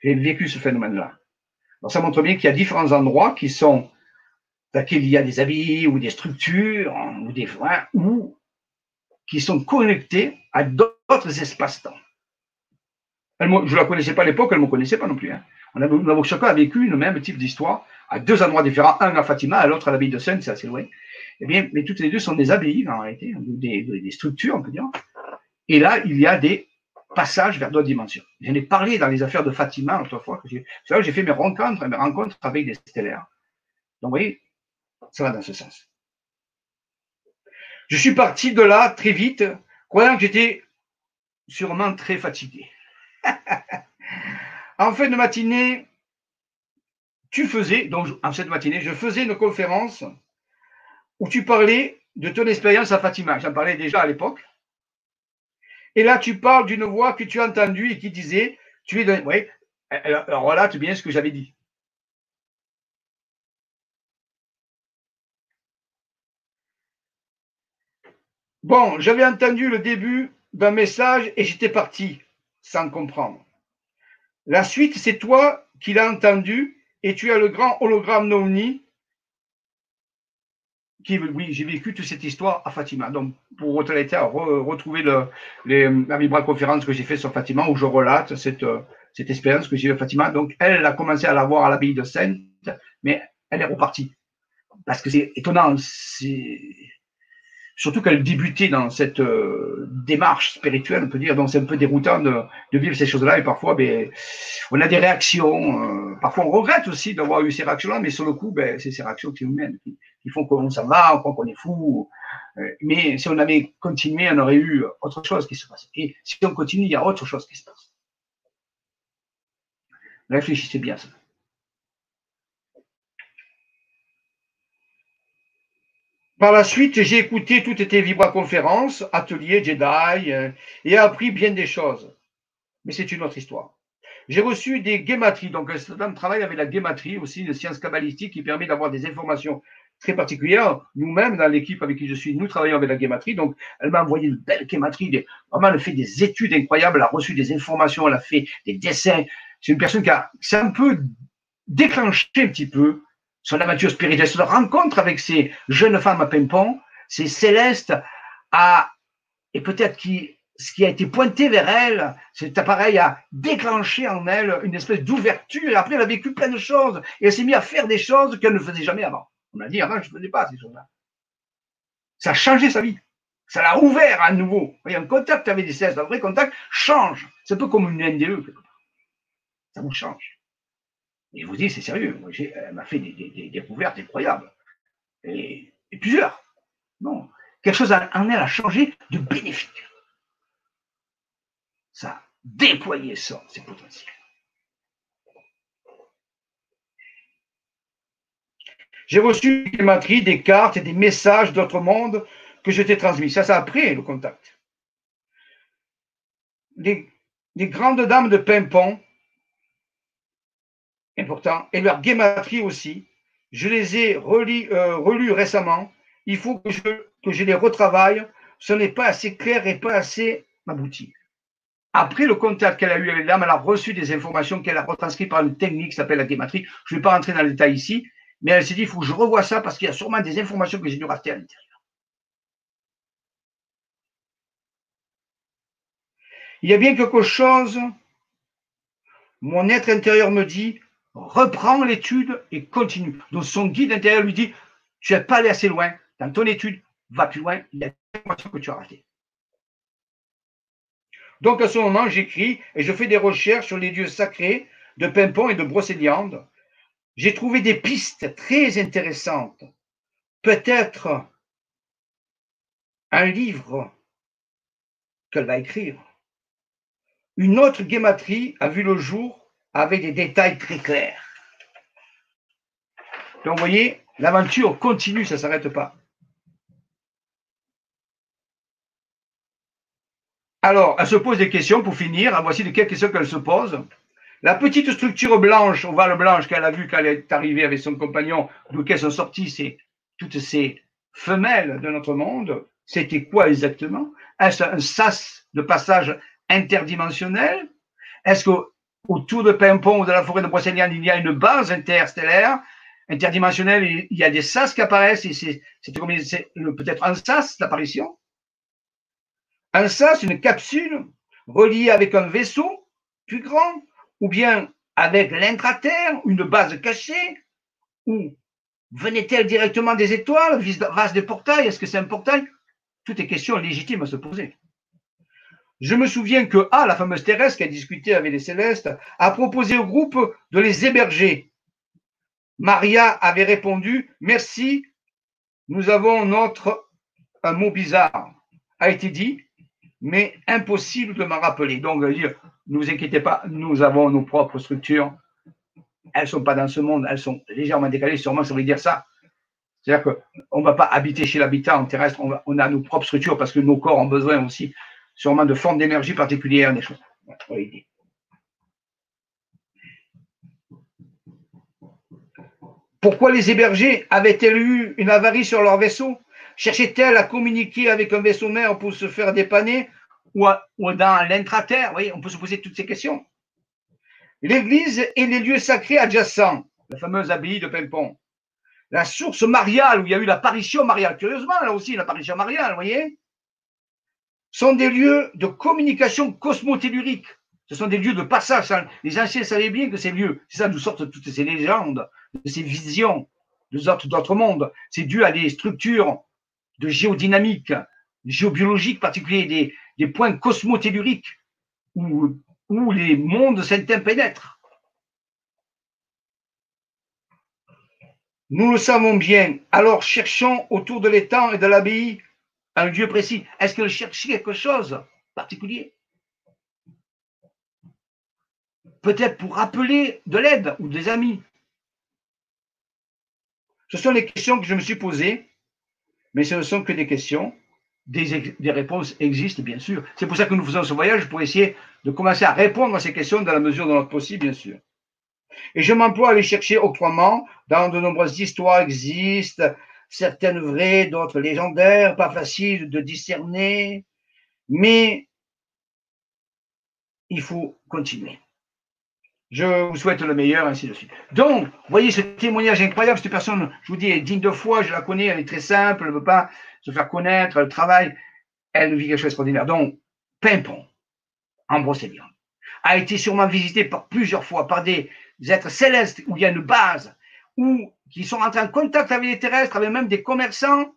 J'ai vécu ce phénomène-là ça montre bien qu'il y a différents endroits qui sont dans lesquels il y a des habits ou des structures ou des ou qui sont connectés à d'autres espaces-temps. Je ne la connaissais pas à l'époque, elle ne me connaissait pas non plus. Hein. On a, a vécu le même type d'histoire à deux endroits différents, un à Fatima, à l'autre à l'abbaye de Seine, c'est assez loin. Eh bien, mais toutes les deux sont des abbayes en réalité, des, des structures, on peut dire. Et là, il y a des passage vers d'autres dimensions. J'en ai parlé dans les affaires de Fatima autrefois. C'est là que j'ai fait mes rencontres, mes rencontres avec des stellaires. Donc, vous voyez, ça va dans ce sens. Je suis parti de là très vite, croyant que j'étais sûrement très fatigué. *laughs* en fin de matinée, tu faisais, donc en cette matinée, je faisais une conférence où tu parlais de ton expérience à Fatima. J'en parlais déjà à l'époque. Et là, tu parles d'une voix que tu as entendue et qui disait, tu es de... Oui, alors relate bien ce que j'avais dit. Bon, j'avais entendu le début d'un message et j'étais parti sans comprendre. La suite, c'est toi qui l'as entendu et tu as le grand hologramme Nomni qui, oui, j'ai vécu toute cette histoire à Fatima. Donc, pour retrouver le, les, la vibra-conférence que j'ai fait sur Fatima, où je relate cette, cette expérience que j'ai eu à Fatima. Donc, elle, a commencé à la voir à l'abbaye de Sainte, mais elle est repartie. Parce que c'est étonnant, c'est surtout qu'elle débutait dans cette euh, démarche spirituelle, on peut dire, donc c'est un peu déroutant de, vivre ces choses-là, et parfois, ben, on a des réactions, euh, parfois on regrette aussi d'avoir eu ces réactions-là, mais sur le coup, ben, c'est ces réactions qui humaines, qui, qui font qu'on s'en va, on croit qu'on est fou, euh, mais si on avait continué, on aurait eu autre chose qui se passe. Et si on continue, il y a autre chose qui se passe. Réfléchissez bien à ça. Par la suite, j'ai écouté toutes tes vibra-conférences, ateliers Jedi, euh, et appris bien des choses. Mais c'est une autre histoire. J'ai reçu des guématries. Donc, un travaille avec la guématrie, aussi une science kabbalistique qui permet d'avoir des informations très particulières. Nous-mêmes, dans l'équipe avec qui je suis, nous travaillons avec la guématrie. Donc, elle m'a envoyé une belle guématrie. vraiment, elle fait des études incroyables. Elle a reçu des informations. Elle a fait des dessins. C'est une personne qui a, c'est un peu déclenché un petit peu son aventure spirituelle, son rencontre avec ces jeunes femmes à Pimpon, ces célestes, et peut-être ce qui a été pointé vers elle, cet appareil a déclenché en elle une espèce d'ouverture, et après elle a vécu plein de choses, et elle s'est mise à faire des choses qu'elle ne faisait jamais avant. On a dit avant, je ne faisais pas ces choses-là. Ça a changé sa vie. Ça l'a ouvert à nouveau. a un contact avec des célestes, un vrai contact change. C'est un peu comme une NDE, Ça vous change. Et je vous dis, c'est sérieux. Moi, elle m'a fait des, découvertes incroyables. Et, plusieurs. Non. Quelque chose en elle a changé de bénéfique. Ça a déployé ça, ses potentiels. J'ai reçu des matrices, des cartes et des messages d'autres mondes que je t'ai transmis. Ça, c'est après le contact. Les grandes dames de Pimpon important, et leur guématrie aussi. Je les ai euh, relus récemment. Il faut que je, que je les retravaille. Ce n'est pas assez clair et pas assez abouti. Après le contact qu'elle a eu avec l'âme, elle a reçu des informations qu'elle a retranscrites par une technique qui s'appelle la guématrie. Je ne vais pas rentrer dans le détail ici, mais elle s'est dit, il faut que je revoie ça parce qu'il y a sûrement des informations que j'ai dû rater à l'intérieur. Il y a bien quelque chose, mon être intérieur me dit, reprend l'étude et continue. Donc son guide intérieur lui dit, tu n'es pas allé assez loin dans ton étude, va plus loin, il y a des informations que tu as ratées. Donc à ce moment, j'écris et je fais des recherches sur les dieux sacrés de Pimpon et de Brocéliande. J'ai trouvé des pistes très intéressantes. Peut-être un livre qu'elle va écrire. Une autre guématrie a vu le jour avec des détails très clairs. Donc, vous voyez, l'aventure continue, ça ne s'arrête pas. Alors, elle se pose des questions pour finir. Voici de quelles questions qu'elle se pose. La petite structure blanche, ovale blanche qu'elle a vue quand elle est arrivée avec son compagnon, d'où sont sorties ces, toutes ces femelles de notre monde, c'était quoi exactement? Est-ce un sas de passage interdimensionnel? Est-ce que autour de Pimpon ou de la forêt de Brocéliande, il y a une base interstellaire, interdimensionnelle, il y a des sas qui apparaissent, c'est peut-être un sas d'apparition. Un sas, une capsule reliée avec un vaisseau plus grand, ou bien avec l'intraterre, une base cachée, ou venait-elle directement des étoiles, vase des portails, est-ce que c'est un portail? Toutes les questions légitimes à se poser. Je me souviens que A, la fameuse Thérèse qui a discuté avec les Célestes, a proposé au groupe de les héberger. Maria avait répondu Merci, nous avons notre. Un mot bizarre a été dit mais impossible de m'en rappeler. Donc, ne vous inquiétez pas, nous avons nos propres structures. Elles ne sont pas dans ce monde, elles sont légèrement décalées, sûrement ça veut dire ça. C'est-à-dire qu'on ne va pas habiter chez l'habitant terrestre, on, a nos propres structures parce que nos corps ont besoin aussi sûrement de formes d'énergie particulières, des choses. Pourquoi les hébergés avaient-elles eu une avarie sur leur vaisseau? Cherchaient-elles à communiquer avec un vaisseau mère pour se faire dépanner ou, dans l'intraterre? Oui, on peut se poser toutes ces questions. L'église et les lieux sacrés adjacents, la fameuse abbaye de Pimpon, la source mariale où il y a eu l'apparition mariale, curieusement, là aussi, l'apparition mariale, vous voyez, sont des lieux de communication cosmotellurique. Ce sont des lieux de passage. Les anciens savaient bien que ces lieux, c'est ça d'où sortent toutes ces légendes, de ces visions d'autres mondes. C'est dû à des structures de géodynamique, géobiologique particuliers, des, des points cosmotelluriques où, où les mondes s'interpénètrent. Nous le savons bien. Alors cherchons autour de l'étang et de l'abbaye un lieu précis. Est-ce qu'elle cherche quelque chose particulier? Peut-être pour rappeler de l'aide ou des amis. Ce sont les questions que je me suis posées, mais ce ne sont que des questions. Des, des réponses existent, bien sûr. C'est pour ça que nous faisons ce voyage, pour essayer de commencer à répondre à ces questions dans la mesure de notre possible, bien sûr. Et je m'emploie à aller chercher autrement. Dans de nombreuses histoires existent, certaines vraies, d'autres légendaires, pas faciles de discerner, mais il faut continuer. Je vous souhaite le meilleur, ainsi de suite. Donc, voyez ce témoignage incroyable, cette personne, je vous dis, est digne de foi, je la connais, elle est très simple, elle ne veut pas se faire connaître, elle travaille, elle vit quelque chose d'extraordinaire. Donc, Pimpon, en Brocéliande, a été sûrement visité par plusieurs fois par des êtres célestes où il y a une base, ou qui sont entrés en contact avec les terrestres, avec même des commerçants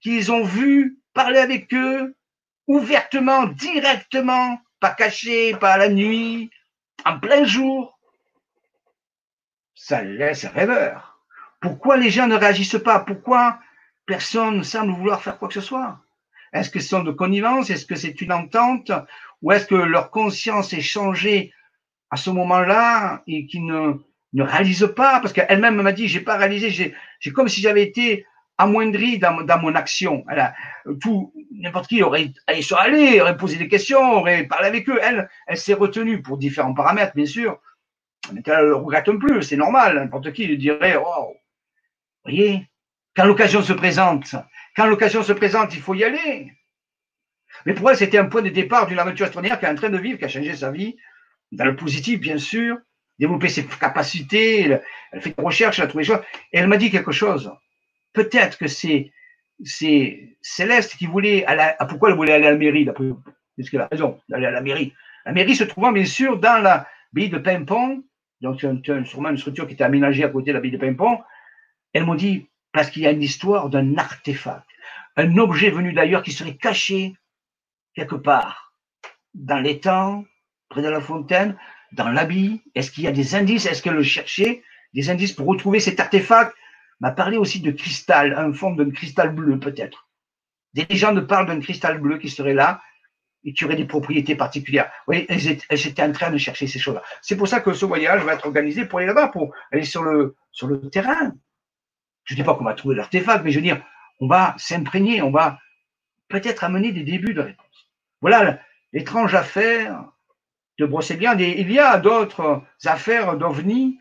qu'ils ont vu parler avec eux ouvertement, directement, pas caché, pas à la nuit, en plein jour, ça laisse rêveur. Pourquoi les gens ne réagissent pas? Pourquoi personne ne semble vouloir faire quoi que ce soit? Est-ce que ce sont de connivence Est-ce que c'est une entente? Ou est-ce que leur conscience est changée à ce moment-là et qu'ils ne, ne réalisent pas Parce qu'elle-même m'a dit, j'ai pas réalisé, j'ai comme si j'avais été amoindri dans, mon action. Elle a, tout, n'importe qui aurait allé aurait posé des questions, aurait parlé avec eux. Elle, elle s'est retenue pour différents paramètres, bien sûr. Mais elle ne le regrette plus, c'est normal. N'importe qui lui dirait, oh, voyez, quand l'occasion se présente, quand l'occasion se présente, il faut y aller. Mais pour elle, c'était un point de départ d'une aventure extraordinaire qui est en train de vivre, qui a changé sa vie, dans le positif, bien sûr, développer ses capacités, elle, fait des recherches, elle a trouvé des choses. Et elle m'a dit quelque chose. Peut-être que c'est c'est Céleste qui voulait, pourquoi elle voulait aller à la mairie, d'après Est-ce qu'elle a raison d'aller à la mairie. La mairie se trouvant bien sûr dans la baie de Pimpon, donc c'est sûrement une structure qui était aménagée à côté de la baie de Pimpon. Elle m'a dit, parce qu'il y a une histoire d'un artefact, un objet venu d'ailleurs qui serait caché quelque part dans l'étang, près de la fontaine, dans l'habit. Est-ce qu'il y a des indices? Est-ce qu'elle le cherchait Des indices pour retrouver cet artefact? M'a parlé aussi de cristal, un forme d'un cristal bleu peut-être. Des légendes parlent d'un cristal bleu qui serait là et qui aurait des propriétés particulières. Oui, elles, étaient en train de chercher ces choses-là. C'est pour ça que ce voyage va être organisé pour aller là-bas, pour aller sur le, sur le terrain. Je ne dis pas qu'on va trouver l'artefact, mais je veux dire, on va s'imprégner, on va peut-être amener des débuts de réponse. Voilà l'étrange affaire de Brocéliande. Et il y a d'autres affaires d'OVNI,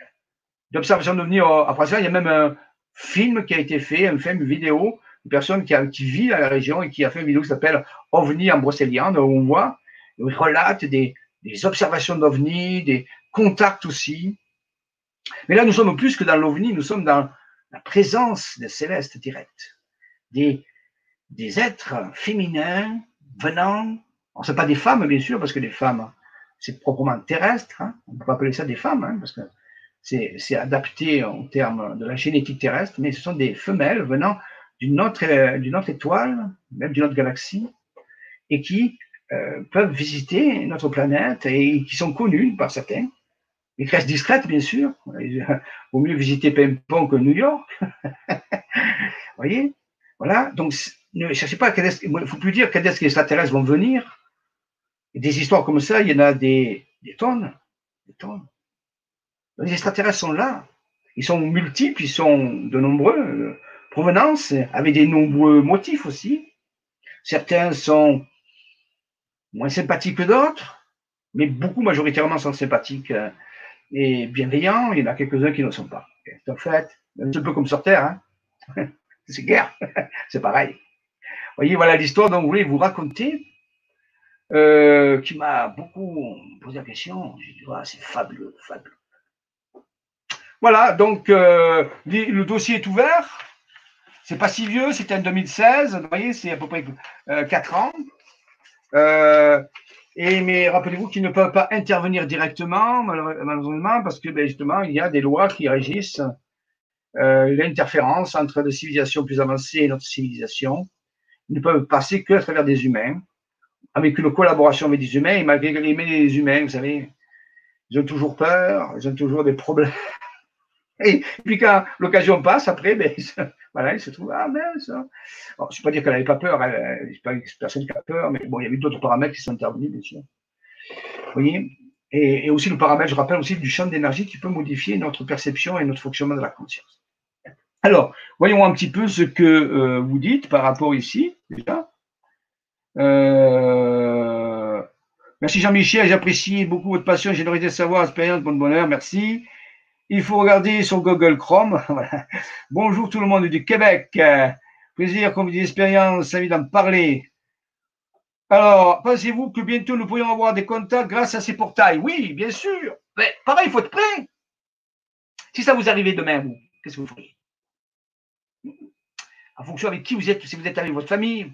d'observation d'OVNI après ça. Il y a même un, film qui a été fait, un film vidéo, une personne qui, vit dans la région et qui a fait une vidéo qui s'appelle OVNI en Brocéliande, où on voit, où il relate des, observations d'OVNI, des contacts aussi. Mais là, nous sommes plus que dans l'OVNI, nous sommes dans la présence des célestes directs, des, des êtres féminins venant, ce n'est pas des femmes, bien sûr, parce que les femmes, c'est proprement terrestre, hein. on peut appeler ça des femmes, hein, parce que c'est adapté en termes de la génétique terrestre, mais ce sont des femelles venant d'une autre, autre étoile, même d'une autre galaxie, et qui euh, peuvent visiter notre planète et qui sont connues par certains. Ils restent discrètes, bien sûr. Il vaut mieux visiter Pimpon que New York. *laughs* Voyez? Voilà. Donc, ne cherchez pas, il ne faut plus dire quand est-ce que les extraterrestres vont venir. Des histoires comme ça, il y en a des, tonnes. Des tonnes. Les extraterrestres sont là. Ils sont multiples, ils sont de nombreux euh, provenances, avec des nombreux motifs aussi. Certains sont moins sympathiques que d'autres, mais beaucoup majoritairement sont sympathiques euh, et bienveillants. Il y en a quelques-uns qui ne le sont pas. En fait, un peu comme sur Terre, hein. *laughs* c'est guerre, *laughs* c'est pareil. Vous voyez, voilà l'histoire dont je voulais vous raconter, euh, qui m'a beaucoup posé la question. J'ai dit, c'est fabuleux, fabuleux. Voilà, donc euh, le dossier est ouvert. C'est pas si vieux, c'était en 2016. Vous voyez, c'est à peu près euh, 4 ans. Euh, et mais rappelez-vous qu'ils ne peuvent pas intervenir directement, malheureusement, parce que ben, justement, il y a des lois qui régissent l'interférence entre les civilisations plus avancées et notre civilisation. Ils ne peuvent passer que à travers des humains, avec une collaboration avec des humains. Et malgré les humains, vous savez, ils ont toujours peur, ils ont toujours des problèmes. *laughs* Et puis quand l'occasion passe, après, ben, voilà, il se trouve, ah mince. Hein. je ne pas dire qu'elle n'avait pas peur, elle, n'est pas personne qui a peur, mais bon, il y avait d'autres paramètres qui sont intervenus, bien sûr. Vous voyez? Et, aussi le paramètre, je rappelle aussi, du champ d'énergie qui peut modifier notre perception et notre fonctionnement de la conscience. Alors, voyons un petit peu ce que euh, vous dites par rapport ici, déjà. Euh, merci Jean-Michel, j'apprécie beaucoup votre passion, générosité de savoir, expérience, bon bonheur, merci. Il faut regarder sur Google Chrome. *laughs* Bonjour tout le monde du Québec. Plaisir, comme dit expérience, envie d'en parler. Alors, pensez-vous que bientôt nous pourrions avoir des contacts grâce à ces portails? Oui, bien sûr. Mais pareil, il faut être prêt. Si ça vous arrivait demain, vous, qu'est-ce que vous feriez? En fonction avec qui vous êtes, si vous êtes avec votre famille,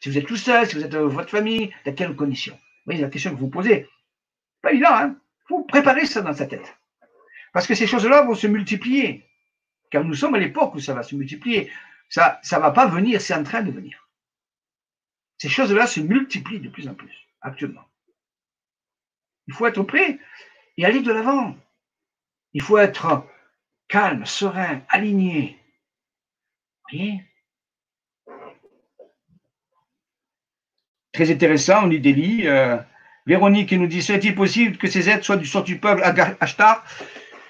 si vous êtes tout seul, si vous êtes avec votre famille, dans quelles conditions? Vous voyez la question que vous posez. Pas évident, hein Il faut préparer ça dans sa tête. Parce que ces choses-là vont se multiplier. Car nous sommes à l'époque où ça va se multiplier. Ça ne va pas venir, c'est en train de venir. Ces choses-là se multiplient de plus en plus, actuellement. Il faut être prêt et aller de l'avant. Il faut être calme, serein, aligné. Vous voyez? Très intéressant, on y. Euh, Véronique nous dit serait-il possible que ces êtres soient du sort du peuple Ashtar?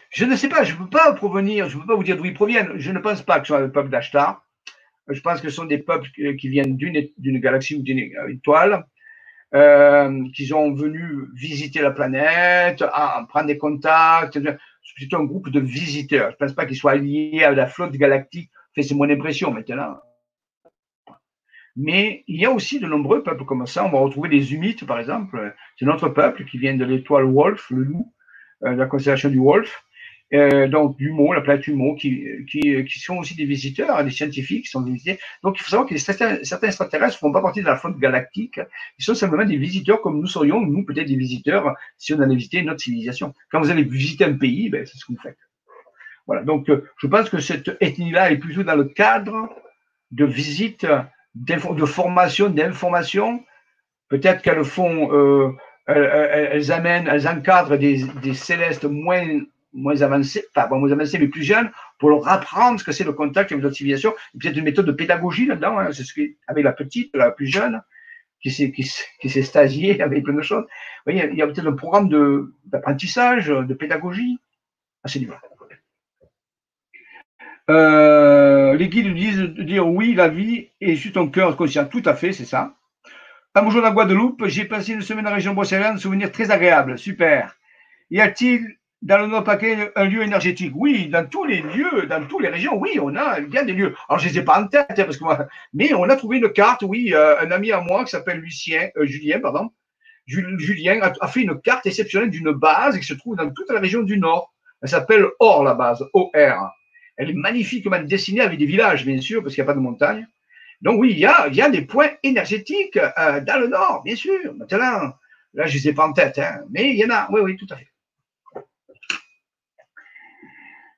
Je ne sais pas, je ne peux pas provenir, je ne peux pas vous dire d'où ils proviennent. Je ne pense pas que ce soit le peuple d'Ashtar. Je pense que ce sont des peuples qui viennent d'une galaxie ou d'une étoile, euh, qui sont venus visiter la planète, à, prendre des contacts. C'est un groupe de visiteurs. Je ne pense pas qu'ils soient liés à la flotte galactique. c'est mon impression maintenant. Mais il y a aussi de nombreux peuples comme ça. On va retrouver les Humites, par exemple. C'est notre peuple qui vient de l'étoile Wolf, le loup, euh, de la constellation du Wolf. Euh, donc mot, la planète Humo, qui, qui, qui, sont aussi des visiteurs, des scientifiques qui sont visités. Donc il faut savoir que certains, certains extraterrestres ne font pas partie de la flotte galactique, ils sont simplement des visiteurs comme nous serions, nous peut-être des visiteurs, si on allait visiter notre civilisation. Quand vous allez visiter un pays, ben, c'est ce que vous faites. Voilà, donc euh, je pense que cette ethnie-là est plutôt dans le cadre de visite, de formation, d'information. Peut-être qu'elles font, euh, elles, amènent, elles encadrent des, des célestes moins moins avancés, pas moins avancés, mais plus jeunes, pour leur apprendre ce que c'est le contact avec notre civilisation. Peut-être une méthode de pédagogie là-dedans, hein, c'est ce avec la petite, la plus jeune, qui s'est, qui, s'est stasiée *laughs* avec plein de choses. Vous voyez, il y a peut-être un programme de, d'apprentissage, de pédagogie à ce niveau. Euh, les guides disent de dire oui, la vie est juste ton cœur conscient. Tout à fait, c'est ça. Bonjour la Guadeloupe, j'ai passé une semaine en région brossélienne, souvenir très agréable, super. Y a-t-il dans le Nord-Pas-de-Calais un lieu énergétique? Oui, dans tous les lieux, dans toutes les régions, oui, on a, a des lieux. Alors, je ne les ai pas en tête, hein, parce que moi, mais on a trouvé une carte, oui, euh, un ami à moi qui s'appelle Lucien, euh, Julien, pardon, Julien a, fait une carte exceptionnelle d'une base qui se trouve dans toute la région du Nord. Elle s'appelle Or, la base, O-R. Elle est magnifiquement dessinée avec des villages, bien sûr, parce qu'il n'y a pas de montagne. Donc oui, il y a, des points énergétiques euh, dans le Nord, bien sûr. Maintenant, là, je ne les ai pas en tête, hein, mais il y en a, oui, oui, tout à fait.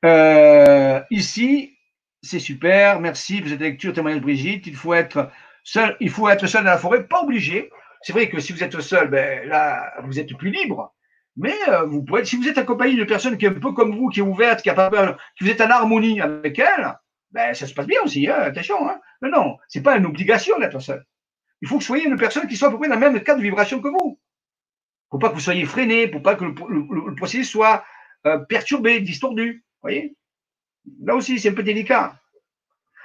Euh, ici, c'est super, merci pour cette lecture, témoignage Brigitte. Il faut être seul, il faut être seul dans la forêt, pas obligé. C'est vrai que si vous êtes seul, ben là, vous êtes plus libre. Mais euh, vous pouvez, si vous êtes accompagné d'une personne qui est un peu comme vous, qui est ouverte, qui a pas peur, que vous êtes en harmonie avec elle, ben ça se passe bien aussi. Hein, attention, hein. Non, non, c'est pas une obligation d'être seul. Il faut que vous soyez une personne qui soit à peu près dans le même cas de vibration que vous. Pour pas que vous soyez freiné, pour pas que le, processus soit euh, perturbé, distordu. voyez Là aussi, c'est un peu délicat.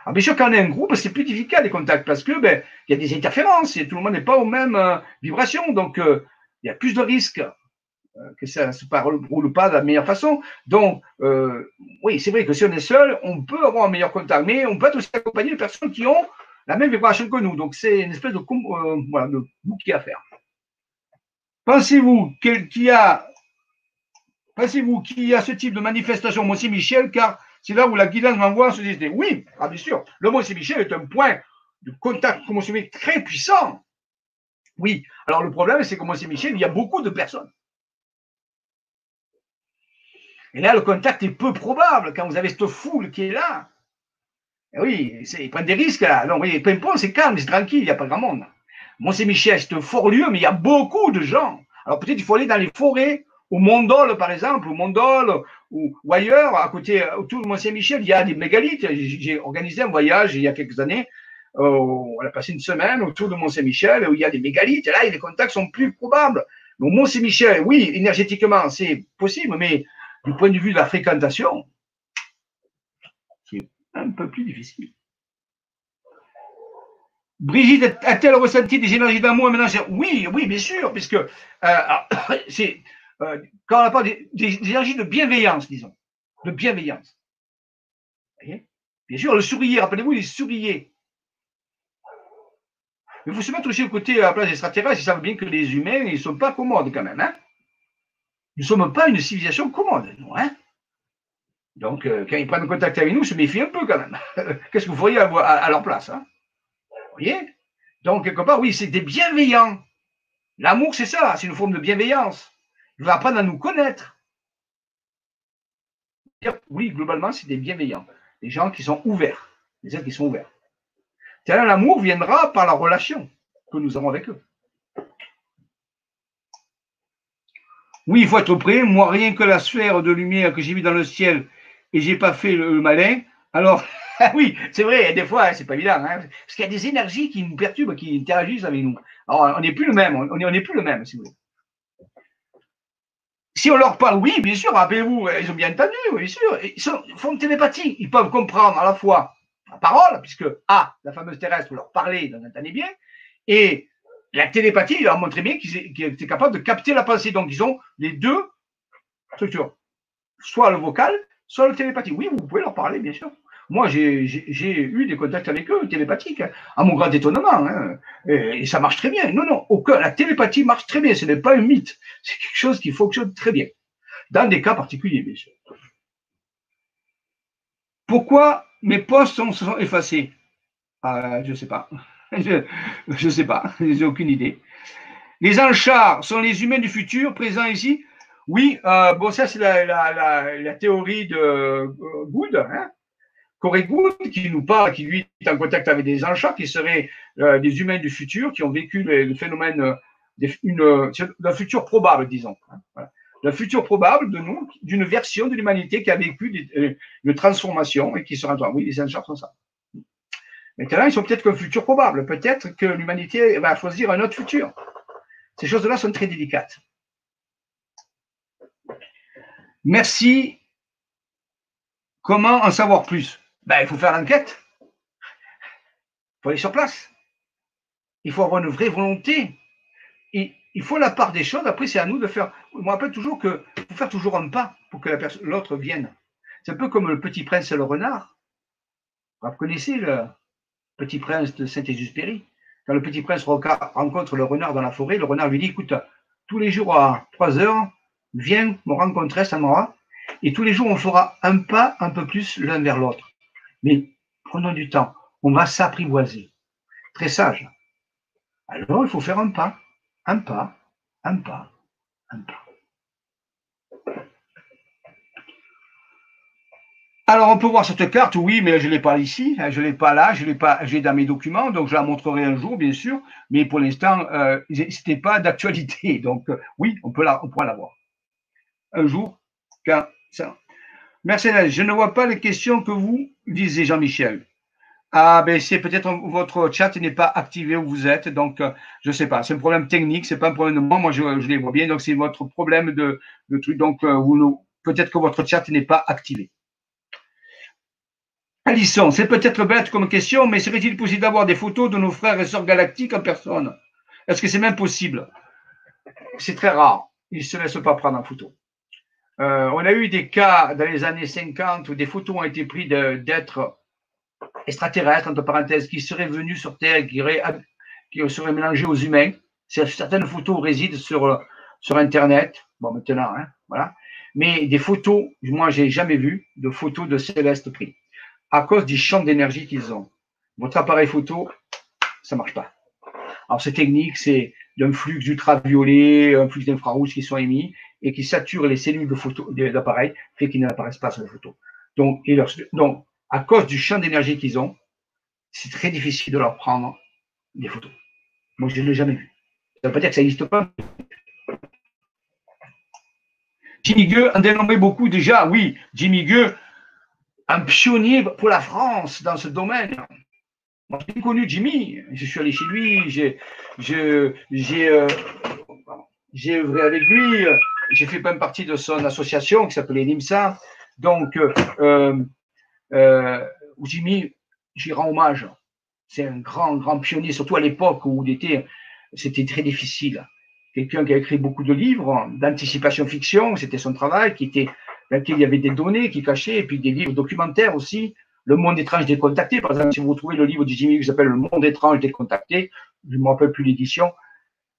Alors, bien sûr, quand on est un groupe, c'est plus difficile les contacts parce que ben, il y a des interférences et tout le monde n'est pas aux mêmes euh, vibrations. Donc, il y a plus de risques que ça se roule pas de la meilleure façon. Donc, oui, c'est vrai que si on est seul, on peut avoir un meilleur contact, mais on peut aussi accompagné de personnes qui ont la même vibration que nous. Donc, c'est une espèce de, voilà, de à faire. Pensez-vous qu'il y a, pensez-vous a ce type de manifestation au Mont-Saint-Michel, car c'est là où la guidance m'envoie ce société Oui, ah, bien sûr. Le Mont-Saint-Michel est un point de contact commotionnel très puissant. Oui. Alors, le problème, c'est qu'au Mont-Saint-Michel, il y a beaucoup de personnes. Et là, le contact est peu probable quand vous avez cette foule qui est là. Et oui, ils prennent des risques là. Non, oui, Pimpon, c'est calme, c'est tranquille, il n'y a pas grand monde. Mont-Saint-Michel, c'est un fort lieu, mais il y a beaucoup de gens. Alors peut-être il faut aller dans les forêts, au Mondol par exemple, au Mondol ou, ailleurs, à côté, autour de Mont-Saint-Michel, il y a des mégalithes. J'ai organisé un voyage il y a quelques années. Euh, on a passé une semaine autour de Mont-Saint-Michel où il y a des mégalithes. Et là, les contacts sont plus probables. Donc Mont-Saint-Michel, oui, énergétiquement, c'est possible, mais du point de vue de la fréquentation, c'est un peu plus difficile. Brigitte a-t-elle ressenti des énergies d'amour? Maintenant Oui, oui, bien sûr, puisque euh, *coughs* c'est euh, quand on parle des, énergies de bienveillance, disons, de bienveillance. bien sûr, le sourire, rappelez-vous, les sourriers. Mais il faut se mettre aussi au côté à la place des extraterrestres, ils savent bien que les humains, ils ne sont pas commodes quand même. Hein nous ne sommes pas une civilisation commode, nous. Hein Donc, euh, quand ils prennent contact avec nous, se méfient un peu quand même. *laughs* Qu'est-ce que vous feriez à, leur place hein? Voyez? Donc, quelque part, oui, c'est des bienveillants. L'amour, c'est ça, c'est une forme de bienveillance. Il va apprendre à nous connaître. Oui, globalement, c'est des bienveillants. Des gens qui sont ouverts. Des êtres qui sont ouverts. L'amour viendra par la relation que nous avons avec eux. Oui, il faut être prêt. Moi, rien que la sphère de lumière que j'ai vue dans le ciel et j'ai pas fait le malin, alors *laughs* oui, c'est vrai, des fois, c'est pas évident, hein, parce qu'il y a des énergies qui nous perturbent, qui interagissent avec nous. Alors, on n'est plus le même, on n'est plus le même, si vous voulez. Si on leur parle, oui, bien sûr, rappelez-vous, ils ont bien entendu, bien sûr, ils font télépathie, ils peuvent comprendre à la fois la parole, puisque A, la fameuse terrestre, vous leur parlez, ils entendez bien, et la télépathie, ils leur montré bien qu'ils étaient capables de capter la pensée. Donc, ils ont les deux structures, soit le vocal, soit le télépathie. Oui, vous pouvez leur parler, bien sûr. Moi, j'ai eu des contacts avec eux, télépathiques, hein, à mon grand étonnement. Hein, et, ça marche très bien. Non, non, aucun, la télépathie marche très bien. Ce n'est pas un mythe. C'est quelque chose qui fonctionne très bien. Dans des cas particuliers, bien sûr. Pourquoi mes posts sont, sont effacés? Ah, Je ne sais pas. *laughs* Je ne sais pas. *laughs* Je n'ai aucune idée. Les anchars sont les humains du futur présents ici Oui, euh, bon, ça, c'est la, théorie de euh, Good. Hein Corey qui nous parle, qui lui est en contact avec des anges qui seraient euh, des humains du futur, qui ont vécu le, phénomène, d'un futur probable, disons. Hein, voilà. futur probable de nous, d'une version de l'humanité qui a vécu une transformation et qui sera. Oui, les anges sont ça. Maintenant, ils sont peut-être qu'un futur probable. Peut-être que l'humanité va choisir un autre futur. Ces choses-là sont très délicates. Merci. Comment en savoir plus? Ben, il faut faire l'enquête. Il faut aller sur place. Il faut avoir une vraie volonté. Il faut la part des choses. Après, c'est à nous de faire. Je me rappelle toujours que faut faire toujours un pas pour que l'autre vienne. C'est un peu comme le petit prince et le renard. Vous connaissez le petit prince de Saint-Exupéry Quand le petit prince rencontre le renard dans la forêt, le renard lui dit Écoute, tous les jours à 3 heures, viens me rencontrer, ça m'aura. Et tous les jours, on fera un pas un peu plus l'un vers l'autre. Mais prenons du temps, on va s'apprivoiser. Très sage. Alors, il faut faire un pas, un pas, un pas, un pas. Alors, on peut voir cette carte, oui, mais je ne l'ai pas ici, hein, je ne l'ai pas là, je l'ai pas, j'ai dans mes documents, donc je la montrerai un jour, bien sûr, mais pour l'instant, euh, ce n'était pas d'actualité. *laughs* Donc, euh, oui, on, peut la, on pourra la voir. Un jour, quand ça, Mercedes, je ne vois pas les questions que vous disait Jean-Michel. Ah, ben c'est peut-être votre chat n'est pas activé où vous êtes, donc euh, je ne sais pas. C'est un problème technique, c'est pas un problème de moi. Moi, je, les vois bien, donc c'est votre problème de, de truc. Donc, euh, peut-être que votre chat n'est pas activé. Alisson, c'est peut-être bête comme question, mais serait-il possible d'avoir des photos de nos frères et sœurs galactiques en personne? Est-ce que c'est même possible? C'est très rare. Ils ne se laissent pas prendre en photo. Euh, on a eu des cas dans les années 50 où des photos ont été prises d'êtres extraterrestres, entre parenthèses, qui seraient venus sur Terre, qui, qui seraient mélangés aux humains. Certaines photos résident sur, sur Internet. Bon, maintenant, hein, voilà. Mais des photos, moi, j'ai jamais vu de photos de célestes pris à cause du champ d'énergie qu'ils ont. Votre appareil photo, ça marche pas. Alors, ces techniques, c'est d'un flux ultraviolet, un flux d'infrarouge qui sont émis et qui saturent les cellules de photo d'appareil, fait qu'ils n'apparaissent pas sur la photo. Donc, donc, à cause du champ d'énergie qu'ils ont, c'est très difficile de leur prendre des photos. Moi, je ne l'ai jamais vu. Ça ne veut pas dire que ça n'existe pas. Jimmy Gueux en dénommé beaucoup déjà. Oui, Jimmy Gueux, un pionnier pour la France dans ce domaine. Moi, j'ai connu Jimmy. Je suis allé chez lui. J'ai, j'ai, euh, j'ai œuvré avec lui. J'ai fait même partie de son association qui s'appelait NIMSA. Donc, euh, euh, Jimmy, j'y rends hommage. C'est un grand, grand pionnier, surtout à l'époque où il était, c'était très difficile. Quelqu'un qui a écrit beaucoup de livres d'anticipation fiction, c'était son travail, qui était, dans lequel il y avait des données qui cachaient, et puis des livres documentaires aussi. Le monde étrange décontacté, par exemple, si vous trouvez le livre de Jimmy qui s'appelle Le monde étrange décontacté, je ne me rappelle plus l'édition,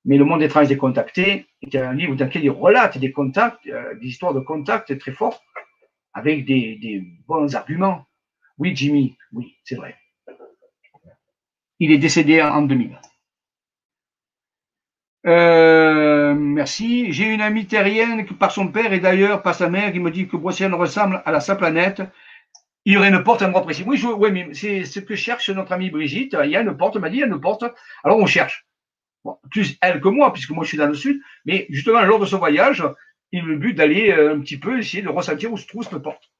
mais Le monde étrange décontacté est un livre dans lequel il relate des contacts, euh, des histoires de contacts très forts, avec des, bons arguments. Oui, Jimmy, oui, c'est vrai. Il est décédé en 2000. Euh, merci. J'ai une amie terrienne par son père et d'ailleurs par sa mère, qui me dit que Brocéliande ressemble à la sa planète. Il y aurait une porte à endroit précis. Oui, oui mais c'est ce que cherche notre amie Brigitte. Il y a une porte, elle m'a dit, il y a une porte. Alors on cherche. plus elle que moi, puisque moi je suis dans le sud. Mais justement, lors de ce voyage, il a le but d'aller euh, un petit peu essayer de ressentir où se trouve cette porte.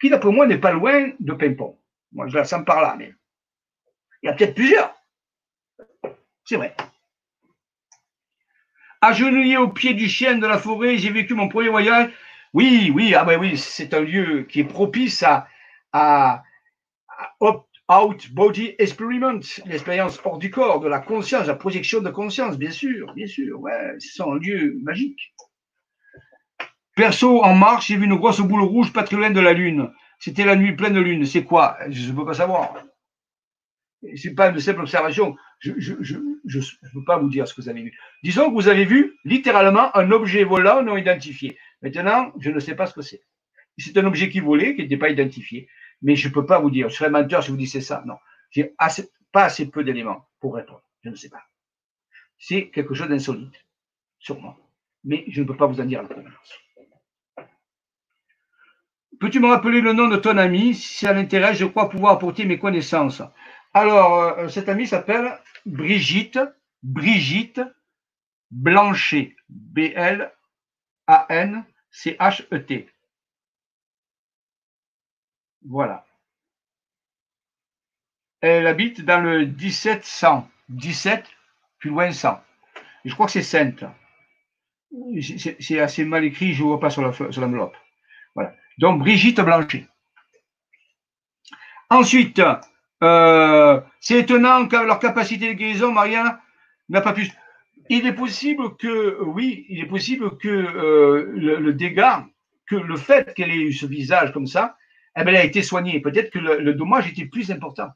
Qui, d'après moi, n'est pas loin de Pimpon. Moi, je la sens par là, mais il y a peut-être plusieurs. C'est vrai. Agenouillé au pied du chien de la forêt, j'ai vécu mon premier voyage. Oui, oui, ah ben oui, c'est un lieu qui est propice à, à, out body experiment, l'expérience hors du corps, de la conscience, la projection de conscience, bien sûr, bien sûr. Ouais, c'est un lieu magique. Perso, en marche, j'ai vu une grosse boule rouge pas de la Lune. C'était la nuit pleine de lune. C'est quoi? Je ne peux pas savoir. C'est pas une simple observation. Ne peux pas vous dire ce que vous avez vu. Disons que vous avez vu littéralement un objet volant non identifié. Maintenant, je ne sais pas ce que c'est. C'est un objet qui volait, qui n'était pas identifié. Mais je ne peux pas vous dire. Je serais menteur si vous disiez ça. Non. J'ai pas assez peu d'éléments pour répondre. Je ne sais pas. C'est quelque chose d'insolite, sûrement. Mais je ne peux pas vous en dire la provenance. Peux-tu me rappeler le nom de ton ami? Si ça l'intéresse, je crois pouvoir apporter mes connaissances. Alors, euh, cette amie s'appelle Brigitte, Brigitte Blanchet, B-L-A-N-C-H-E-T. Voilà. Elle habite dans le 1700. 17, plus loin 100. Je crois que c'est Sainte. C'est assez mal écrit, je ne vois pas sur l'enveloppe. Voilà. Donc, Brigitte Blanchet. Ensuite, euh, c'est étonnant que leur capacité de guérison, Maria, n'a pas pu. Il est possible que, oui, il est possible que euh, le, dégât, que le fait qu'elle ait eu ce visage comme ça, eh ben, elle a été soignée. Peut-être que le, dommage était plus important.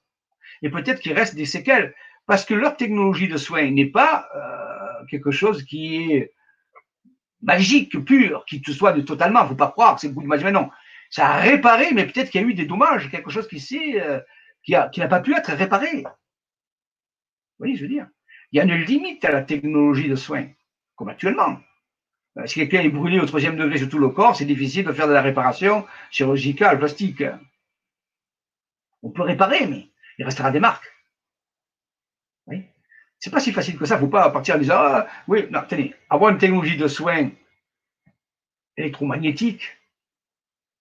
Et peut-être qu'il reste des séquelles. Parce que leur technologie de soins n'est pas euh, quelque chose qui est magique, pur, qui te soigne totalement. Il ne faut pas croire que c'est beaucoup de magie. Mais non, ça a réparé, mais peut-être qu'il y a eu des dommages, quelque chose qui, euh, qui, n'a pas pu être réparé. Vous voyez, je veux dire? Il y a une limite à la technologie de soins, comme actuellement. Euh, si quelqu'un est brûlé au troisième degré sur tout le corps, c'est difficile de faire de la réparation chirurgicale, plastique. On peut réparer, mais il restera des marques. Oui. C'est pas si facile que ça. Il ne faut pas partir en disant ah, oui, non, tenez, avoir une technologie de soins électromagnétique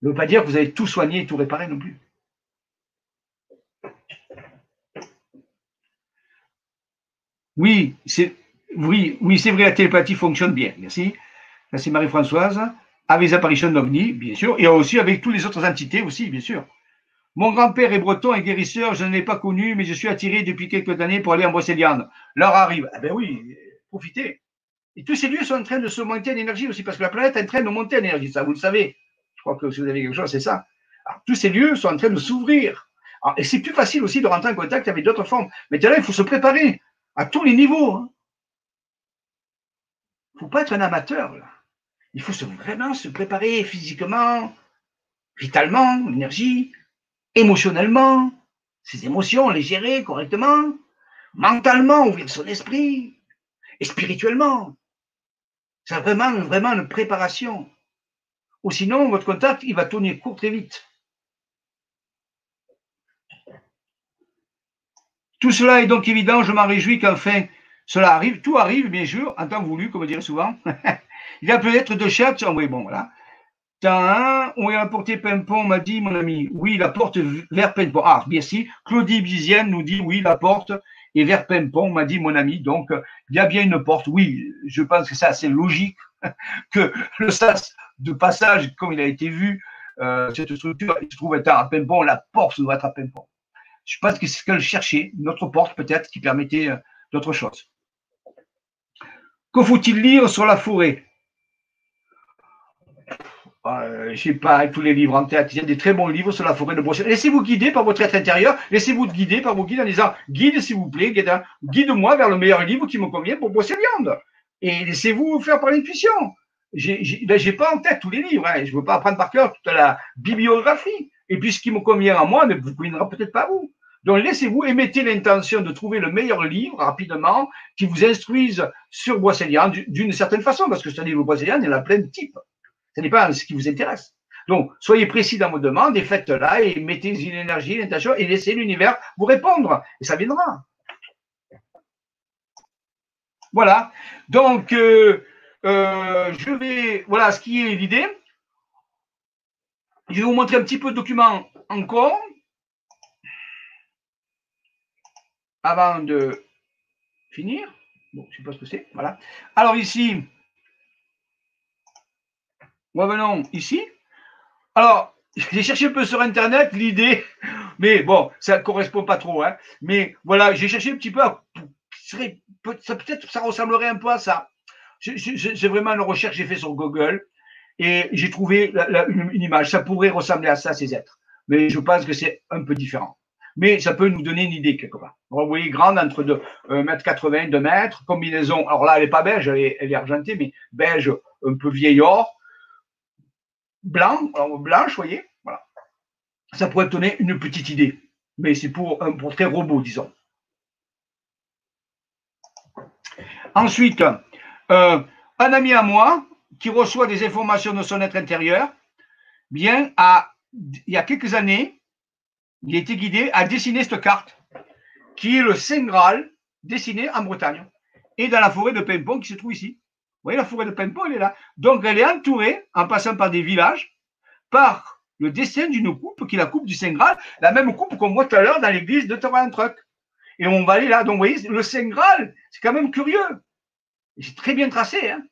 ne veut pas dire que vous allez tout soigner et tout réparer non plus. Oui, c'est oui, oui, c'est vrai, la télépathie fonctionne bien. Merci. C'est Marie-Françoise. Avec les apparitions d'OVNI, bien sûr, et aussi avec toutes les autres entités aussi, bien sûr. Mon grand-père est breton et guérisseur, je ne l'ai pas connu, mais je suis attiré depuis quelques années pour aller en Brocéliande. L'heure arrive. Eh ben oui, profitez. Et tous ces lieux sont en train de se monter en énergie aussi, parce que la planète est en train de monter en énergie, ça vous le savez. Je crois que si vous avez quelque chose, c'est ça. Alors, tous ces lieux sont en train de s'ouvrir. Et c'est plus facile aussi de rentrer en contact avec d'autres formes. Mais là, il faut se préparer à tous les niveaux. Hein. Il ne faut pas être un amateur. Là. Il faut vraiment se préparer physiquement, vitalement, l'énergie, émotionnellement, ses émotions, les gérer correctement, mentalement, ouvrir son esprit, et spirituellement. C'est vraiment, vraiment une préparation. Ou sinon, votre contact, il va tourner court très vite. Tout cela est donc évident, je m'en réjouis qu'enfin cela arrive. Tout arrive, bien sûr, en temps voulu, comme on dirait souvent. *laughs* il y a peut-être deux chats, oui, bon, voilà. T'as un, on a apporté Pimpon, m'a dit mon ami. Oui, la porte vers Pimpon. Ah, merci. Claudie Bizienne nous dit oui, la porte est vers Pimpon, m'a dit mon ami. Donc, il y a bien une porte. Oui, je pense que c'est assez logique *laughs* que le sas de passage, comme il a été vu, euh, cette structure, il se trouve être à Pimpon, la porte doit être à Pimpon. Je pense que c'est ce qu'elle cherchait, notre porte peut-être, qui permettait euh, d'autres choses. Que faut-il lire sur la forêt? Euh, je sais pas, tous les livres en tête. Il y a des très bons livres sur la forêt de Bruxelles. Laissez-vous guider par votre être intérieur. Laissez-vous guider par vos guides en disant guide, s'il vous plaît, guide-moi vers le meilleur livre qui me convient pour Viande. Et laissez-vous faire par l'intuition. J'ai ben, pas en tête tous les livres. Hein. Je ne veux pas apprendre par cœur toute la bibliographie. Et puis ce qui me convient à moi ne vous conviendra peut-être pas à vous. Donc laissez-vous et mettez l'intention de trouver le meilleur livre rapidement qui vous instruise sur Boisselian d'une certaine façon, parce que ce livre Boisselian, il y en a plein de types. Ce n'est pas ce qui vous intéresse. Donc, soyez précis dans vos demandes et faites-la et mettez une énergie, une intention et laissez l'univers vous répondre. Et ça viendra. Voilà. Donc, euh, euh, je vais. Voilà ce qui est l'idée. Je vais vous montrer un petit peu de documents encore. Avant de finir. Bon, je ne sais pas ce que c'est. Voilà. Alors ici, Revenons ici. Alors, j'ai cherché un peu sur Internet l'idée, mais bon, ça ne correspond pas trop. Hein. Mais voilà, j'ai cherché un petit peu, peut-être ça ressemblerait un peu à ça. C'est vraiment une recherche que j'ai fait sur Google et j'ai trouvé une, image. Ça pourrait ressembler à ça, ces êtres. Mais je pense que c'est un peu différent. Mais ça peut nous donner une idée quelque part. vous voyez, grande entre 2 m 80 2 mètres, combinaison. Alors là, elle n'est pas beige, elle est, argentée, mais beige, un peu vieil or blanc, alors blanche, voyez, voilà. Ça pourrait donner une petite idée, mais c'est pour un portrait robot, disons. Ensuite, euh, un ami à moi qui reçoit des informations de son être intérieur, bien, à, il y a quelques années, il a été guidé à dessiner cette carte, qui est le Saint Graal dessiné en Bretagne et dans la forêt de Pimpon qui se trouve ici. Vous voyez, la forêt de Pimpon, elle est là. Donc, elle est entourée, en passant par des villages, par le dessin d'une coupe qui est la coupe du Saint Graal, la même coupe qu'on voit tout à l'heure dans l'église de Truck. Et on va aller là. Donc, vous voyez, le Saint Graal, c'est quand même curieux. C'est très bien tracé. Hein.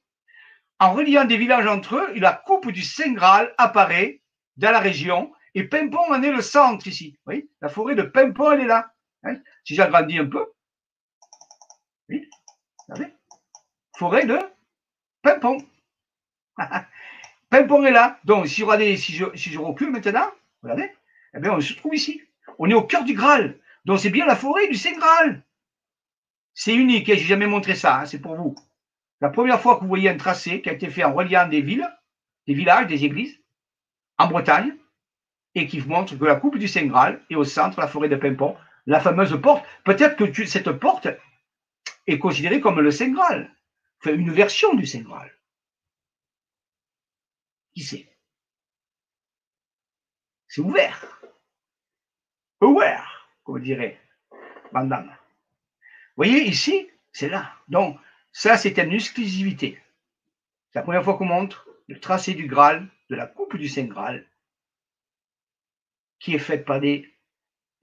en reliant des villages entre eux, la coupe du Saint Graal apparaît dans la région. Et Pimpon en est le centre ici. Vous voyez, la forêt de Pimpon, elle est là. Si j'agrandis un peu, oui, regardez, forêt de Pimpon. *laughs* Pimpon est là. Donc, si, regardez, si, je, si je recule maintenant, regardez, eh bien, on se trouve ici. On est au cœur du Graal. Donc, c'est bien la forêt du Saint Graal. C'est unique, hein, j'ai jamais montré ça, hein, c'est pour vous. La première fois que vous voyez un tracé qui a été fait en reliant des villes, des villages, des églises, en Bretagne, et qui montre que la coupe du Saint Graal est au centre, la forêt de Pimpon, la fameuse porte. Peut-être que cette porte est considérée comme le Saint Graal une version du Saint Graal. Qui sait C'est ouvert. Ouvert, comme dirait Van Vous voyez, ici, c'est là. Donc, ça, c'est une exclusivité. C'est la première fois qu'on montre le tracé du Graal, de la coupe du Saint Graal, qui est faite par des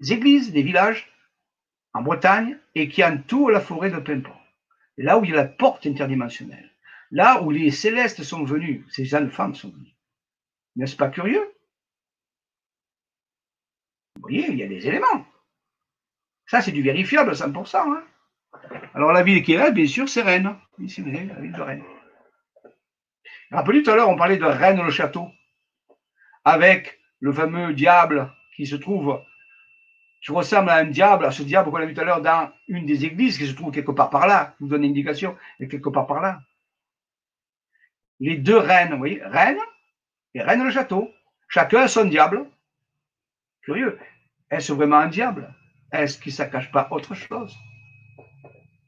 églises, des villages, en Bretagne, et qui entoure la forêt de Pimpon. Là où il y a la porte interdimensionnelle. Là où les célestes sont venus, ces jeunes femmes sont venues. N'est-ce pas curieux? Vous voyez, il y a des éléments. Ça, c'est du vérifiable 100%. Hein. Alors, la ville qui est là, bien sûr, c'est Rennes. Ici, vous la ville de Rennes. Rappelez tout à l'heure, on parlait de Rennes-le-Château, avec le fameux diable qui se trouve, qui ressemble à un diable, à ce diable qu'on a vu tout à l'heure dans une des églises qui se trouve quelque part par là. Je vous donne une indication, et quelque part par là. Les deux reines, vous voyez, Rennes et Rennes-le-Château. Chacun a son diable. Curieux. Est-ce vraiment un diable? Est-ce qu'il ne cache pas autre chose?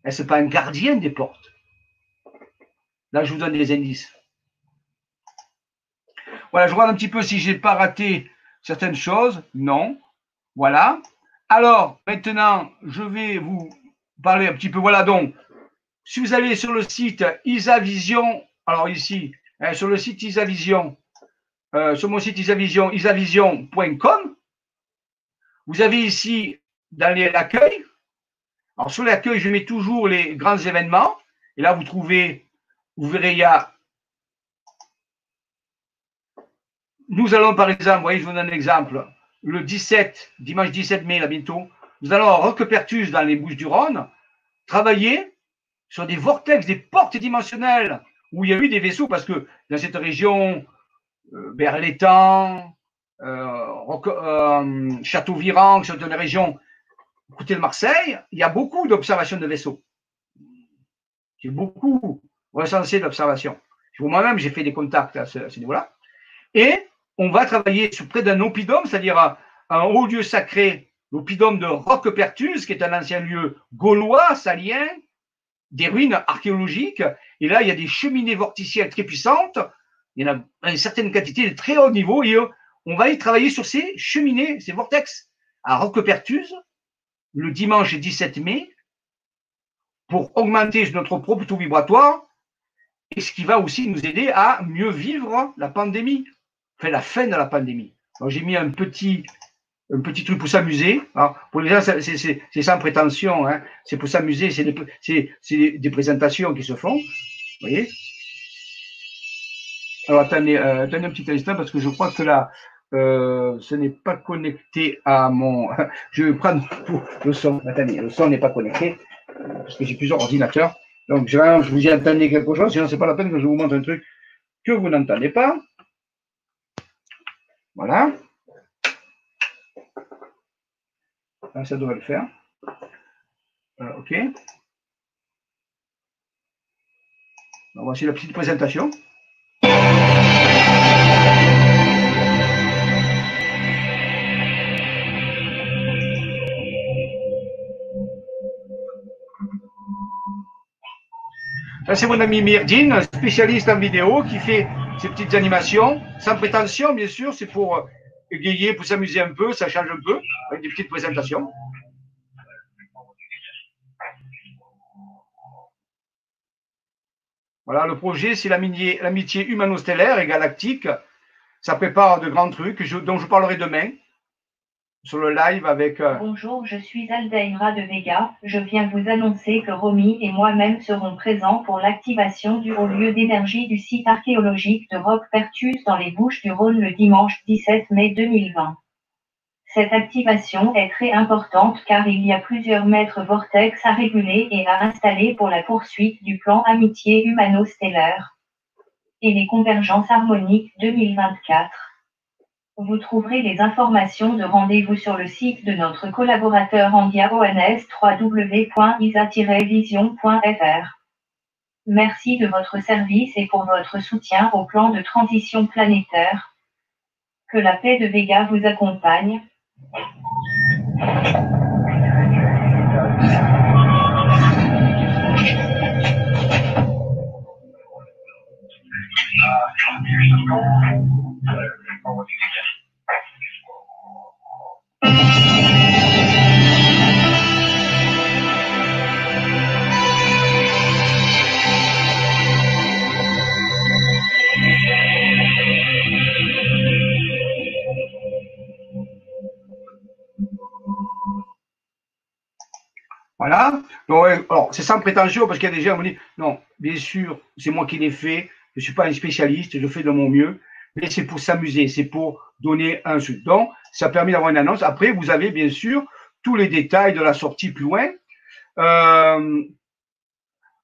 Est-ce pas un gardien des portes? Là, je vous donne des indices. Voilà, je regarde un petit peu si j'ai pas raté certaines choses. Non. Voilà. Alors, maintenant, je vais vous parler un petit peu. Voilà, donc, si vous allez sur le site Isavision, alors ici, hein, sur le site Isavision, euh, sur mon site isavision, isavision.com, vous avez ici dans l'accueil. Alors, sur l'accueil, je mets toujours les grands événements. Et là, vous trouvez, vous verrez, il y a Nous allons, par exemple, vous voyez, je vous donne un exemple, le 17, dimanche 17 mai, là bientôt, nous allons à Roquepertus, dans les Bouches du Rhône, travailler sur des vortex, des portes dimensionnelles, où il y a eu des vaisseaux, parce que dans cette région, euh, vers l'étang, euh, euh, Château-Viran, c'est une région côté de Marseille, il y a beaucoup d'observations de vaisseaux. J'ai beaucoup recensé d'observations. Moi-même, j'ai fait des contacts à ce, ce niveau-là. Et on va travailler sur près d'un oppidum, c'est-à-dire un, haut lieu sacré, l'oppidum de Roquepertus, qui est un ancien lieu gaulois, salien, des ruines archéologiques. Et là, il y a des cheminées vorticielles très puissantes. Il y en a une certaine quantité de très haut niveau. Et euh, on va y travailler sur ces cheminées, ces vortex, à Roquepertus, le dimanche 17 mai, pour augmenter notre propre taux vibratoire, et ce qui va aussi nous aider à mieux vivre la pandémie la fin de la pandémie. j'ai mis un petit, un petit truc pour s'amuser. Pour les gens, c'est sans prétention. Hein. C'est pour s'amuser. C'est des, présentations qui se font. Vous voyez? Alors, attendez, euh, attendez, un petit instant parce que je crois que là, euh, ce n'est pas connecté à mon. *laughs* Je vais prendre le son. Attendez, le son n'est pas connecté parce que j'ai plusieurs ordinateurs. Donc, je vous y entendez quelque chose, sinon, c'est pas la peine que je vous montre un truc que vous n'entendez pas. Voilà. ça devrait le faire. Euh, OK. voici la petite présentation. Ça, c'est mon ami Myrdine, spécialiste en vidéo, qui fait ces petites animations, sans prétention, bien sûr, c'est pour euh, égayer, pour s'amuser un peu, ça change un peu, avec des petites présentations. Voilà, le projet, c'est l'amitié humano-stellaire et galactique. Ça prépare de grands trucs dont je parlerai demain sur le live avec. Euh, Bonjour, je suis Aldaïra de Vega. Je viens vous annoncer que Romy et moi-même serons présents pour l'activation du haut lieu d'énergie du site archéologique de Roc Pertus dans les Bouches du Rhône le dimanche 17 mai 2020. Cette activation est très importante car il y a plusieurs mètres vortex à réguler et à installer pour la poursuite du plan Amitié humano-stellaire et les convergences harmoniques 2024. Vous trouverez les informations de rendez-vous sur le site de notre collaborateur en diagonale www.isa-vision.fr. Merci de votre service et pour votre soutien au plan de transition planétaire. Que la paix de Vega vous accompagne. Voilà. Donc, alors, c'est sans prétention parce qu'il y a des gens qui me disent non, bien sûr, c'est moi qui l'ai fait, je ne suis pas un spécialiste, je fais de mon mieux. Mais c'est pour s'amuser, c'est pour donner un sou. Donc, ça permet d'avoir une annonce. Après, vous avez bien sûr tous les détails de la sortie plus loin. Euh,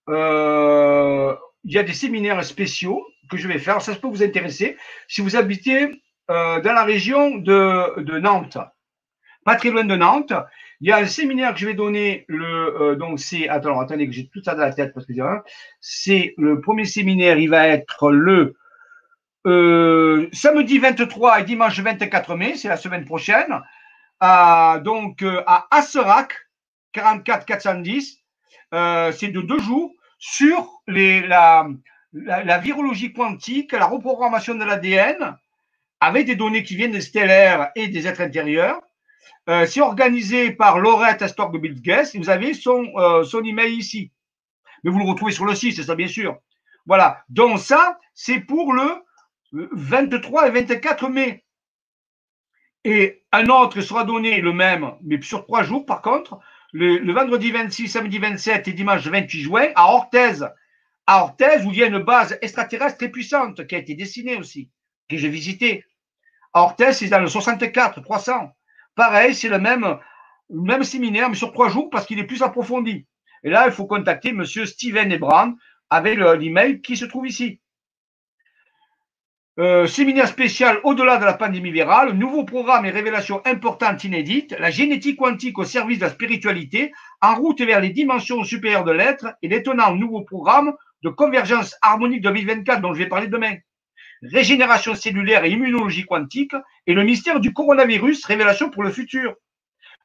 euh, il y a des séminaires spéciaux que je vais faire. Ça peut vous intéresser si vous habitez euh, dans la région de, Nantes, pas très loin de Nantes. Il y a un séminaire que je vais donner. Le, donc c'est attends, attendez que j'ai tout ça dans la tête parce que c'est le premier séminaire. Il va être le samedi 23 et dimanche 24 mai, c'est la semaine prochaine à, donc, euh, à Asserac, 44 410. Euh, c'est de deux jours sur les, la, la, virologie quantique, la reprogrammation de l'ADN, avec des données qui viennent des stellaires et des êtres intérieurs. Euh, c'est organisé par Laurette Astor de Gates. Vous avez son, euh, son email ici. Mais vous le retrouvez sur le site, c'est ça, bien sûr. Voilà. Donc, ça, c'est pour le 23 et 24 mai. Et un autre sera donné le même, mais sur trois jours par contre, le, vendredi 26, samedi 27 et dimanche 28 juin à Orthez. À Orthez, où il y a une base extraterrestre très puissante qui a été dessinée aussi, que j'ai visité. À Orthez, c'est dans le 64, 300. Pareil, c'est le même, même séminaire, mais sur trois jours parce qu'il est plus approfondi. Et là, il faut contacter monsieur Steven Ebran avec l'email qui se trouve ici. Euh, séminaire spécial au-delà de la pandémie virale, nouveau programme et révélations importantes inédites, la génétique quantique au service de la spiritualité, en route vers les dimensions supérieures de l'être et l'étonnant nouveau programme de convergence harmonique 2024 dont je vais parler demain. Régénération cellulaire et immunologie quantique et le mystère du coronavirus, révélation pour le futur.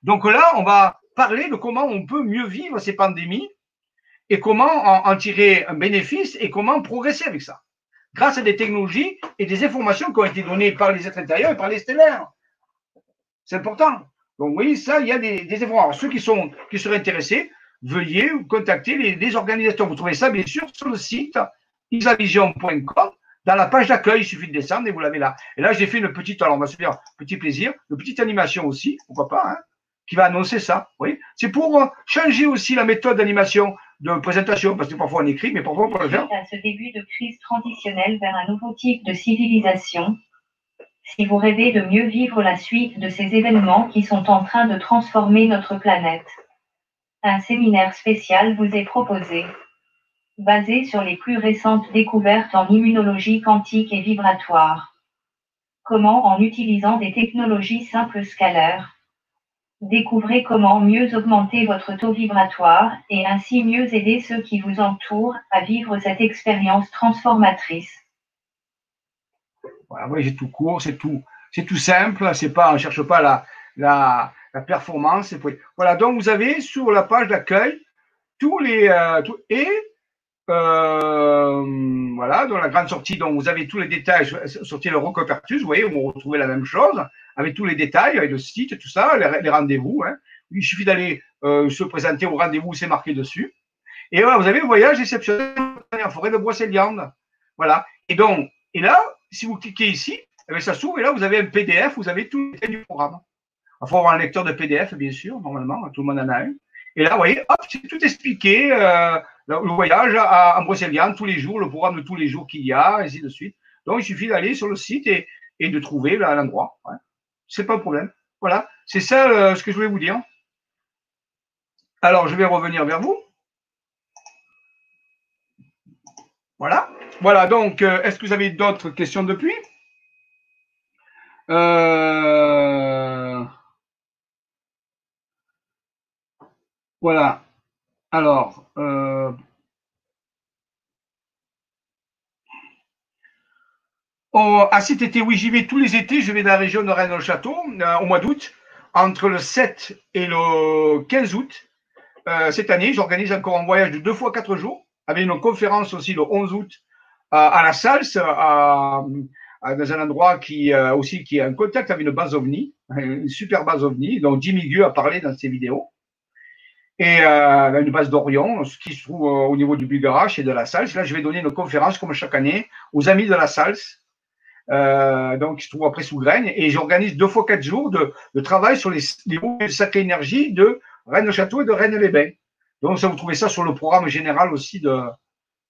Donc là, on va parler de comment on peut mieux vivre ces pandémies et comment en tirer un bénéfice et comment progresser avec ça grâce à des technologies et des informations qui ont été données par les êtres intérieurs et par les stellaires. C'est important. Donc, oui, ça, il y a des, des informations. ceux qui, sont, qui seraient intéressés, veuillez contacter les, organisateurs. Vous trouvez ça, bien sûr, sur le site isavision.com. Dans la page d'accueil, il suffit de descendre et vous l'avez là. Et là, j'ai fait une petite, alors on va se faire petit plaisir, une petite animation aussi, pourquoi pas, hein, qui va annoncer ça. Oui, c'est pour changer aussi la méthode d'animation de présentation, parce que parfois on écrit, mais parfois on peut le faire. À ce début de crise transitionnelle vers un nouveau type de civilisation, si vous rêvez de mieux vivre la suite de ces événements qui sont en train de transformer notre planète, un séminaire spécial vous est proposé. Basé sur les plus récentes découvertes en immunologie quantique et vibratoire. Comment, en utilisant des technologies simples scalaires, Découvrez comment mieux augmenter votre taux vibratoire et ainsi mieux aider ceux qui vous entourent à vivre cette expérience transformatrice. Voilà, oui, j'ai tout court, c'est tout, c'est tout simple, c'est pas, on cherche pas la, la, la performance. Voilà, donc vous avez sur la page d'accueil tous les euh, et euh, voilà, dans la grande sortie, donc vous avez tous les détails sur le Rocopertus, vous voyez, vous retrouvez la même chose, avec tous les détails, avec le site, tout ça, les, rendez-vous. Hein. Il suffit d'aller euh, se présenter au rendez-vous, c'est marqué dessus. Et voilà, vous avez voyage exceptionnel en forêt de Brocéliande. Voilà. Et donc, et là, si vous cliquez ici, eh ça s'ouvre et là, vous avez un PDF, vous avez tout le du programme. Il faut avoir un lecteur de PDF, bien sûr, normalement, tout le monde en a un. Et là, vous voyez, hop, c'est tout expliqué. Euh, le voyage à, à tous les jours, le programme de tous les jours qu'il y a, et ainsi de suite. Donc, il suffit d'aller sur le site et, et de trouver l'endroit. Ouais. C'est pas un problème. Voilà, c'est ça euh, ce que je voulais vous dire. Alors, je vais revenir vers vous. Voilà. Voilà, donc, euh, est-ce que vous avez d'autres questions depuis? Euh... Voilà. Alors, euh, à cet été, oui, j'y vais tous les étés. Je vais dans la région de Rennes-le-Château euh, au mois d'août. Entre le 7 et le 15 août, euh, cette année, j'organise encore un voyage de deux fois quatre jours avec une conférence aussi le 11 août à la Salle, dans un endroit qui aussi qui est en contact avec une base OVNI, une super base OVNI, dont Jimmy Gu a parlé dans ses vidéos et euh, une base d'Orion, ce qui se trouve euh, au niveau du Bugarach et de la Salse. Là, je vais donner une conférence, comme chaque année, aux amis de la Salse, euh, donc qui se trouve après sous Graine, et j'organise deux fois quatre jours de, de travail sur les, les de sacrée énergie de Rennes-le-Château et de Rennes-les-Bains. Donc, ça, vous trouvez ça sur le programme général aussi de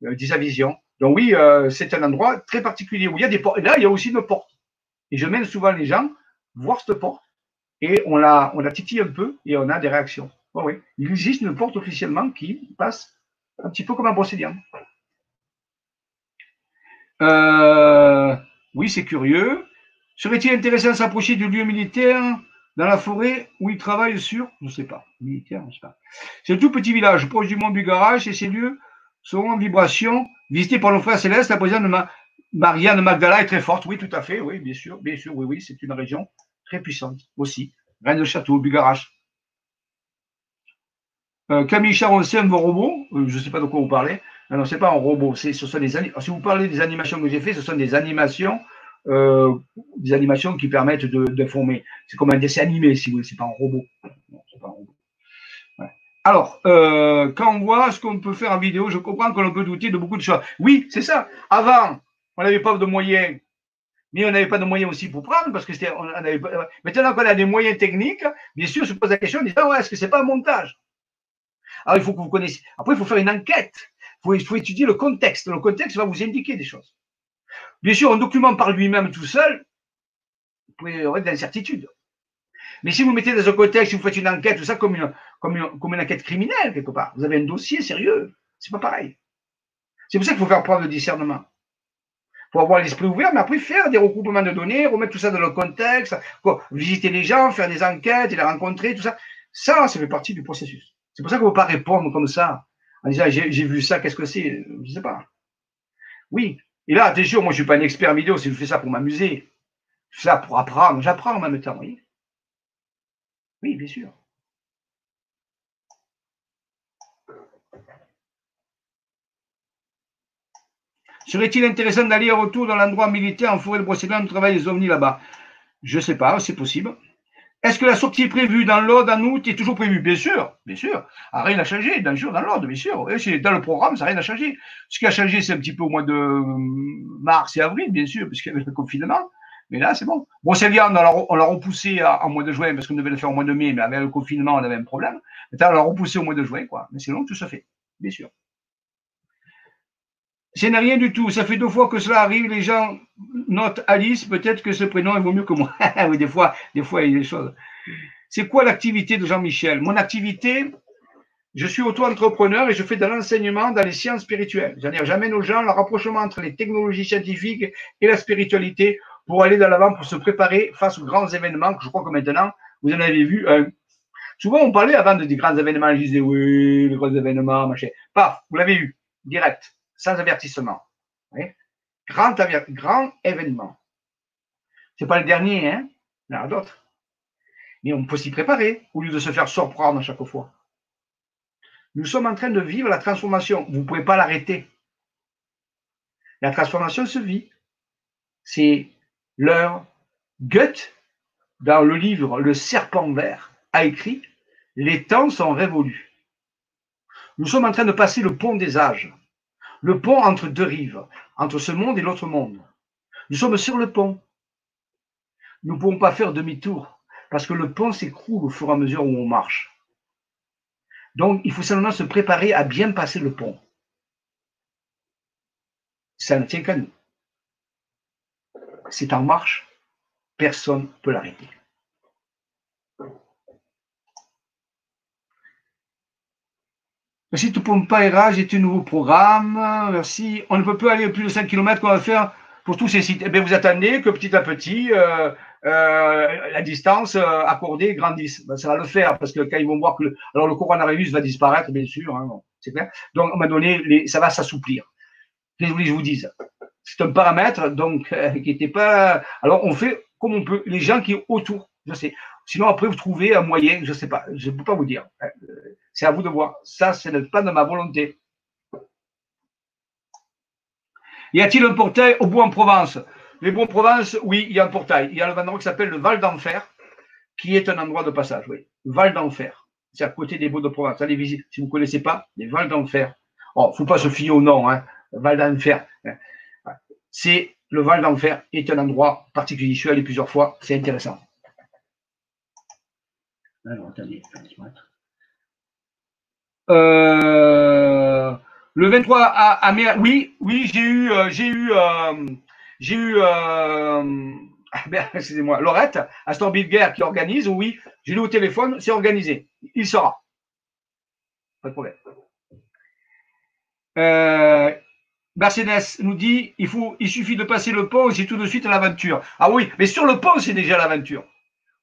euh, d'Isavision. Donc oui, c'est un endroit très particulier où il y a des portes. Là, il y a aussi une porte. Et je mène souvent les gens voir cette porte et on la, on la titille un peu et on a des réactions. Oui. Il existe une porte officiellement qui passe un petit peu comme un brocéliande. Euh, oui, c'est curieux. Serait-il intéressant de s'approcher du lieu militaire dans la forêt où il travaille sur, je ne sais pas, militaire, je sais pas. C'est un tout petit village proche du mont du Garage et ces lieux sont en vibration, visités par nos frères célestes. La présence de Marianne Magdala est très forte. Oui, tout à fait, oui, bien sûr, bien sûr, oui, oui, c'est une région très puissante aussi. Reine de Château, Bugarache. Euh, Camille Charon, c'est un robot. Euh, je ne sais pas de quoi vous parlez. Non, non, c'est pas un robot. Ce sont des Si vous parlez des animations que j'ai faites, ce sont des animations, euh, des animations qui permettent de, former. C'est comme un dessin animé, si vous voulez. C'est pas un robot. C'est pas un robot. Alors, quand on voit ce qu'on peut faire en vidéo, je comprends qu'on peut douter de beaucoup de choses. Oui, c'est ça. Avant, on n'avait pas de moyens, mais on n'avait pas de moyens aussi pour prendre, parce que c'était, on maintenant qu'on a des moyens techniques, bien sûr, se pose la question, on ouais, est-ce que c'est pas un montage? Alors, il faut que vous connaissiez. Après, il faut faire une enquête. Il faut, étudier le contexte. Le contexte va vous indiquer des choses. Bien sûr, un document par lui-même tout seul, vous pouvez avoir de l'incertitude. Mais si vous mettez dans un contexte, si vous faites une enquête, tout ça comme une, comme une, comme une enquête criminelle, quelque part, vous avez un dossier sérieux. C'est pas pareil. C'est pour ça qu'il faut faire preuve de discernement. Il faut avoir l'esprit ouvert, mais après faire des regroupements de données, remettre tout ça dans le contexte, visiter les gens, faire des enquêtes, les rencontrer, tout ça. Ça, ça fait partie du processus. C'est pour ça qu'on ne peut pas répondre comme ça, en disant j'ai vu ça, qu'est-ce que c'est? Je ne sais pas. Oui. Et là, attention, moi je ne suis pas un expert vidéo, je fais ça pour m'amuser. Je fais ça pour apprendre, j'apprends en même temps, oui. Oui, bien sûr. Serait-il intéressant d'aller retour dans l'endroit militaire en forêt de Brocéliande, travailler les ovnis là-bas? Je ne sais pas, c'est possible. Est-ce que la sortie prévue dans l'ordre en août est toujours prévue? Bien sûr, bien sûr. Ah, rien n'a changé, dans, dans l'ordre, bien sûr. Dans le programme, ça n'a rien à changé. Ce qui a changé, c'est un petit peu au mois de mars et avril, bien sûr, puisqu'il y avait le confinement. Mais là, c'est bon. Bon, on l'a repoussé en mois de juin parce qu'on devait le faire au mois de mai, mais avec le confinement, on avait un problème. Maintenant, on l'a repoussé au mois de juin, quoi. Mais sinon, tout se fait, bien sûr. Ce n'est rien du tout. Ça fait deux fois que cela arrive. Les gens notent Alice. Peut-être que ce prénom, vaut mieux que moi. *laughs* oui, des fois, des fois, il y a des choses. C'est quoi l'activité de Jean-Michel? Mon activité, je suis auto-entrepreneur et je fais de l'enseignement dans les sciences spirituelles. J'amène aux gens le rapprochement entre les technologies scientifiques et la spiritualité pour aller de l'avant, pour se préparer face aux grands événements que je crois que maintenant, vous en avez vu Souvent, on parlait avant de des grands événements, je disais oui, les grands événements, machin. Paf, vous l'avez eu, direct, sans avertissement. Grand, grand événement. C'est pas le dernier, hein Il y en a d'autres. Mais on peut s'y préparer au lieu de se faire surprendre à chaque fois. Nous sommes en train de vivre la transformation. Vous ne pouvez pas l'arrêter. La transformation se vit. C'est leur Goethe, dans le livre Le serpent vert, a écrit Les temps sont révolus. Nous sommes en train de passer le pont des âges, le pont entre deux rives, entre ce monde et l'autre monde. Nous sommes sur le pont. Nous ne pouvons pas faire demi-tour parce que le pont s'écroule au fur et à mesure où on marche. Donc, il faut seulement se préparer à bien passer le pont. Ça ne tient qu'à nous c'est en marche, personne ne peut l'arrêter. Merci pour pas j'ai un nouveau programme. Merci. On ne peut plus aller plus de 5 km qu'on va faire pour tous ces sites. Eh bien, vous attendez que petit à petit, euh, euh, la distance euh, accordée grandisse. Ben, ça va le faire parce que quand ils vont voir que le, alors le coronavirus va disparaître, bien sûr, hein, c'est clair. Donc, un moment donné, ça va s'assouplir. Qu'est-ce que je vous dise? C'est un paramètre donc qui n'était pas. Alors on fait comme on peut. Les gens qui sont autour, je sais. Sinon après vous trouvez un moyen, je ne sais pas, je ne peux pas vous dire. Euh, c'est à vous de voir. Ça, ce n'est pas de ma volonté. Y a-t-il un portail au bois en Provence? Les bois en Provence, oui, il y a un portail. Il y a un endroit qui s'appelle le Val d'Enfer, qui est un endroit de passage. Oui, Val d'Enfer. C'est à côté des Beaux de Provence. Allez visiter. Si vous ne connaissez pas, les Val d'Enfer. Oh, faut pas se fier au nom, hein. Val d'Enfer c'est le Val d'Enfer est un endroit particulier. Je suis allé plusieurs fois, c'est intéressant. Euh, le 23 à, à oui, oui, j'ai eu, euh, j'ai eu, euh, j'ai eu, euh, *laughs* excusez-moi, Laurette, Aston Guerre qui organise, oui, j'ai lu au téléphone, c'est organisé. Il sera. Pas de problème. Euh, Mercedes nous dit il faut, il suffit de passer le pont et c'est tout de suite l'aventure. Ah oui, mais sur le pont, c'est déjà l'aventure.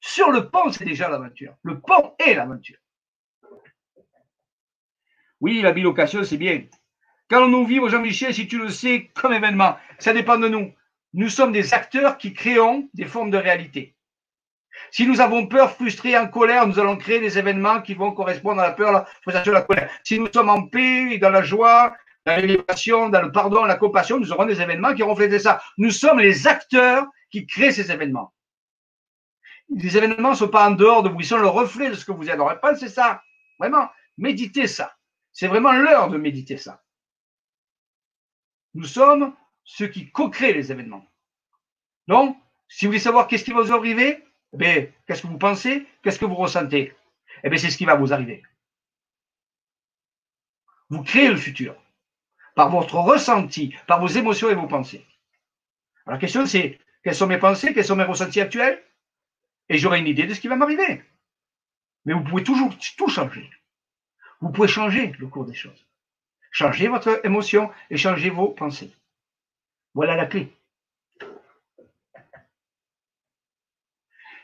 Sur le pont, c'est déjà l'aventure. Le pont est l'aventure. Oui, la bilocation, c'est bien. Quand nous vivons, Jean-Michel, si tu le sais, comme événement, ça dépend de nous. Nous sommes des acteurs qui créons des formes de réalité. Si nous avons peur, frustrés, en colère, nous allons créer des événements qui vont correspondre à la peur, la frustration, la colère. Si nous sommes en paix, dans la joie, dans l'élévation, dans le pardon, la compassion, nous aurons des événements qui reflètent ça. Nous sommes les acteurs qui créent ces événements. Les événements ne sont pas en dehors de vous, ils sont le reflet de ce que vous êtes. Alors, c'est ça. Vraiment, méditez ça. C'est vraiment l'heure de méditer ça. Nous sommes ceux qui co-créent les événements. Donc, si vous voulez savoir qu'est-ce qui va vous arriver, eh qu'est-ce que vous pensez, qu'est-ce que vous ressentez Eh bien, c'est ce qui va vous arriver. Vous créez le futur par votre ressenti, par vos émotions et vos pensées. Alors, la question, c'est quelles sont mes pensées, quels sont mes ressentis actuels? Et j'aurai une idée de ce qui va m'arriver. Mais vous pouvez toujours tout changer. Vous pouvez changer le cours des choses. Changez votre émotion et changez vos pensées. Voilà la clé.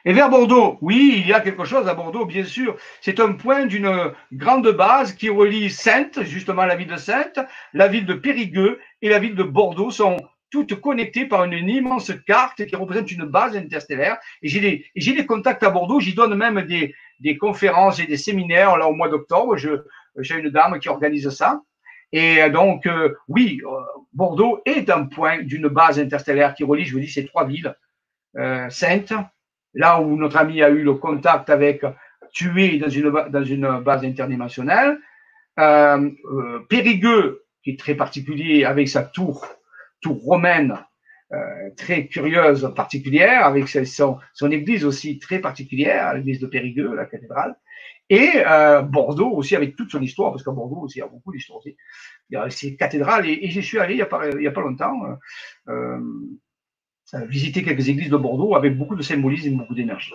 Et vers Bordeaux, oui, il y a quelque chose à Bordeaux, bien sûr. C'est un point d'une grande base qui relie Sainte, justement la ville de Sainte, la ville de Périgueux et la ville de Bordeaux sont toutes connectées par une immense carte qui représente une base interstellaire. Et j'ai des, contacts à Bordeaux, j'y donne même des, conférences et des séminaires là au mois d'octobre. J'ai une dame qui organise ça. Et donc, euh, oui, euh, Bordeaux est un point d'une base interstellaire qui relie, je vous dis, ces trois villes euh, saintes, là où notre ami a eu le contact avec tué dans une, dans une base interdimensionnelle. Euh, euh, Périgueux, qui est très particulier avec sa tour, romaine, euh, très curieuse, particulière, avec son, son église aussi très particulière, l'église de Périgueux, la cathédrale. Et euh, Bordeaux aussi, avec toute son histoire, parce qu'à Bordeaux aussi, il y a beaucoup d'histoires aussi. Il y a ces cathédrales, et, et j'y suis allé il n'y a, a pas longtemps. Euh, visiter quelques églises de Bordeaux avec beaucoup de symbolisme et beaucoup d'énergie.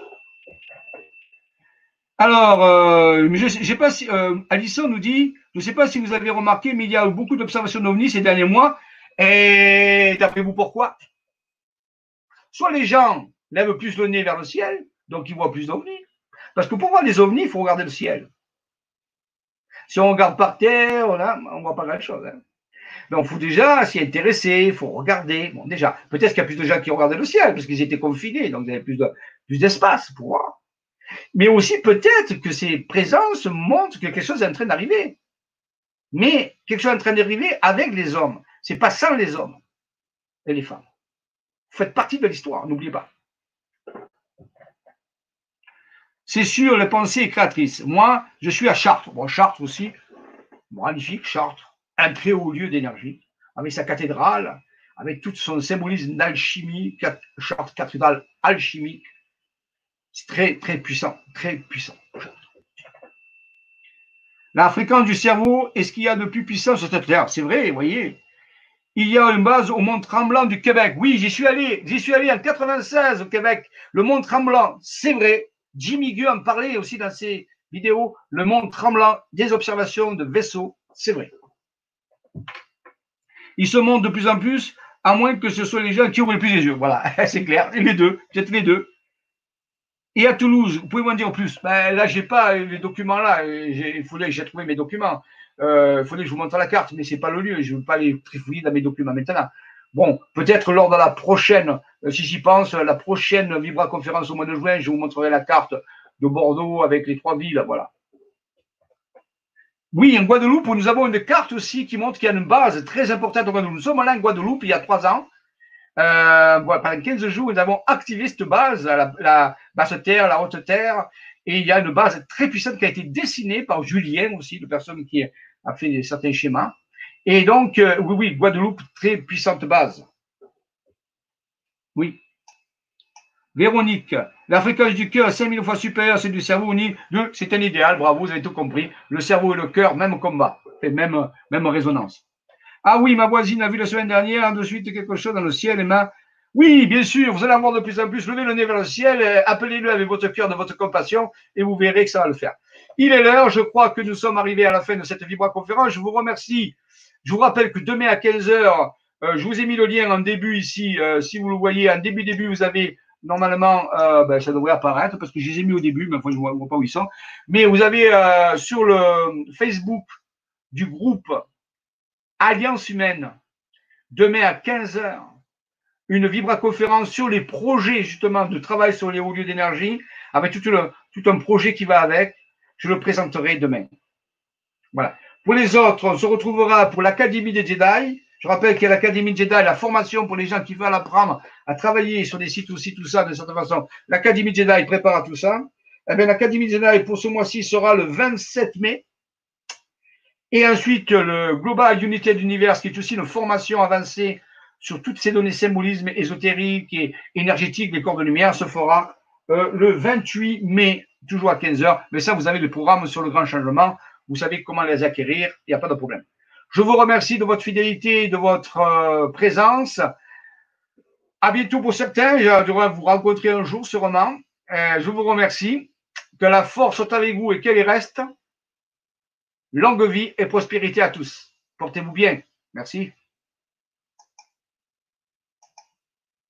Alors, euh, je sais pas si Alison nous dit, je ne sais pas si vous avez remarqué, mais il y a beaucoup d'observations d'ovnis ces derniers mois. Et d'après vous, pourquoi? Soit les gens lèvent plus le nez vers le ciel, donc ils voient plus d'ovnis. Parce que pour voir les ovnis, il faut regarder le ciel. Si on regarde par terre, on ne voit pas grand-chose. Hein. Donc, il faut déjà s'y intéresser, il faut regarder. Bon, déjà, peut-être qu'il y a plus de gens qui regardaient le ciel parce qu'ils étaient confinés, donc ils avaient plus de, plus d'espace pour voir. Mais aussi peut-être que ces présences montrent que quelque chose est en train d'arriver. Mais quelque chose est en train d'arriver avec les hommes. C'est pas sans les hommes et les femmes. Vous faites partie de l'histoire, n'oubliez pas. C'est sûr, les pensées créatrices. Moi, je suis à Chartres. Bon, Chartres aussi, magnifique, Chartres un très haut lieu d'énergie, avec sa cathédrale, avec tout son symbolisme d'alchimie, charte cathédrale alchimique. C'est très, très puissant, très puissant. La fréquence du cerveau est ce qu'il y a de plus puissant sur cette terre. C'est vrai, vous voyez. Il y a une base au Mont Tremblant du Québec. Oui, j'y suis allé. J'y suis allé en 96 au Québec. Le Mont Tremblant, c'est vrai. Jimmy Gu en parlait aussi dans ses vidéos. Le Mont Tremblant, des observations de vaisseaux, c'est vrai. Il se montre de plus en plus, à moins que ce soit les gens qui ouvrent plus les yeux. Voilà, *laughs* c'est clair. Les deux, peut-être les deux. Et à Toulouse, vous pouvez m'en dire plus? Ben, Là, j'ai pas les documents là. Il faudrait que j'ai trouvé mes documents. Euh, il faudrait que je vous montre la carte, mais c'est pas le lieu. Je ne veux pas les trifouiller dans mes documents maintenant. Bon, peut-être lors de la prochaine, euh, si j'y pense, la prochaine Vibra conférence au mois de juin, je vous montrerai la carte de Bordeaux avec les trois villes. Voilà. Oui, en Guadeloupe, nous avons une carte aussi qui montre qu'il y a une base très importante en Guadeloupe. Nous sommes allés en Guadeloupe il y a trois ans. Euh, pendant 15 jours, nous avons activé cette base, la, la basse terre, la haute terre, et il y a une base très puissante qui a été dessinée par Julien aussi, une personne qui a fait certains schémas. Et donc, euh, oui, oui, Guadeloupe, très puissante base. Oui. Véronique, la fréquence du cœur est 5000 fois supérieure à celle du cerveau uni. C'est un idéal, bravo, vous avez tout compris. Le cerveau et le cœur, même combat, même, même résonance. Ah oui, ma voisine a vu la semaine dernière de suite quelque chose dans le ciel et m'a. Oui, bien sûr, vous allez avoir de plus en plus. Levez le nez vers le ciel, euh, appelez-le avec votre cœur de votre compassion et vous verrez que ça va le faire. Il est l'heure, je crois que nous sommes arrivés à la fin de cette vibra-conférence. Je vous remercie. Je vous rappelle que demain à 15h, euh, je vous ai mis le lien en début ici. Euh, si vous le voyez, en début, début, vous avez Normalement, ben, ça devrait apparaître parce que je les ai mis au début, mais enfin, je ne vois, pas où ils sont. Mais vous avez sur le Facebook du groupe Alliance Humaine, demain à 15h, une vibra-conférence sur les projets justement de travail sur les hauts lieux d'énergie, avec tout, un projet qui va avec. Je le présenterai demain. Voilà. Pour les autres, on se retrouvera pour l'Académie des Jedi je rappelle qu'il y a l'Académie Jedi, la formation pour les gens qui veulent apprendre à travailler sur des sites aussi, tout ça, de certaine façon. L'Académie Jedi prépare tout ça. Eh bien, l'Académie Jedi pour ce mois-ci sera le 27 mai. Et ensuite, le Global Unity d'Univers, qui est aussi une formation avancée sur toutes ces données symbolisme ésotériques et énergétiques des corps de lumière, se fera euh, le 28 mai, toujours à 15h. Mais ça, vous avez le programme sur le grand changement. Vous savez comment les acquérir, il n'y a pas de problème. Je vous remercie de votre fidélité, de votre euh, présence. À bientôt pour certains. Je vais vous rencontrer un jour sûrement. Euh, je vous remercie. Que la force soit avec vous et qu'elle y reste. Longue vie et prospérité à tous. Portez-vous bien. Merci.